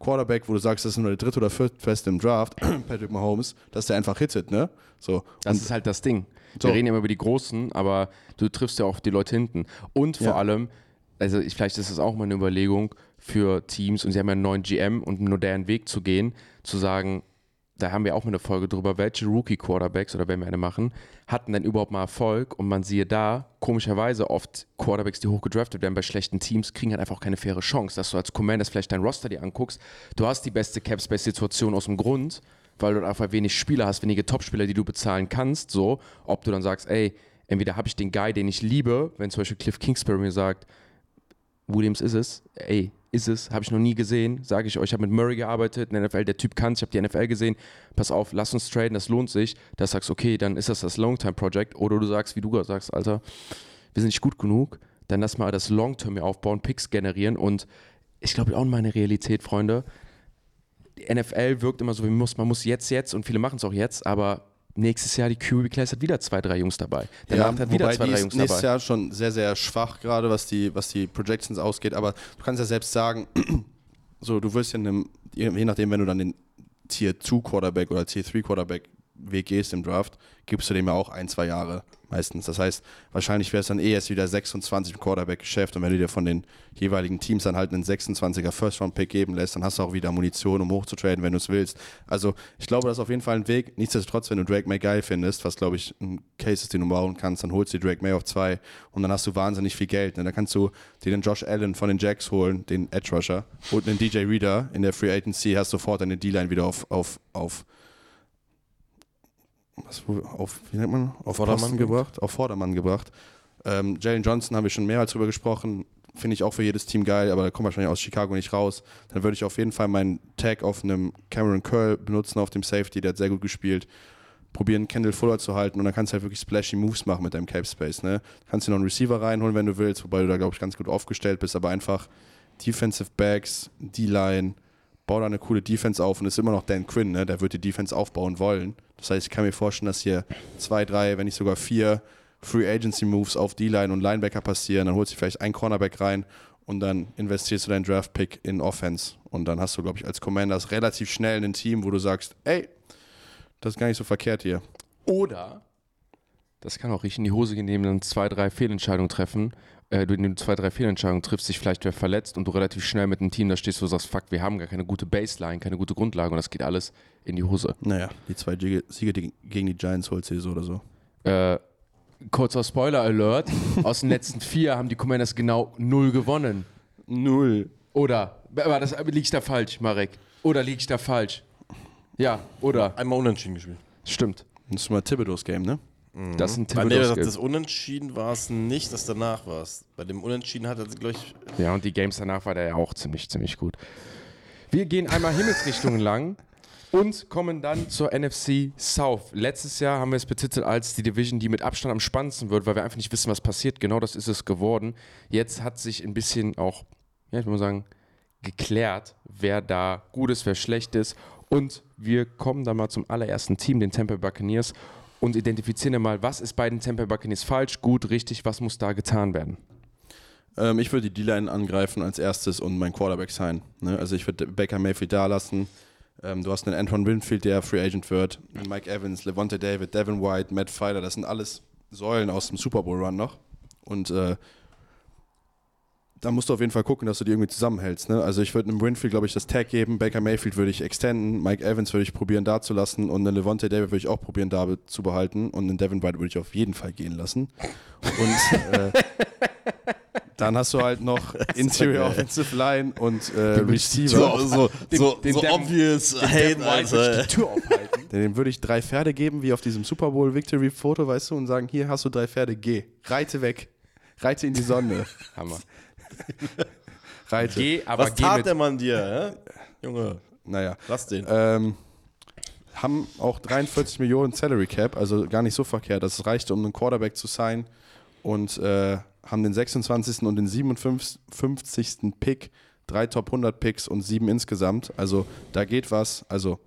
Quarterback, wo du sagst, das ist nur der dritte oder vierte Fest im Draft, Patrick Mahomes, dass der einfach hittet, ne? So. Das ist halt das Ding. So. Wir reden ja immer über die Großen, aber du triffst ja auch die Leute hinten. Und vor Ja. allem, also ich, vielleicht ist das auch mal eine Überlegung für Teams und sie haben ja einen neuen GM und einen modernen Weg zu gehen, zu sagen, da haben wir auch mal eine Folge drüber, welche Rookie-Quarterbacks oder wenn wir eine machen, hatten denn überhaupt mal Erfolg? Und man siehe da, komischerweise oft Quarterbacks, die hochgedraftet werden bei schlechten Teams, kriegen halt einfach keine faire Chance, dass du als Commander vielleicht dein Roster dir anguckst, du hast die beste Cap-Space-Situation aus dem Grund, weil du einfach wenig Spieler hast, wenige Topspieler, die du bezahlen kannst, so, ob du dann sagst, ey, entweder habe ich den Guy, den ich liebe, wenn zum Beispiel Cliff Kingsbury mir sagt, Williams ist es, ey, ist es, habe ich noch nie gesehen, sage ich euch, ich habe mit Murray gearbeitet, in der NFL, der Typ kann ich habe die NFL gesehen, pass auf, lass uns traden, das lohnt sich, da sagst du, okay, dann ist das das Long-Time-Project, oder du sagst, wie du gerade sagst, Alter, wir sind nicht gut genug, dann lass mal das Long-Term hier aufbauen, Picks generieren. Und ich glaube auch in meine Realität, Freunde. Die NFL wirkt immer so, wie man muss, man muss jetzt, jetzt und viele machen es auch jetzt, aber nächstes Jahr die QB Class hat wieder zwei, drei Jungs dabei. Danach hat wieder zwei, drei Jungs nächstes dabei. Jahr schon sehr, sehr schwach, gerade was die, was die Projections ausgeht. Aber du kannst ja selbst sagen, so, du wirst ja in einem, je je nachdem, wenn du dann den Tier 2 Quarterback oder Tier 3 Quarterback Weg gehst im Draft, gibst du dem ja auch ein, zwei Jahre meistens. Das heißt, wahrscheinlich wäre es dann eh erst wieder 26 im Quarterback-Geschäft und wenn du dir von den jeweiligen Teams dann halt einen 26er First-Round-Pick geben lässt, dann hast du auch wieder Munition, um hochzutraden, wenn du es willst. Also ich glaube, das ist auf jeden Fall ein Weg. Nichtsdestotrotz, wenn du Drake May geil findest, was glaube ich ein Case ist, den du bauen kannst, dann holst du Drake May auf zwei und dann hast du wahnsinnig viel Geld. Ne? Dann kannst du dir den Josh Allen von den Jacks holen, den Edge Rusher und einen DJ Reader in der Free Agency, hast sofort deine D-Line wieder auf, auf, auf was, auf, wie nennt man, auf Vordermann gebracht, auf Vordermann gebracht. Ähm, Jalen Johnson haben wir schon mehrmals drüber gesprochen, finde ich auch für jedes Team geil, aber da kommt wahrscheinlich aus Chicago nicht raus. Dann würde ich auf jeden Fall meinen Tag auf einem Cameron Curl benutzen, auf dem Safety, der hat sehr gut gespielt. Probieren, Kendall Fuller zu halten und dann kannst du halt wirklich splashy Moves machen mit deinem Cape Space. Ne? Kannst dir noch einen Receiver reinholen, wenn du willst, wobei du da, glaube ich, ganz gut aufgestellt bist, aber einfach Defensive Backs, D-Line, bau da eine coole Defense auf und ist immer noch Dan Quinn, ne? der wird die Defense aufbauen wollen. Das heißt, ich kann mir vorstellen, dass hier zwei, drei, wenn nicht sogar vier Free Agency Moves auf D-Line und Linebacker passieren. Dann holst du vielleicht einen Cornerback rein und dann investierst du deinen Draft Pick in Offense. Und dann hast du, glaube ich, als Commanders relativ schnell ein Team, wo du sagst, ey, das ist gar nicht so verkehrt hier. Oder, das kann auch richtig in die Hose gehen, indem dann zwei, drei Fehlentscheidungen treffen. Äh, du du zwei, drei Fehlentscheidungen triffst, sich vielleicht wer verletzt und du relativ schnell mit einem Team da stehst, wo du sagst, fuck, wir haben gar keine gute Baseline, keine gute Grundlage und das geht alles in die Hose. Naja, die zwei Siege gegen die Giants holst du so oder so. Äh, kurzer Spoiler-Alert, aus den letzten vier haben die Commanders genau null gewonnen. Null. Oder, aber das liege ich da falsch, Marek? Oder liege ich da falsch? Ja, oder? Einmal unentschieden gespielt. Stimmt. Das ist mal Thibodeau's Game, ne? Das sind Ah, nee, das, Thibodeau's das Unentschieden war es nicht, das danach war es. Bei dem Unentschieden hat er, glaube ich, Ja, und die Games danach war der ja auch ziemlich, ziemlich gut. Wir gehen einmal Himmelsrichtungen lang und kommen dann zur NFC South. Letztes Jahr haben wir es betitelt als die Division, die mit Abstand am spannendsten wird, weil wir einfach nicht wissen, was passiert. Genau das ist es geworden. Jetzt hat sich ein bisschen auch, ja, ich muss sagen, geklärt, wer da gut ist, wer schlecht ist. Und wir kommen dann mal zum allerersten Team, den Tampa Bay Buccaneers, und identifizieren mal, was ist bei den Tampa Buccaneers falsch, gut, richtig, was muss da getan werden. Ähm, ich würde die D-Line angreifen als erstes und mein Quarterback sein. Ne? Also ich würde Baker Mayfield da lassen. Ähm, du hast einen Anton Winfield, der Free Agent wird. Mike Evans, Levante David, Devin White, Matt Filer. Das sind alles Säulen aus dem Super Bowl Run noch. Und äh, da musst du auf jeden Fall gucken, dass du die irgendwie zusammenhältst. Ne? Also ich würde einem Winfield, glaube ich, das Tag geben. Baker Mayfield würde ich extenden. Mike Evans würde ich probieren da zu lassen. Und einen Levante David würde ich auch probieren da zu behalten. Und einen Devin White würde ich auf jeden Fall gehen lassen. Und äh, dann hast du halt noch Interior Offensive Line und äh, Receiver. so, so, so, den so Devin- obvious Hate, Alter. Tür aufhalten. Dem würde ich drei Pferde geben, wie auf diesem Super Bowl Victory Foto, weißt du, und sagen, hier hast du drei Pferde, geh. Reite weg. Reite in die Sonne. Hammer. Reite. Geh, aber Was geh tat mit. der Mann dir, hä? Junge, Naja. lass den. Ähm, haben auch 43 Millionen Salary Cap, also gar nicht so verkehrt. Das reichte, um einen Quarterback zu sein. Und äh, haben den 26. und den 57. Pick, drei Top 100 Picks und sieben insgesamt. Also da geht was. Also,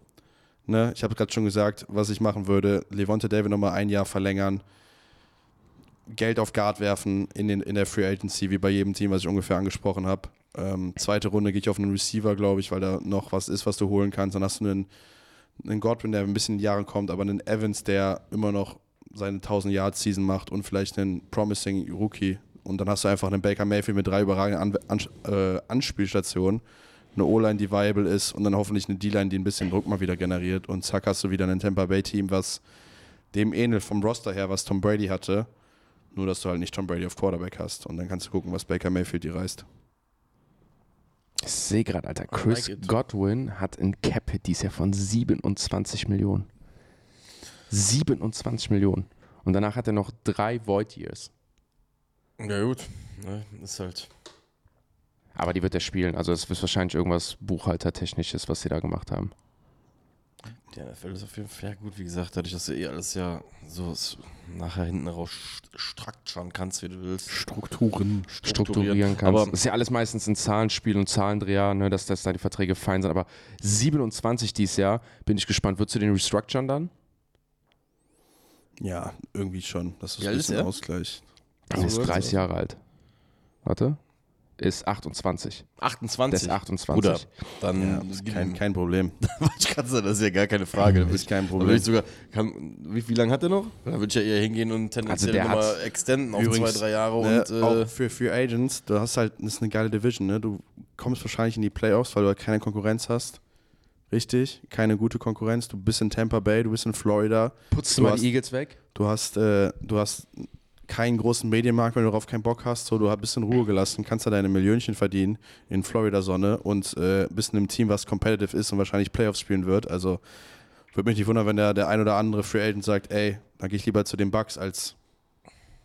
ne, ich habe gerade schon gesagt, was ich machen würde. Levante David nochmal ein Jahr verlängern. Geld auf Guard werfen in, den, in der Free Agency, wie bei jedem Team, was ich ungefähr angesprochen habe. Ähm, zweite Runde gehe ich auf einen Receiver, glaube ich, weil da noch was ist, was du holen kannst. Dann hast du einen, einen Godwin, der ein bisschen in die Jahre kommt, aber einen Evans, der immer noch seine 1000-Yard-Season macht und vielleicht einen Promising Rookie. Und dann hast du einfach einen Baker Mayfield mit drei überragenden An An äh, Anspielstationen. Eine O-Line, die viable ist und dann hoffentlich eine D-Line, die ein bisschen Druck mal wieder generiert. Und zack, hast du wieder ein Tampa Bay-Team, was dem ähnelt vom Roster her, was Tom Brady hatte. Nur, dass du halt nicht Tom Brady auf Quarterback hast. Und dann kannst du gucken, was Baker Mayfield dir reißt. Ich sehe gerade, Alter, I Chris like. Godwin hat ein Cap-Hit dieses Jahr von 27 Millionen. 27 Millionen. Und danach hat er noch drei Void Years. Ja, gut. Ne, ist halt. Aber die wird er spielen. Also es ist wahrscheinlich irgendwas Buchhaltertechnisches, was sie da gemacht haben. Die NFL ist auf jeden Fall ja gut, wie gesagt, dadurch, dass du eh alles ja so nachher hinten raus st- structuren kannst, wie du willst. Strukturen. strukturieren kannst. Aber das ist ja alles meistens ein Zahlenspiel und Zahlendreher, ne, dass, dass da die Verträge fein sind. Aber 27 dieses Jahr, bin ich gespannt. Würdest du den restructuren dann? Ja, irgendwie schon. Das ist Wie ein ist bisschen er? Ausgleich. Er ist 30 Jahre alt. Warte. Ist 28. 28. Der ist 28. Bruder, dann Ja, das ist kein, kein Problem. ich kann sagen, das ist ja gar keine Frage. Da würd Ist kein Problem. sogar, kann, wie, wie lange hat er noch? Da würde ich ja eher hingehen und tendenziell der nochmal extenden auf Übrigens, zwei, drei Jahre Ne, und äh, auch für, für Agents, du hast halt, das ist eine geile Division, ne? Du kommst wahrscheinlich in die Playoffs, weil du halt keine Konkurrenz hast. Richtig? Keine gute Konkurrenz. Du bist in Tampa Bay, du bist in Florida. Putzt du Du mal hast- die Eagles weg? Du hast, äh, du hast keinen großen Medienmarkt, wenn du darauf keinen Bock hast. So, du bist in Ruhe gelassen, kannst da deine Millionchen verdienen in Florida-Sonne und äh, bist in einem Team, was competitive ist und wahrscheinlich Playoffs spielen wird. Also würde mich nicht wundern, wenn der, der ein oder andere Free Agent sagt, ey, dann gehe ich lieber zu den Bucks als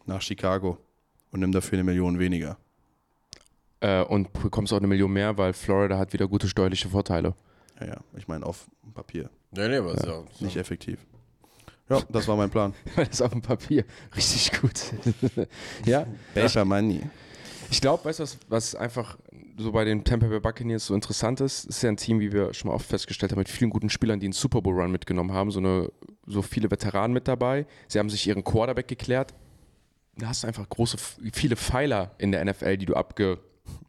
nach Chicago und nimm dafür eine Million weniger. Äh, und bekommst auch eine Million mehr, weil Florida hat wieder gute steuerliche Vorteile. Ja, ja, ich meine auf Papier, nee, nee, aber ist ja, nicht effektiv. Ja, das war mein Plan. das ist auf dem Papier. Richtig gut. ja, Baker Money. Ich glaube, weißt du, was, was einfach so bei den Tampa Bay Buccaneers so interessant ist? Ist ja ein Team, wie wir schon mal oft festgestellt haben, mit vielen guten Spielern, die einen Super Bowl Run mitgenommen haben, so, eine, so viele Veteranen mit dabei. Sie haben sich ihren Quarterback geklärt. Da hast du einfach große, viele Pfeiler in der NFL, die du abge,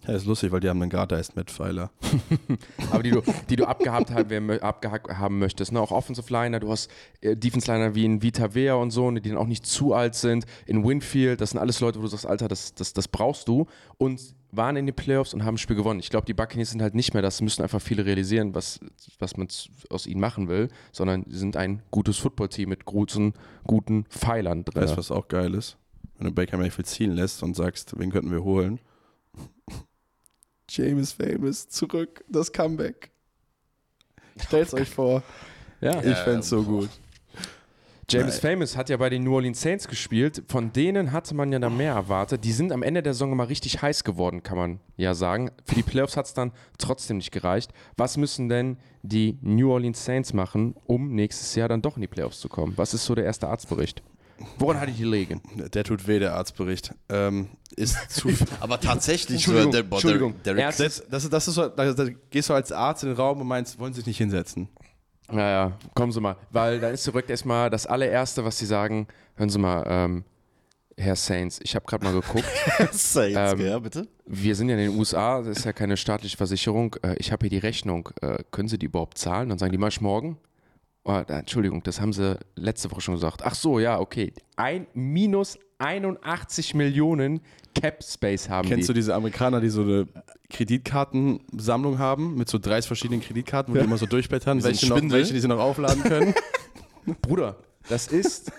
Ja, ist lustig, weil die haben einen Garda ist mit Pfeiler. aber die du, die du abgehakt, haben, abgehakt haben möchtest. Ne? Auch Offensive Liner, du hast äh, Defense Liner wie in Vita Vea und so, ne, die dann auch nicht zu alt sind. In Winfield, das sind alles Leute, wo du sagst, Alter, das, das, das brauchst du. Und waren in den Playoffs und haben ein Spiel gewonnen. Ich glaube, die Buccaneers sind halt nicht mehr das, müssen einfach viele realisieren, was, was man aus ihnen machen will, sondern sie sind ein gutes Footballteam mit guten, guten Pfeilern drin. Weißt du, was auch geil ist? Wenn du Baker Mayfield ziehen lässt und sagst, wen könnten wir holen? James Famous zurück, das Comeback. Stellt's euch vor. Ja. Ich fänd's so gut. James Famous hat ja bei den New Orleans Saints gespielt. Von denen hatte man ja da mehr erwartet. Die sind am Ende der Saison mal richtig heiß geworden, kann man ja sagen. Für die Playoffs hat es dann trotzdem nicht gereicht. Was müssen denn die New Orleans Saints machen, um nächstes Jahr dann doch in die Playoffs zu kommen? Was ist so der erste Arztbericht? Woran hatte ich gelegen? Der tut weh, der Arztbericht. Ähm, ist zu viel. aber tatsächlich, Entschuldigung, der, der, Entschuldigung. Derek, Erstes- Das, das, ist- das ist so, da, da gehst du als Arzt in den Raum und meinst, wollen Sie sich nicht hinsetzen? Naja, kommen Sie mal. Weil da ist zurück erstmal das allererste, was Sie sagen. Hören Sie mal, ähm, Herr Saints, ich habe gerade mal geguckt. Saints, Ähm, ja, bitte? Wir sind ja in den USA, das ist ja keine staatliche Versicherung. Äh, Ich habe hier die Rechnung. Äh, Können Sie die überhaupt zahlen? Dann sagen die, ich morgen. Oh, Entschuldigung, das haben Sie letzte Woche schon gesagt. Ach so, ja, okay. Ein, minus 81 Millionen Cap Space haben Kennst du die. diese Amerikaner, die so eine Kreditkartensammlung haben mit so 30 verschiedenen Kreditkarten, wo die immer so durchblättern, welche, noch, welche die sie noch aufladen können? Bruder, das ist.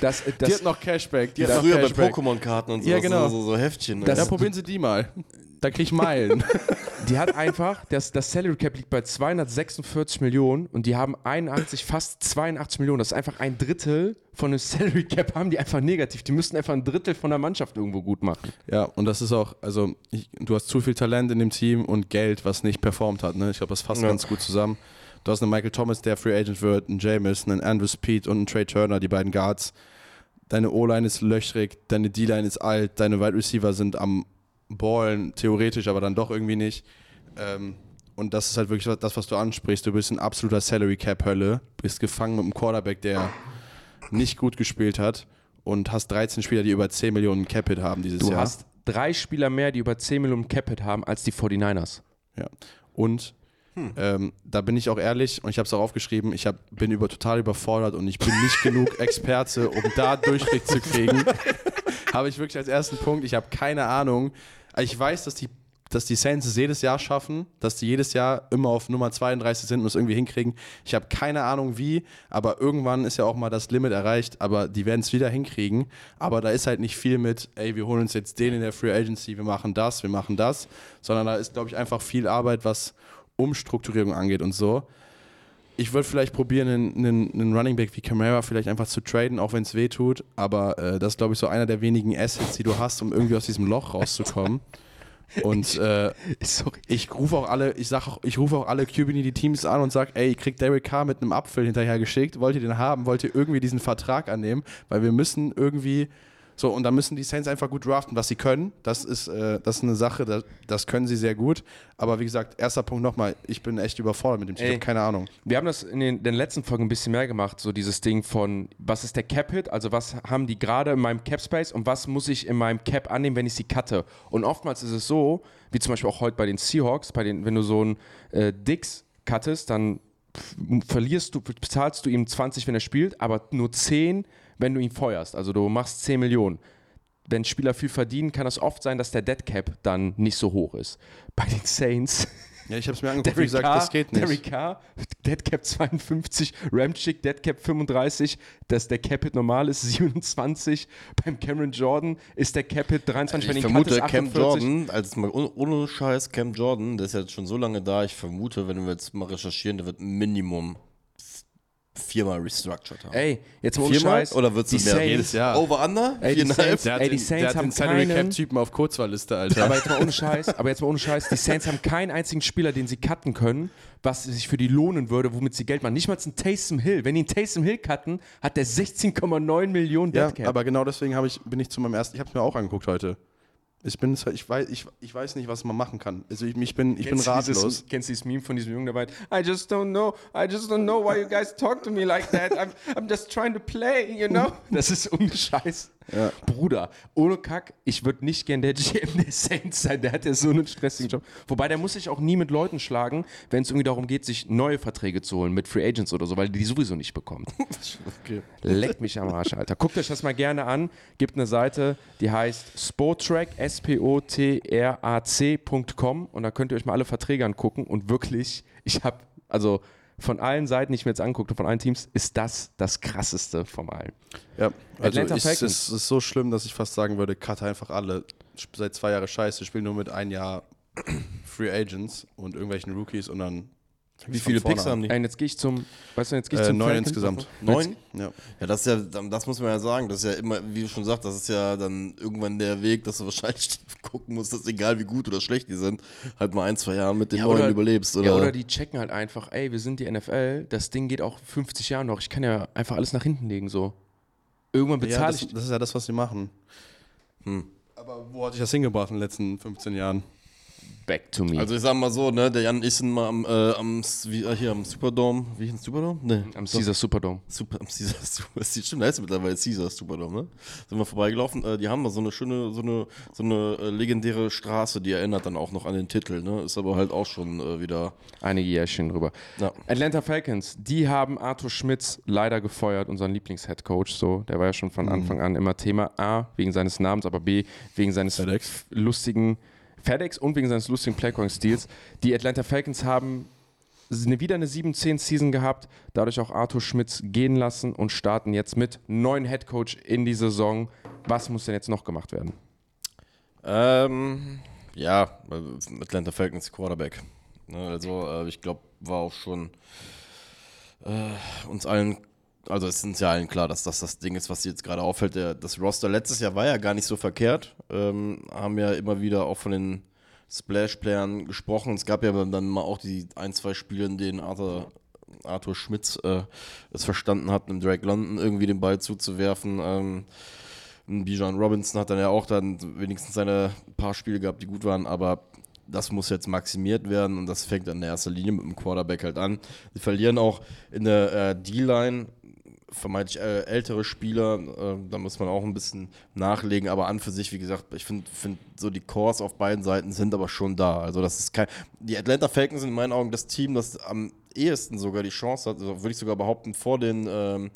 Das, die das, hat noch Cashback. Die hat Ja, noch früher bei Cashback. Pokémon-Karten und so, Ja, genau. so, so, so Heftchen. Das- Ja, ne? probieren Sie die mal. Da krieg ich Meilen. die hat einfach, das, das Salary Cap liegt bei 246 Millionen und die haben 81, fast 82 Millionen. Das ist einfach ein Drittel von dem Salary Cap, haben die einfach negativ. Die müssten einfach ein Drittel von der Mannschaft irgendwo gut machen. ja, und das ist auch, also ich, du hast zu viel Talent in dem Team und Geld, was nicht performt hat. Ne? Ich glaube, das fasst Ja. ganz gut zusammen. Du hast einen Michael Thomas, der Free Agent wird, einen Jameis, einen Andrew Speed und einen Trey Turner, die beiden Guards. Deine O-Line ist löchrig, deine D-Line ist alt, deine Wide Receiver sind am Ballen, theoretisch, aber dann doch irgendwie nicht. Ähm, und das ist halt wirklich das, was du ansprichst. Du bist ein absoluter Salary Cap Hölle, bist gefangen mit einem Quarterback, der nicht gut gespielt hat und hast 13 Spieler, die über 10 Millionen Cap-Hit haben dieses Du Jahr. hast drei Spieler mehr, die über 10 Millionen Capit haben, als die 49ers. Ja. Und ähm, da bin ich auch ehrlich und ich habe es auch aufgeschrieben, ich hab, bin über, total überfordert und ich bin nicht genug Experte, um da Durchblick zu kriegen. habe ich wirklich als ersten Punkt, ich habe keine Ahnung. Ich weiß, dass die, dass die Saints es jedes Jahr schaffen, dass die jedes Jahr immer auf Nummer 32 sind und es irgendwie hinkriegen. Ich habe keine Ahnung wie, aber irgendwann ist ja auch mal das Limit erreicht, aber die werden es wieder hinkriegen. Aber da ist halt nicht viel mit, ey, wir holen uns jetzt den in der Free Agency, wir machen das, wir machen das, sondern da ist, glaube ich, einfach viel Arbeit, was Umstrukturierung angeht und so. Ich würde vielleicht probieren, einen, einen, einen Running Back wie Camara vielleicht einfach zu traden, auch wenn es weh tut. Aber äh, das ist, glaube ich, so einer der wenigen Assets, die du hast, um irgendwie aus diesem Loch rauszukommen. Und äh, ich rufe auch alle, ich sag auch, ich rufe auch alle Community Teams an und sag, ey, ich krieg Derek Carr mit einem Apfel hinterher geschickt, wollt ihr den haben, wollt ihr irgendwie diesen Vertrag annehmen, weil wir müssen irgendwie so, und da müssen die Saints einfach gut draften, was sie können. Das ist, äh, das ist eine Sache, das, das können sie sehr gut. Aber wie gesagt, erster Punkt nochmal, ich bin echt überfordert mit dem Team. Ich Ey. habe keine Ahnung. Wir haben das in den, den letzten Folgen ein bisschen mehr gemacht, so dieses Ding von, was ist der Cap-Hit, also was haben die gerade in meinem Cap-Space und was muss ich in meinem Cap annehmen, wenn ich sie cutte. Und oftmals ist es so, wie zum Beispiel auch heute bei den Seahawks, bei den, wenn du so einen äh, Dix cuttest, dann verlierst du, bezahlst du ihm 20, wenn er spielt, aber nur 10, wenn du ihn feuerst. Also du machst 10 Millionen. Wenn Spieler viel verdienen, kann es oft sein, dass der Dead Cap dann nicht so hoch ist. Bei den Saints Ja, ich habe es mir angeguckt, wie Derek gesagt, Carr, das geht nicht. Derek Carr, Deadcap 52, Ramchick, Deadcap 35, dass der Capit normal ist 27. Beim Cameron Jordan ist der Capit 23, wenn Ich ihn vermute, cuttest, Cam 48. Jordan, als mal ohne, ohne Scheiß, Cam Jordan, der ist jetzt schon so lange da, ich vermute, wenn wir jetzt mal recherchieren, der wird Minimum viermal restructured haben. Ey, jetzt mal ohne Viermal? Scheiß. Oder wird's die mehr? Saints, Jedes Jahr. Over Under? Ey, die? Saints- Der hat Ey, die den, Saints der hat haben den Salary keinen- Cap-Typen auf Kurzwahlliste, Alter. Aber jetzt mal ohne Scheiß, aber jetzt mal ohne Scheiß, die Saints haben keinen einzigen Spieler, den sie cutten können, was sich für die lohnen würde, womit sie Geld machen. Nicht mal ein Taysom Hill. Wenn die einen Taysom Hill cutten, hat der 16,9 Millionen ja, Deadcap. aber genau deswegen hab ich, bin ich zu meinem ersten, ich habe es mir auch angeguckt heute. Ich bin, ich weiß, ich, ich weiß nicht, was man machen kann. Also ich, ich bin, ich bin Kennst du ratlos. Dieses, kennst du dieses Meme von diesem Jungen dabei? I just don't know. I just don't know why you guys talk to me like that. I'm, I'm just trying to play, you know? Das ist unscheiß. Bruder, ohne Kack, ich würde nicht gern der GM der Saints sein. Der hat ja so einen stressigen Job. Wobei, der muss sich auch nie mit Leuten schlagen, wenn es irgendwie darum geht, sich neue Verträge zu holen mit Free Agents oder so, weil die sowieso nicht bekommt. Okay. Leck mich am Arsch, Alter. Guckt euch das mal gerne an. Gibt eine Seite, die heißt Sportrack, S-P-O-T-R-A-C.com und da könnt ihr euch mal alle Verträge angucken und wirklich, ich habe, also von allen Seiten, die ich mir jetzt anguckte, von allen Teams, ist das das krasseste von allen. Ja, also Atlanta ich, Falcons. es ist so schlimm, dass ich fast sagen würde, cut einfach alle. Seit zwei Jahren scheiße, spielen nur mit ein Jahr Free Agents und irgendwelchen Rookies und dann. Wie viele Picks haben die? Und jetzt gehe ich zum, weißt du, jetzt gehe ich Äh, zum neun Falcons. insgesamt. Neun? Ja. Ja, das ist ja, das muss man ja sagen, das ist ja immer, wie du schon sagst, das ist ja dann irgendwann der Weg, dass du wahrscheinlich gucken musst, dass egal wie gut oder schlecht die sind, halt mal ein, zwei Jahre mit den Ja, neuen oder- überlebst. Oder? Ja, oder die checken halt einfach, ey, wir sind die NFL, das Ding geht auch 50 Jahre noch, ich kann ja einfach alles nach hinten legen, so. Irgendwann Ja, bezahle das, ich. das ist ja das, was sie machen. Aber wo hat sich das hingebracht in den letzten 15 Jahren? Back to me. also ich sag mal so, ne, der Jan sind mal am, äh, am, wie, äh, hier am Superdome, wie hieß Superdome? Nee. Am Caesar Superdome. Super, am Caesar, Super, stimmt, da heißt es mittlerweile Caesar Superdome, ne? Sind wir vorbeigelaufen, äh, die haben da so eine schöne, so eine, so eine äh, legendäre Straße, die erinnert dann auch noch an den Titel, ne? Ist aber halt auch schon äh, wieder, Einige Jährchen drüber. ja. Atlanta Falcons, die haben Arthur Schmitz leider gefeuert, unseren Lieblingsheadcoach. So, der war ja schon von Anfang an immer Thema. A, wegen seines Namens, aber B, wegen seines lustigen FedEx und wegen seines lustigen Playcalling-Stils. Die Atlanta Falcons haben eine, wieder eine 7-10-Season gehabt, dadurch auch Arthur Schmitz gehen lassen und starten jetzt mit neuen Headcoach in die Saison. Was muss denn jetzt noch gemacht werden? Ähm, ja, Atlanta Falcons Quarterback. Ne, also äh, ich glaube, war auch schon äh, uns allen, also es ist ja allen klar, dass das das Ding ist, was jetzt gerade auffällt. Der, das Roster letztes Jahr war ja gar nicht so verkehrt. Ähm, haben ja immer wieder auch von den Splash-Playern gesprochen. Es gab ja dann mal auch die ein, zwei Spiele, in denen Arthur, Arthur Schmitz äh, es verstanden hat, einem Drake London irgendwie den Ball zuzuwerfen. Ähm, Bijan Robinson hat dann ja auch dann wenigstens seine paar Spiele gehabt, die gut waren, aber das muss jetzt maximiert werden und das fängt in erster Linie mit dem Quarterback halt an. Sie verlieren auch in der äh, D-Line vermeintlich äh, ältere Spieler, äh, da muss man auch ein bisschen nachlegen, aber an für sich, wie gesagt, ich finde find so die Cores auf beiden Seiten sind aber schon da. Also das ist kein. Die Atlanta Falcons sind in meinen Augen das Team, das am ehesten sogar die Chance hat, also würde ich sogar behaupten, vor den, ähm,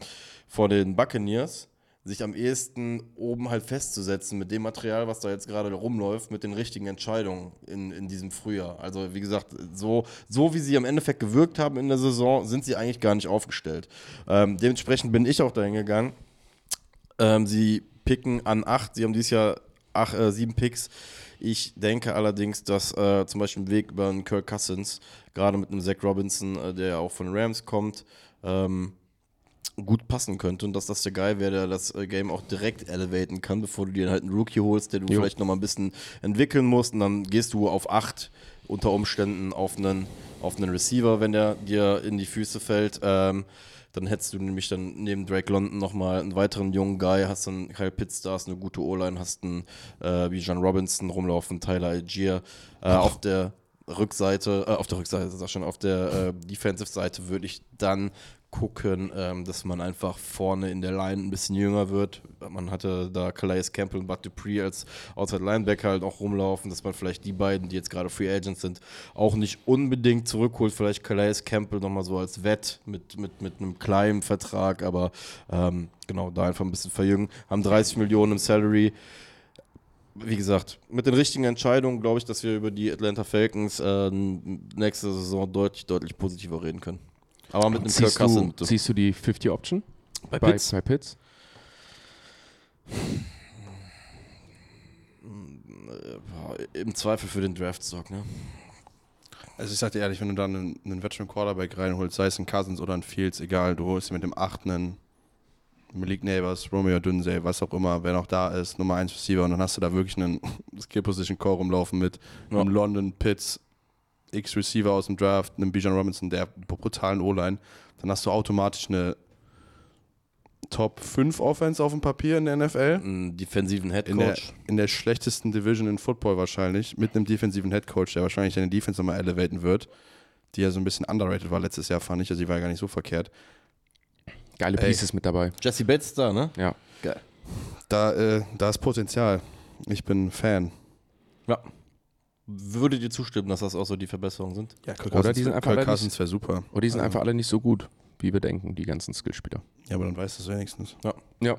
vor den Buccaneers sich am ehesten oben halt festzusetzen mit dem Material, was da jetzt gerade rumläuft, mit den richtigen Entscheidungen in, in diesem Frühjahr. Also wie gesagt, so, so wie sie am Endeffekt gewirkt haben in der Saison, sind sie eigentlich gar nicht aufgestellt. Ähm, dementsprechend bin ich auch dahin gegangen. Ähm, sie picken an acht, sie haben dieses Jahr acht, äh, sieben Picks. Ich denke allerdings, dass äh, zum Beispiel ein Weg über einen Kirk Cousins, gerade mit einem Zach Robinson, äh, der ja auch von Rams kommt, ähm, gut passen könnte und dass das der Guy wäre, der das äh, Game auch direkt elevaten kann, bevor du dir halt einen Rookie holst, der du Jo. vielleicht nochmal ein bisschen entwickeln musst und dann gehst du auf 8 unter Umständen auf einen, auf einen Receiver, wenn der dir in die Füße fällt. Ähm, dann hättest du nämlich dann neben Drake London nochmal einen weiteren jungen Guy, hast dann Kyle Pitts da, hast eine gute O-Line, hast einen äh, wie John Robinson rumlaufen, Tyler Algier. Äh, auf der Rückseite, äh, auf der Rückseite, sag schon, auf der äh, Defensive-Seite würde ich dann gucken, ähm, dass man einfach vorne in der Line ein bisschen jünger wird. Man hatte da Calais Campbell und Bud Dupree als Outside Linebacker halt auch rumlaufen, dass man vielleicht die beiden, die jetzt gerade Free Agents sind, auch nicht unbedingt zurückholt. Vielleicht Calais Campbell nochmal so als Wett mit, mit, mit einem kleinen Vertrag, aber ähm, genau, da einfach ein bisschen verjüngen. Haben 30 Millionen im Salary wie gesagt, mit den richtigen Entscheidungen glaube ich, dass wir über die Atlanta Falcons äh, nächste Saison deutlich, deutlich positiver reden können. Aber mit einem Kirk Siehst du, Cousins siehst du die 50 Option bei bei, Pitts. bei Pitts? im Zweifel für den Draftstock, ne? Also ich sag dir ehrlich, wenn du dann einen, einen Veteran Quarterback reinholst, sei es ein Cousins oder ein Fields, egal, du holst dir mit dem 8. einen Malik Neighbors, Romeo Dunsey, was auch immer, wer noch da ist, Nummer 1 Receiver und dann hast du da wirklich einen Skill Position Core rumlaufen mit Ja. einem London Pitts, X Receiver aus dem Draft, einem Bijan Robinson, der brutalen O-Line, dann hast du automatisch eine Top 5 Offense auf dem Papier in der NFL. Einen defensiven Head In der, Coach. in der schlechtesten Division in Football wahrscheinlich, mit einem defensiven Headcoach, der wahrscheinlich deine Defense nochmal elevaten wird, die ja so ein bisschen underrated war letztes Jahr, fand ich. Also die war ja gar nicht so verkehrt. Geile Ey. Pieces mit dabei. Jesse Bates ist da, ne? Ja. Geil. Da, äh, da ist Potenzial. Ich bin Fan. Ja. Würdet ihr zustimmen, dass das auch so die Verbesserungen sind? Ja, Kirk Oder die sind einfach Kirk Cousins wäre super. Oder die sind einfach alle nicht so gut, wie wir denken, die ganzen Skillspieler. Ja, aber dann weißt du es wenigstens. Ja.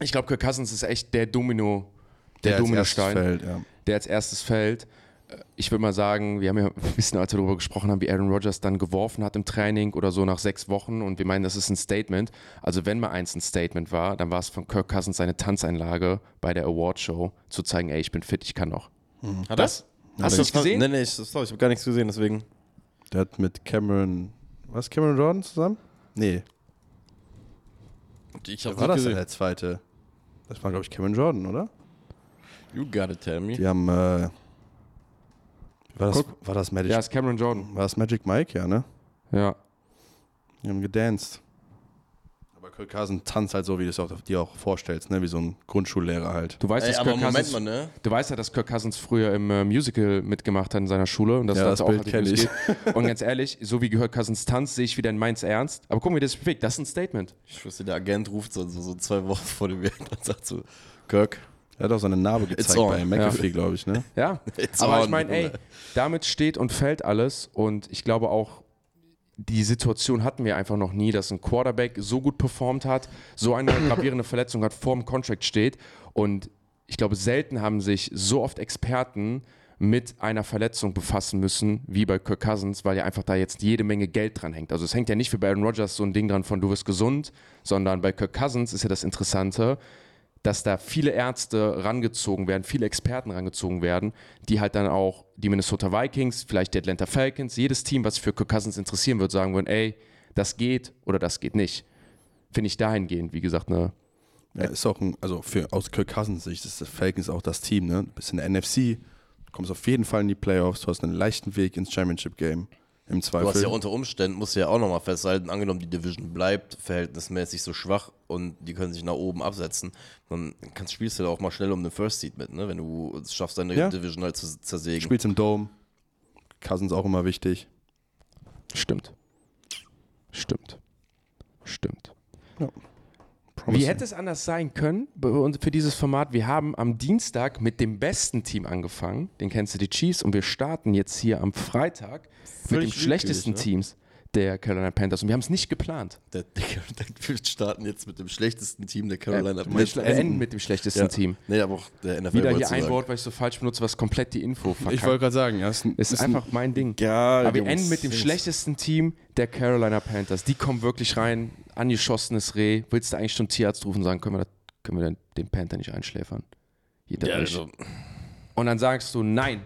Ich glaube, Kirk Cousins ist echt der Domino, der, erstes Dominostein, fällt, ja. der als erstes fällt. Äh, Ich würde mal sagen, wir haben ja ein bisschen, als wir darüber gesprochen haben, wie Aaron Rodgers dann geworfen hat im Training oder so nach sechs Wochen und wir meinen, das ist ein Statement. Also wenn mal eins ein Statement war, dann war es von Kirk Cousins seine Tanzeinlage bei der Awardshow zu zeigen, ey, ich bin fit, ich kann noch. Hat Das? Hast du das gesehen? Nee, nee, ich, sorry, ich habe gar nichts gesehen, deswegen. Der hat mit Cameron, was, Cameron Jordan zusammen? Nee, Ich habe war das gesehen. der zweite? Das war, glaube ich, Cameron Jordan, oder? You gotta tell me. Die haben, äh, war das, war das Magic, Ja, ist Cameron Jordan. war das Magic Mike, ja, ne? Ja. Die haben gedanced. Kirk Cousins tanzt halt so, wie du es auch, dir auch vorstellst, ne? Wie so ein Grundschullehrer halt. Du weißt, Ey, dass aber Kirk Moment Cousins, mal, ne? du weißt ja, dass Kirk Cousins früher im äh, Musical mitgemacht hat in seiner Schule und das, Ja, das Bild hat, wie kenn es ich. geht. Und ganz ehrlich, so wie gehört Cousins tanzt, sehe ich wieder in Mainz ernst. Aber guck mal, wie das bewegt. Das ist ein Statement. Ich wusste, der Agent ruft so, so, so zwei Wochen vor dem Event und sagt so, Kirk, Er hat auch seine Narbe gezeigt bei McAfee, glaube ich, ne? Ja. It's Aber on, ich meine, ey, damit steht und fällt alles. Und ich glaube auch, die Situation hatten wir einfach noch nie, dass ein Quarterback so gut performt hat, so eine gravierende Verletzung hat, vor dem Contract steht. Und ich glaube, selten haben sich so oft Experten mit einer Verletzung befassen müssen, wie bei Kirk Cousins, weil ja einfach da jetzt jede Menge Geld dran hängt. Also es hängt ja nicht wie bei Aaron Rodgers so ein Ding dran von du wirst gesund, sondern bei Kirk Cousins ist ja das Interessante, dass da viele Ärzte rangezogen werden, viele Experten rangezogen werden, die halt dann auch die Minnesota Vikings, vielleicht die Atlanta Falcons, jedes Team, was sich für Kirk Cousins interessieren wird, sagen würden, ey, das geht oder das geht nicht. Finde ich dahingehend, wie gesagt, eine Ja, ist auch ein, also für, aus Kirk Cousins Sicht ist das Falcons auch das Team, ne? Du bist in der NFC, kommst auf jeden Fall in die Playoffs, du hast einen leichten Weg ins Championship Game. Im du Zweifel. hast ja unter Umständen, musst du ja auch nochmal festhalten, angenommen die Division bleibt verhältnismäßig so schwach und die können sich nach oben absetzen, dann kannst, spielst du da auch mal schnell um den First Seed mit, ne? wenn du es schaffst, deine Ja. Division halt zu zersägen. Spielst im Dome. Cousins auch immer wichtig. Stimmt. Stimmt. Stimmt. Promising. Wie hätte es anders sein können für dieses Format? Wir haben am Dienstag mit dem besten Team angefangen, den Kansas City Chiefs, und wir starten jetzt hier am Freitag mit Völlig dem schlechtesten willkürlich, Teams der Carolina Panthers. Und wir haben es nicht geplant. Der, der, der, wir starten jetzt mit dem schlechtesten Team der Carolina Äh, Panthers. wir enden mit dem schlechtesten Ja. Team. Nee, aber auch der NFL Wieder hier ein sagen. Wort, weil ich so falsch benutze, was komplett die Info verkackt. Ich wollte gerade sagen, ja, ist, ein, ist einfach mein Ding. Ja, Aber wir enden mit dem schlechtesten Team der Carolina Panthers. Die kommen wirklich rein, angeschossenes Reh. Willst du eigentlich schon Tierarzt rufen und sagen, können wir, das, können wir den, Panther nicht einschläfern? Jeder Ja, also, Und dann sagst du, nein,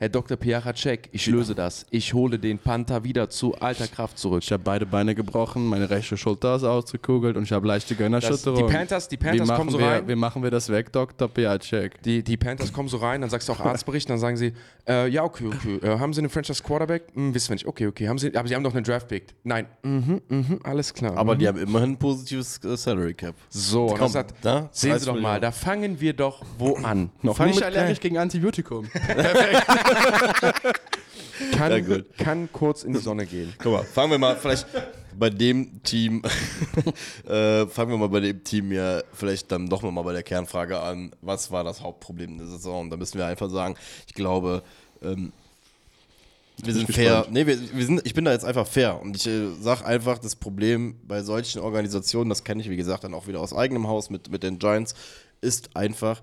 Herr Dr. Piachacek, ich löse das. Ich hole den Panther wieder zu alter Kraft zurück. Ich habe beide Beine gebrochen, meine rechte Schulter ist ausgekugelt und ich habe leichte Das, Gönnerschütterung. die Panthers, die Panthers kommen so wir, rein. wie machen wir das weg, Dr. Piacek? Die, die Panthers kommen so rein, dann sagst du auch Arztbericht, dann sagen sie, äh, ja, okay, okay. Äh, haben sie einen Franchise Quarterback? Hm, wissen wir nicht. Okay, okay. Haben sie, aber sie haben doch einen Draft-Pick. Nein. Mhm, mhm, alles klar. Aber mhm. die haben immerhin ein positives äh, Salary Cap. So, Komm, das hat, da, sehen 30 Sie doch mal, da fangen wir doch wo an? Noch Fang nicht allergisch gegen Antibiotikum. Kann, Ja, gut. kann kurz in die Sonne gehen. Guck mal, fangen wir mal vielleicht bei dem Team, äh, fangen wir mal bei dem Team ja vielleicht dann doch mal bei der Kernfrage an. Was war das Hauptproblem in der Saison? Und da müssen wir einfach sagen, ich glaube, ähm, wir sind fair. Nee, wir, wir sind, ich bin da jetzt einfach fair. Und ich äh, sag einfach, das Problem bei solchen Organisationen, das kenne ich wie gesagt dann auch wieder aus eigenem Haus mit, mit den Giants, ist einfach,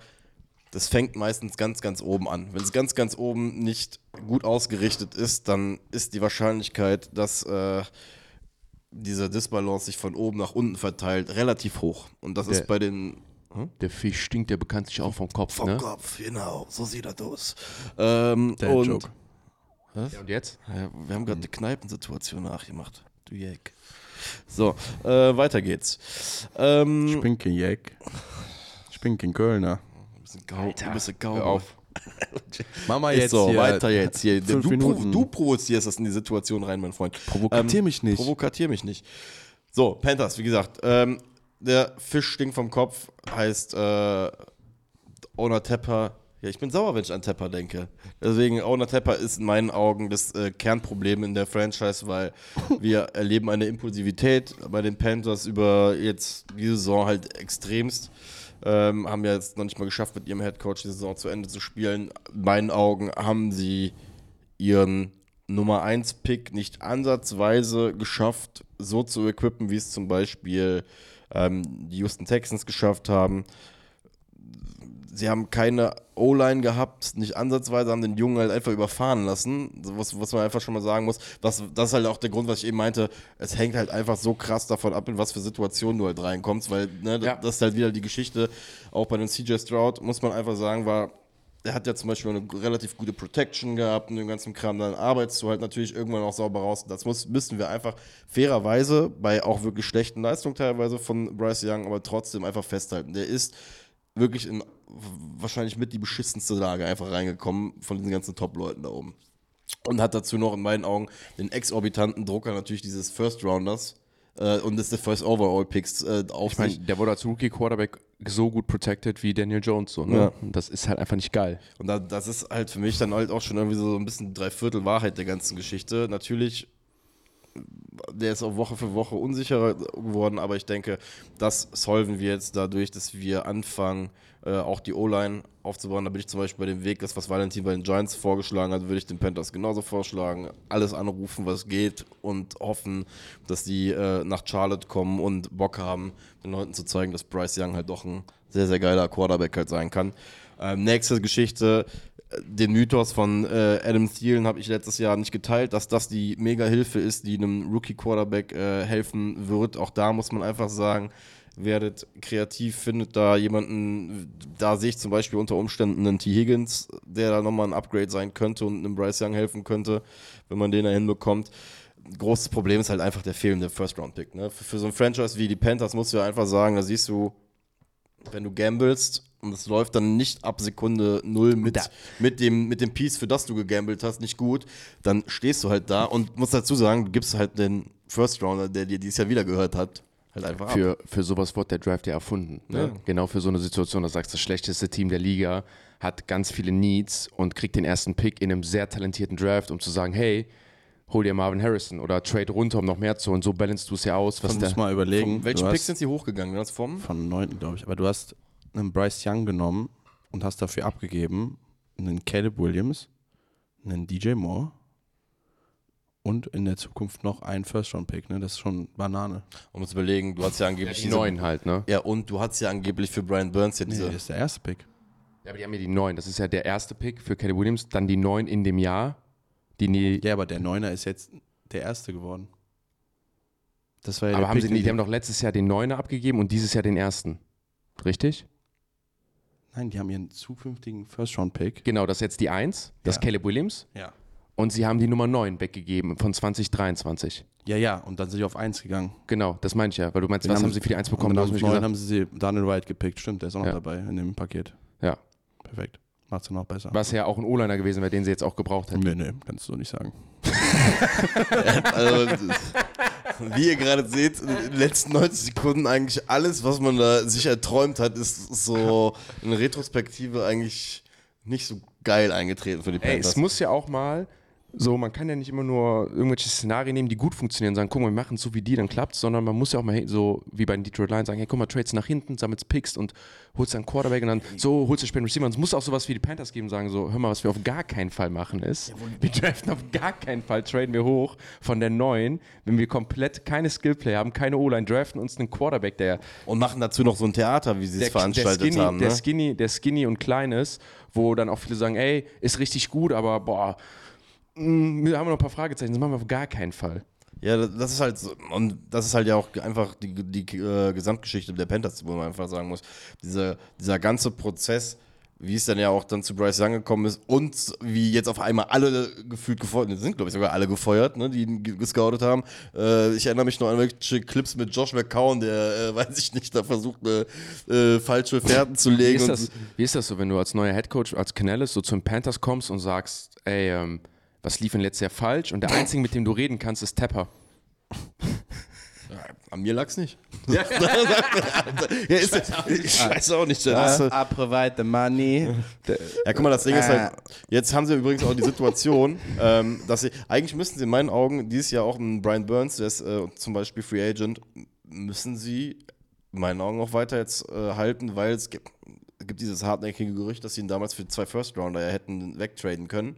das fängt meistens ganz, ganz oben an. Wenn es ganz, ganz oben nicht gut ausgerichtet ist, dann ist die Wahrscheinlichkeit, dass äh, dieser Disbalance sich von oben nach unten verteilt, relativ hoch. Und das Der- ist bei den Der Fisch stinkt ja bekanntlich auch vom Kopf, vom ne? Kopf, genau, so sieht das aus. Ähm, Der und Joke. Ja, und jetzt? Ja, wir haben gerade eine Kneipensituation nachgemacht. Du Jack. So, äh, weiter geht's. Ähm, Ich bin kein Jack. Ich bin kein Kölner. Du bist ein Gau, du bist ein Gau. Hör auf. Mama jetzt so, hier. weiter jetzt hier. Du, fünf du, Minuten. du provozierst das in die Situation rein, mein Freund. Provokatier mich nicht. Provokatier mich nicht. So, Panthers, wie gesagt. Ähm, der Fisch stinkt vom Kopf, heißt äh, Owner Tepper. Ja, ich bin sauer, wenn ich an Tepper denke. Deswegen, Owner Tepper ist in meinen Augen das äh, Kernproblem in der Franchise, weil wir erleben eine Impulsivität bei den Panthers über jetzt die Saison halt extremst. Ähm, haben ja jetzt noch nicht mal geschafft, mit ihrem Headcoach die Saison zu Ende zu spielen. In meinen Augen haben sie ihren Nummer 1 Pick nicht ansatzweise geschafft, so zu equippen, wie es zum Beispiel ähm, die Houston Texans geschafft haben. Sie haben keine O-Line gehabt, nicht ansatzweise, haben den Jungen halt einfach überfahren lassen, was, was man einfach schon mal sagen muss. Das, das ist halt auch der Grund, was ich eben meinte, es hängt halt einfach so krass davon ab, in was für Situationen du halt reinkommst, weil ne, Ja. das ist halt wieder die Geschichte, auch bei den CJ Stroud, muss man einfach sagen, war er hat ja zum Beispiel eine relativ gute Protection gehabt und den ganzen Kram, dann arbeitest du halt natürlich irgendwann auch sauber raus. Das muss, müssen wir einfach fairerweise bei auch wirklich schlechten Leistungen teilweise von Bryce Young, aber trotzdem einfach festhalten. Der ist wirklich in wahrscheinlich mit die beschissenste Lage einfach reingekommen von diesen ganzen Top-Leuten da oben. Und hat dazu noch in meinen Augen den exorbitanten Drucker natürlich dieses First Rounders äh, und des First Overall Picks äh, auf Ich meine, sich. der wurde als Rookie-Quarterback so gut protected wie Daniel Jones. So, ne? Ja. Und Das ist halt einfach nicht geil. Und da, das ist halt für mich dann halt auch schon irgendwie so ein bisschen Dreiviertel Wahrheit der ganzen Geschichte. Natürlich, der ist auch Woche für Woche unsicherer geworden, aber ich denke, das solven wir jetzt dadurch, dass wir anfangen, äh, auch die O-Line aufzubauen. Da bin ich zum Beispiel bei dem Weg, das, was Valentin bei den Giants vorgeschlagen hat, würde ich den Panthers genauso vorschlagen. Alles anrufen, was geht und hoffen, dass die äh, nach Charlotte kommen und Bock haben, den Leuten zu zeigen, dass Bryce Young halt doch ein sehr, sehr geiler Quarterback halt sein kann. Ähm, nächste Geschichte, den Mythos von äh, Adam Thielen habe ich letztes Jahr nicht geteilt, dass das die Mega-Hilfe ist, die einem Rookie-Quarterback äh, helfen wird. Auch da muss man einfach sagen, werdet kreativ, findet da jemanden, da sehe ich zum Beispiel unter Umständen einen T. Higgins, der da nochmal ein Upgrade sein könnte und einem Bryce Young helfen könnte, wenn man den da hinbekommt. Großes Problem ist halt einfach der fehlende First-Round-Pick. Ne? Für, für so ein Franchise wie die Panthers musst du ja einfach sagen, da siehst du, wenn du gamblest und es läuft dann nicht ab Sekunde null mit, mit, dem, mit dem Piece, für das du gegambelt hast, nicht gut, dann stehst du halt da und musst dazu sagen, du gibst halt den First Rounder, der dir dieses Jahr wieder gehört hat, halt einfach ab. Für, für sowas wird der Draft ja erfunden. Ne? Ja. Genau für so eine Situation, da sagst du, das schlechteste Team der Liga hat ganz viele Needs und kriegt den ersten Pick in einem sehr talentierten Draft, um zu sagen, hey, hol dir Marvin Harrison oder trade runter, um noch mehr zu holen. So balancest du es ja aus, was Du der. musst mal überlegen. Von welchen hast sind sie hochgegangen? Vom? Von 9. glaube ich. Aber du hast einen Bryce Young genommen und hast dafür abgegeben einen Caleb Williams, einen DJ Moore und in der Zukunft noch einen First-Round-Pick. Ne? Das ist schon Banane. Um uns zu überlegen, du hast ja Ja, angeblich die diese- neuen halt, ne? Ja, und du hast ja angeblich für Brian Burns ja Nee, diese. das ist der erste Pick. Ja, aber die haben ja die neun. Das ist ja der erste Pick für Kelly Williams, dann die neun in dem Jahr. Die nie, Ja, aber der Neuner ist jetzt der erste geworden. Das war ja aber haben Pick, sie nicht, die haben doch letztes Jahr den neuner abgegeben und dieses Jahr den ersten. Richtig? Nein, die haben ihren zukünftigen First-Round-Pick. Genau, das ist jetzt die 1, das ist Ja. Caleb Williams. Ja. Und sie haben die Nummer 9 weggegeben von 2023. Ja, ja, und dann sind sie auf 1 gegangen. Genau, das meine ich ja, weil du meinst, Den was haben sie für die 1 bekommen? Und Du dann hast auf mich 9 gesagt. haben sie Daniel White gepickt. Stimmt, der ist auch noch Ja. dabei in dem Paket. Ja. Perfekt. Macht's noch besser. Was ja auch ein O-Liner gewesen wäre, den sie jetzt auch gebraucht hätten. Nee, nee, kannst du so nicht sagen. Also, wie ihr gerade seht, in den letzten 90 Sekunden eigentlich alles, was man da sich erträumt hat, ist so in Retrospektive eigentlich nicht so geil eingetreten für die Ey, Panthers. es muss ja auch mal so, man kann ja nicht immer nur irgendwelche Szenarien nehmen, die gut funktionieren und sagen, guck mal, wir machen es so wie die, dann klappt's, sondern man muss ja auch mal so wie bei den Detroit Lions sagen, hey, guck mal, trades nach hinten, sammelst Picks und holst dann Quarterback und dann so holst du später Receiver. Und es muss auch sowas wie die Panthers geben sagen, so, hör mal, was wir auf gar keinen Fall machen ist, wir draften auf gar keinen Fall, traden wir hoch von der neuen, wenn wir komplett keine Skillplay haben, keine O-Line, draften uns einen Quarterback, der Und machen dazu noch so ein Theater, wie sie es der, veranstaltet der, Skinny, haben. der, Ne? Skinny, der Skinny und klein ist, wo dann auch viele sagen, ey, ist richtig gut, aber boah, mh, wir haben noch ein paar Fragezeichen, das machen wir auf gar keinen Fall. Ja, das ist halt so, und das ist halt ja auch einfach die, die äh, Gesamtgeschichte der Panthers, wo man einfach sagen muss, dieser, dieser ganze Prozess, wie es dann ja auch dann zu Bryce Young gekommen ist und wie jetzt auf einmal alle gefühlt gefeuert, sind glaube ich sogar alle gefeuert, ne, die ihn ge- gescoutet haben. Äh, ich erinnere mich noch an welche Clips mit Josh McCown, der, äh, weiß ich nicht, da versucht, eine äh, falsche Fährten zu Wie legen. ist, und das, wie ist das so, wenn du als neuer Headcoach, als Canellis so zu den Panthers kommst und sagst, ey, ähm, was lief denn letztes Jahr falsch? Und der Einzige, mit dem du reden kannst, ist Tepper. An mir lag's nicht. Ja, ist, ich weiß auch nicht. Das, ist- I provide the money. Ja, guck mal, das Ding ist halt, jetzt haben sie übrigens auch die Situation, ähm, dass sie, eigentlich müssten sie in meinen Augen dieses Jahr auch einen Brian Burns, der ist äh, zum Beispiel Free Agent, müssen sie in meinen Augen auch weiter jetzt äh, halten, weil es gibt, gibt dieses hartnäckige Gerücht, dass sie ihn damals für zwei First Rounder ja hätten wegtraden können.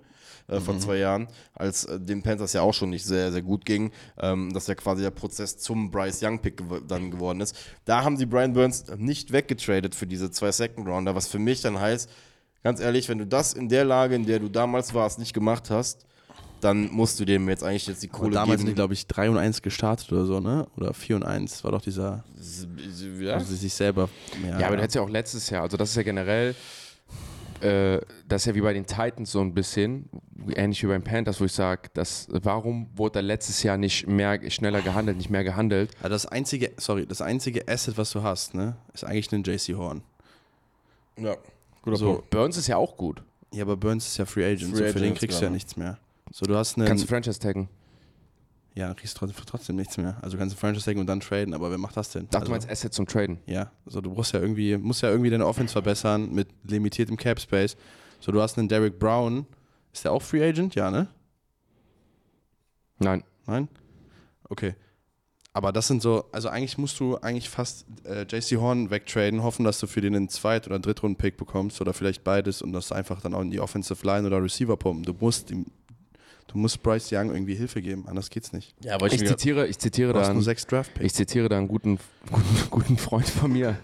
Äh, vor zwei Jahren, als äh, dem Panthers ja auch schon nicht sehr, sehr gut ging, ähm, dass ja quasi der Prozess zum Bryce Young Pick gew dann geworden ist. Da haben sie Brian Burns nicht weggetradet für diese zwei Second Rounder, was für mich dann heißt, ganz ehrlich, wenn du das in der Lage, in der du damals warst, nicht gemacht hast, dann musst du dem jetzt eigentlich jetzt die Aber Kohle damals sind die, geben. glaube ich, 3 und 1 gestartet oder so, ne? Oder 4 und 1 war doch dieser, ja? also sich selber. Ja, aber du hättest ja auch letztes Jahr, also das ist ja generell, äh, das ist ja wie bei den Titans so ein bisschen, ähnlich wie beim Panthers, wo ich sage, warum wurde da letztes Jahr nicht mehr, schneller gehandelt, nicht mehr gehandelt? Also das einzige, sorry, das einzige Asset, was du hast, ne, ist eigentlich ein JC Horn. ja. Guter So, Punkt. Burns ist ja auch gut. ja, aber Burns ist ja Free Agent, Free so für den Agent, kriegst du ja nichts mehr. So, du hast einen, Kannst du Franchise taggen? Ja, kriegst du trotzdem, nichts mehr. Also kannst du Franchise taggen und dann traden, aber wer macht das denn? Dachte also, meinst Asset zum Traden. Ja, also du brauchst ja irgendwie, musst ja irgendwie deine Offense verbessern mit limitiertem Cap Space. So, du hast einen Derek Brown, ist der auch Free Agent? Ja, ne? Nein. Nein? Okay. Aber das sind so, also eigentlich musst du eigentlich fast äh, JC Horn wegtraden, hoffen, dass du für den einen Zweit- oder Drittrunden-Pick bekommst oder vielleicht beides und das einfach dann auch in die Offensive Line oder Receiver pumpen. Du musst ihm, du musst Bryce Young irgendwie Hilfe geben, anders geht's nicht. Ja, aber ich, Ich zitiere, ich zitiere da einen, sechs Draft-Picks. ich zitiere da einen guten, guten, guten Freund von mir.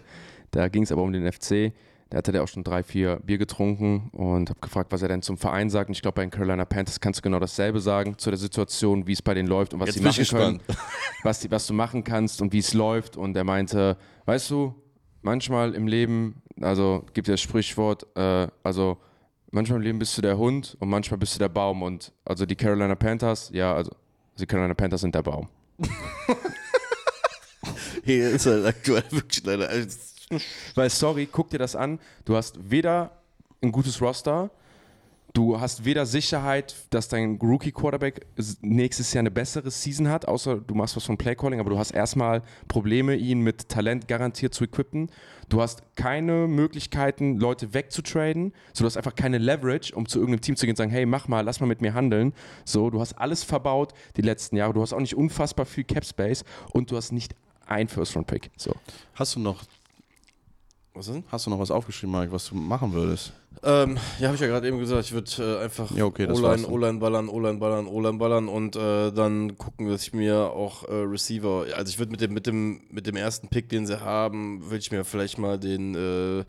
Da ging es aber um den FC. Da hatte der auch schon drei, vier Bier getrunken und habe gefragt, was er denn zum Verein sagt. Und ich glaube, bei den Carolina Panthers kannst du genau dasselbe sagen zu der Situation, wie es bei denen läuft und was Jetzt sie machen ich können. gespannt. was, die, was du machen kannst und wie es läuft. Und er meinte, weißt du, manchmal im Leben, also gibt es das Sprichwort, äh, also manchmal im Leben bist du der Hund und manchmal bist du der Baum. Und also die Carolina Panthers, ja, also die Carolina Panthers sind der Baum. hier ist halt aktuell wirklich leider. also, Weil, sorry, guck dir das an. Du hast weder ein gutes Roster, du hast weder Sicherheit, dass dein Rookie-Quarterback nächstes Jahr eine bessere Season hat, außer du machst was von Playcalling, aber du hast erstmal Probleme, ihn mit Talent garantiert zu equippen. Du hast keine Möglichkeiten, Leute wegzutraden. So, du hast einfach keine Leverage, um zu irgendeinem Team zu gehen und sagen, hey, mach mal, lass mal mit mir handeln. So, du hast alles verbaut die letzten Jahre. Du hast auch nicht unfassbar viel Cap Space und du hast nicht ein First-Round-Pick. So. Hast du noch, Was ist denn? hast du noch was aufgeschrieben, Mike, was du machen würdest? Ähm, ja, habe ich ja gerade eben gesagt, ich würde äh, einfach Ja, okay, O-Line, dann. O-Line ballern, O-Line ballern, O-Line ballern und äh, dann gucken, dass ich mir auch äh, Receiver, also ich würde mit dem, mit, dem, mit dem ersten Pick, den sie haben, würde ich mir vielleicht mal den, äh, äh,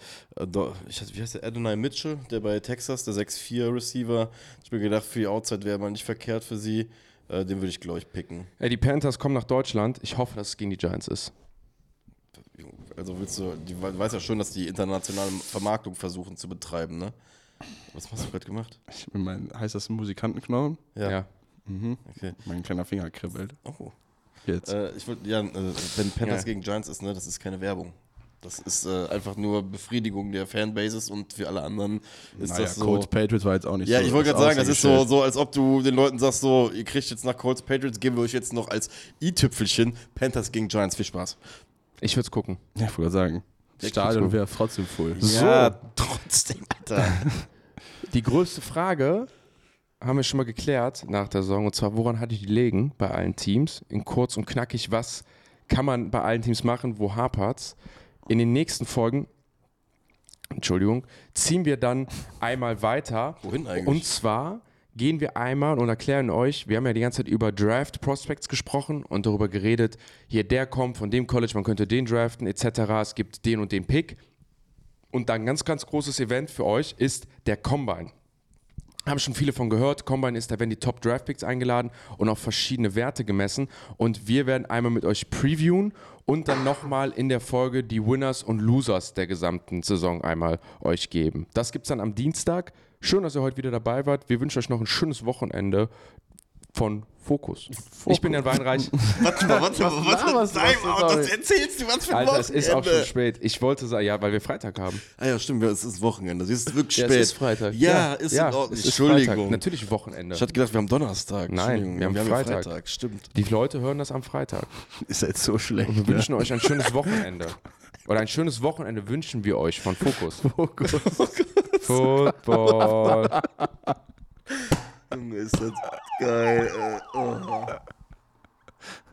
ich, weiß- wie heißt der, Adonai Mitchell, der bei Texas, der 6'4 Receiver, ich mir gedacht, für die Outside wäre mal nicht verkehrt für sie, äh, den würde ich, glaube ich, picken. Ey, die Panthers kommen nach Deutschland. Ich hoffe, dass es gegen die Giants ist. Also willst du, die we- weiß ja schon, dass die internationale Vermarktung versuchen zu betreiben, ne? Was hast du gerade gemacht? Ich bin mein, heißt das Musikantenknochen? Ja. Okay. Mein kleiner Finger kribbelt. Oh. Jetzt. Äh, ich wollte, ja, äh, wenn Panthers Ja. gegen Giants ist, ne, das ist keine Werbung. Das ist äh, einfach nur Befriedigung der Fanbases und für alle anderen ist naja, das so. Colts Patriots war jetzt auch nicht Ja, so. ich wollte gerade sagen, das ist so, so, als ob du den Leuten sagst, so, ihr kriegt jetzt nach Colts Patriots, geben wir euch jetzt noch als i-Tüpfelchen Panthers gegen Giants. Viel Spaß. Ich würde es gucken. Ja, ich wollte sagen. Das Ja, Stadion wäre trotzdem voll. Ja, trotzdem, Alter. Die größte Frage haben wir schon mal geklärt nach der Saison. Und zwar, woran hatte die liegen bei allen Teams? In kurz und knackig, was kann man bei allen Teams machen? Wo hapert's? In den nächsten Folgen, Entschuldigung, ziehen wir dann einmal weiter. Wohin eigentlich? Und zwar gehen wir einmal und erklären euch, wir haben ja die ganze Zeit über Draft Prospects gesprochen und darüber geredet, hier der kommt von dem College, man könnte den draften etc. Es gibt den und den Pick. Und dann ein ganz, ganz großes Event für euch ist der Combine. Haben schon viele von gehört. Combine ist, da werden die Top Draft Picks eingeladen und auf verschiedene Werte gemessen. Und wir werden einmal mit euch previewen und dann nochmal in der Folge die Winners und Losers der gesamten Saison einmal euch geben. Das gibt es dann am Dienstag. Schön, dass ihr heute wieder dabei wart. Wir wünschen euch noch ein schönes Wochenende von Fokus. Ich bin Jan Weinreich. Warte mal, warte mal, warte mal. laberst du, was du, das erzählst du, was für ein Alter, es ist auch schon Wochenende. spät. Ich wollte sagen, ja, weil wir Freitag haben. Ah ja, stimmt, es ist Wochenende. Es ist wirklich Ja, spät. es ist Freitag. Ja, ist in Ordnung. es ist Entschuldigung. Freitag. Natürlich Wochenende. Ich hatte gedacht, wir haben Donnerstag. Nein, Entschuldigung, wir haben ja Freitag. Stimmt. Die Leute hören das am Freitag. Ist jetzt so schlecht. Wir ne? wünschen euch ein schönes Wochenende. Oder ein schönes Wochenende wünschen wir euch von Fokus. Football. Junge, ist das geil. Ey. Oh.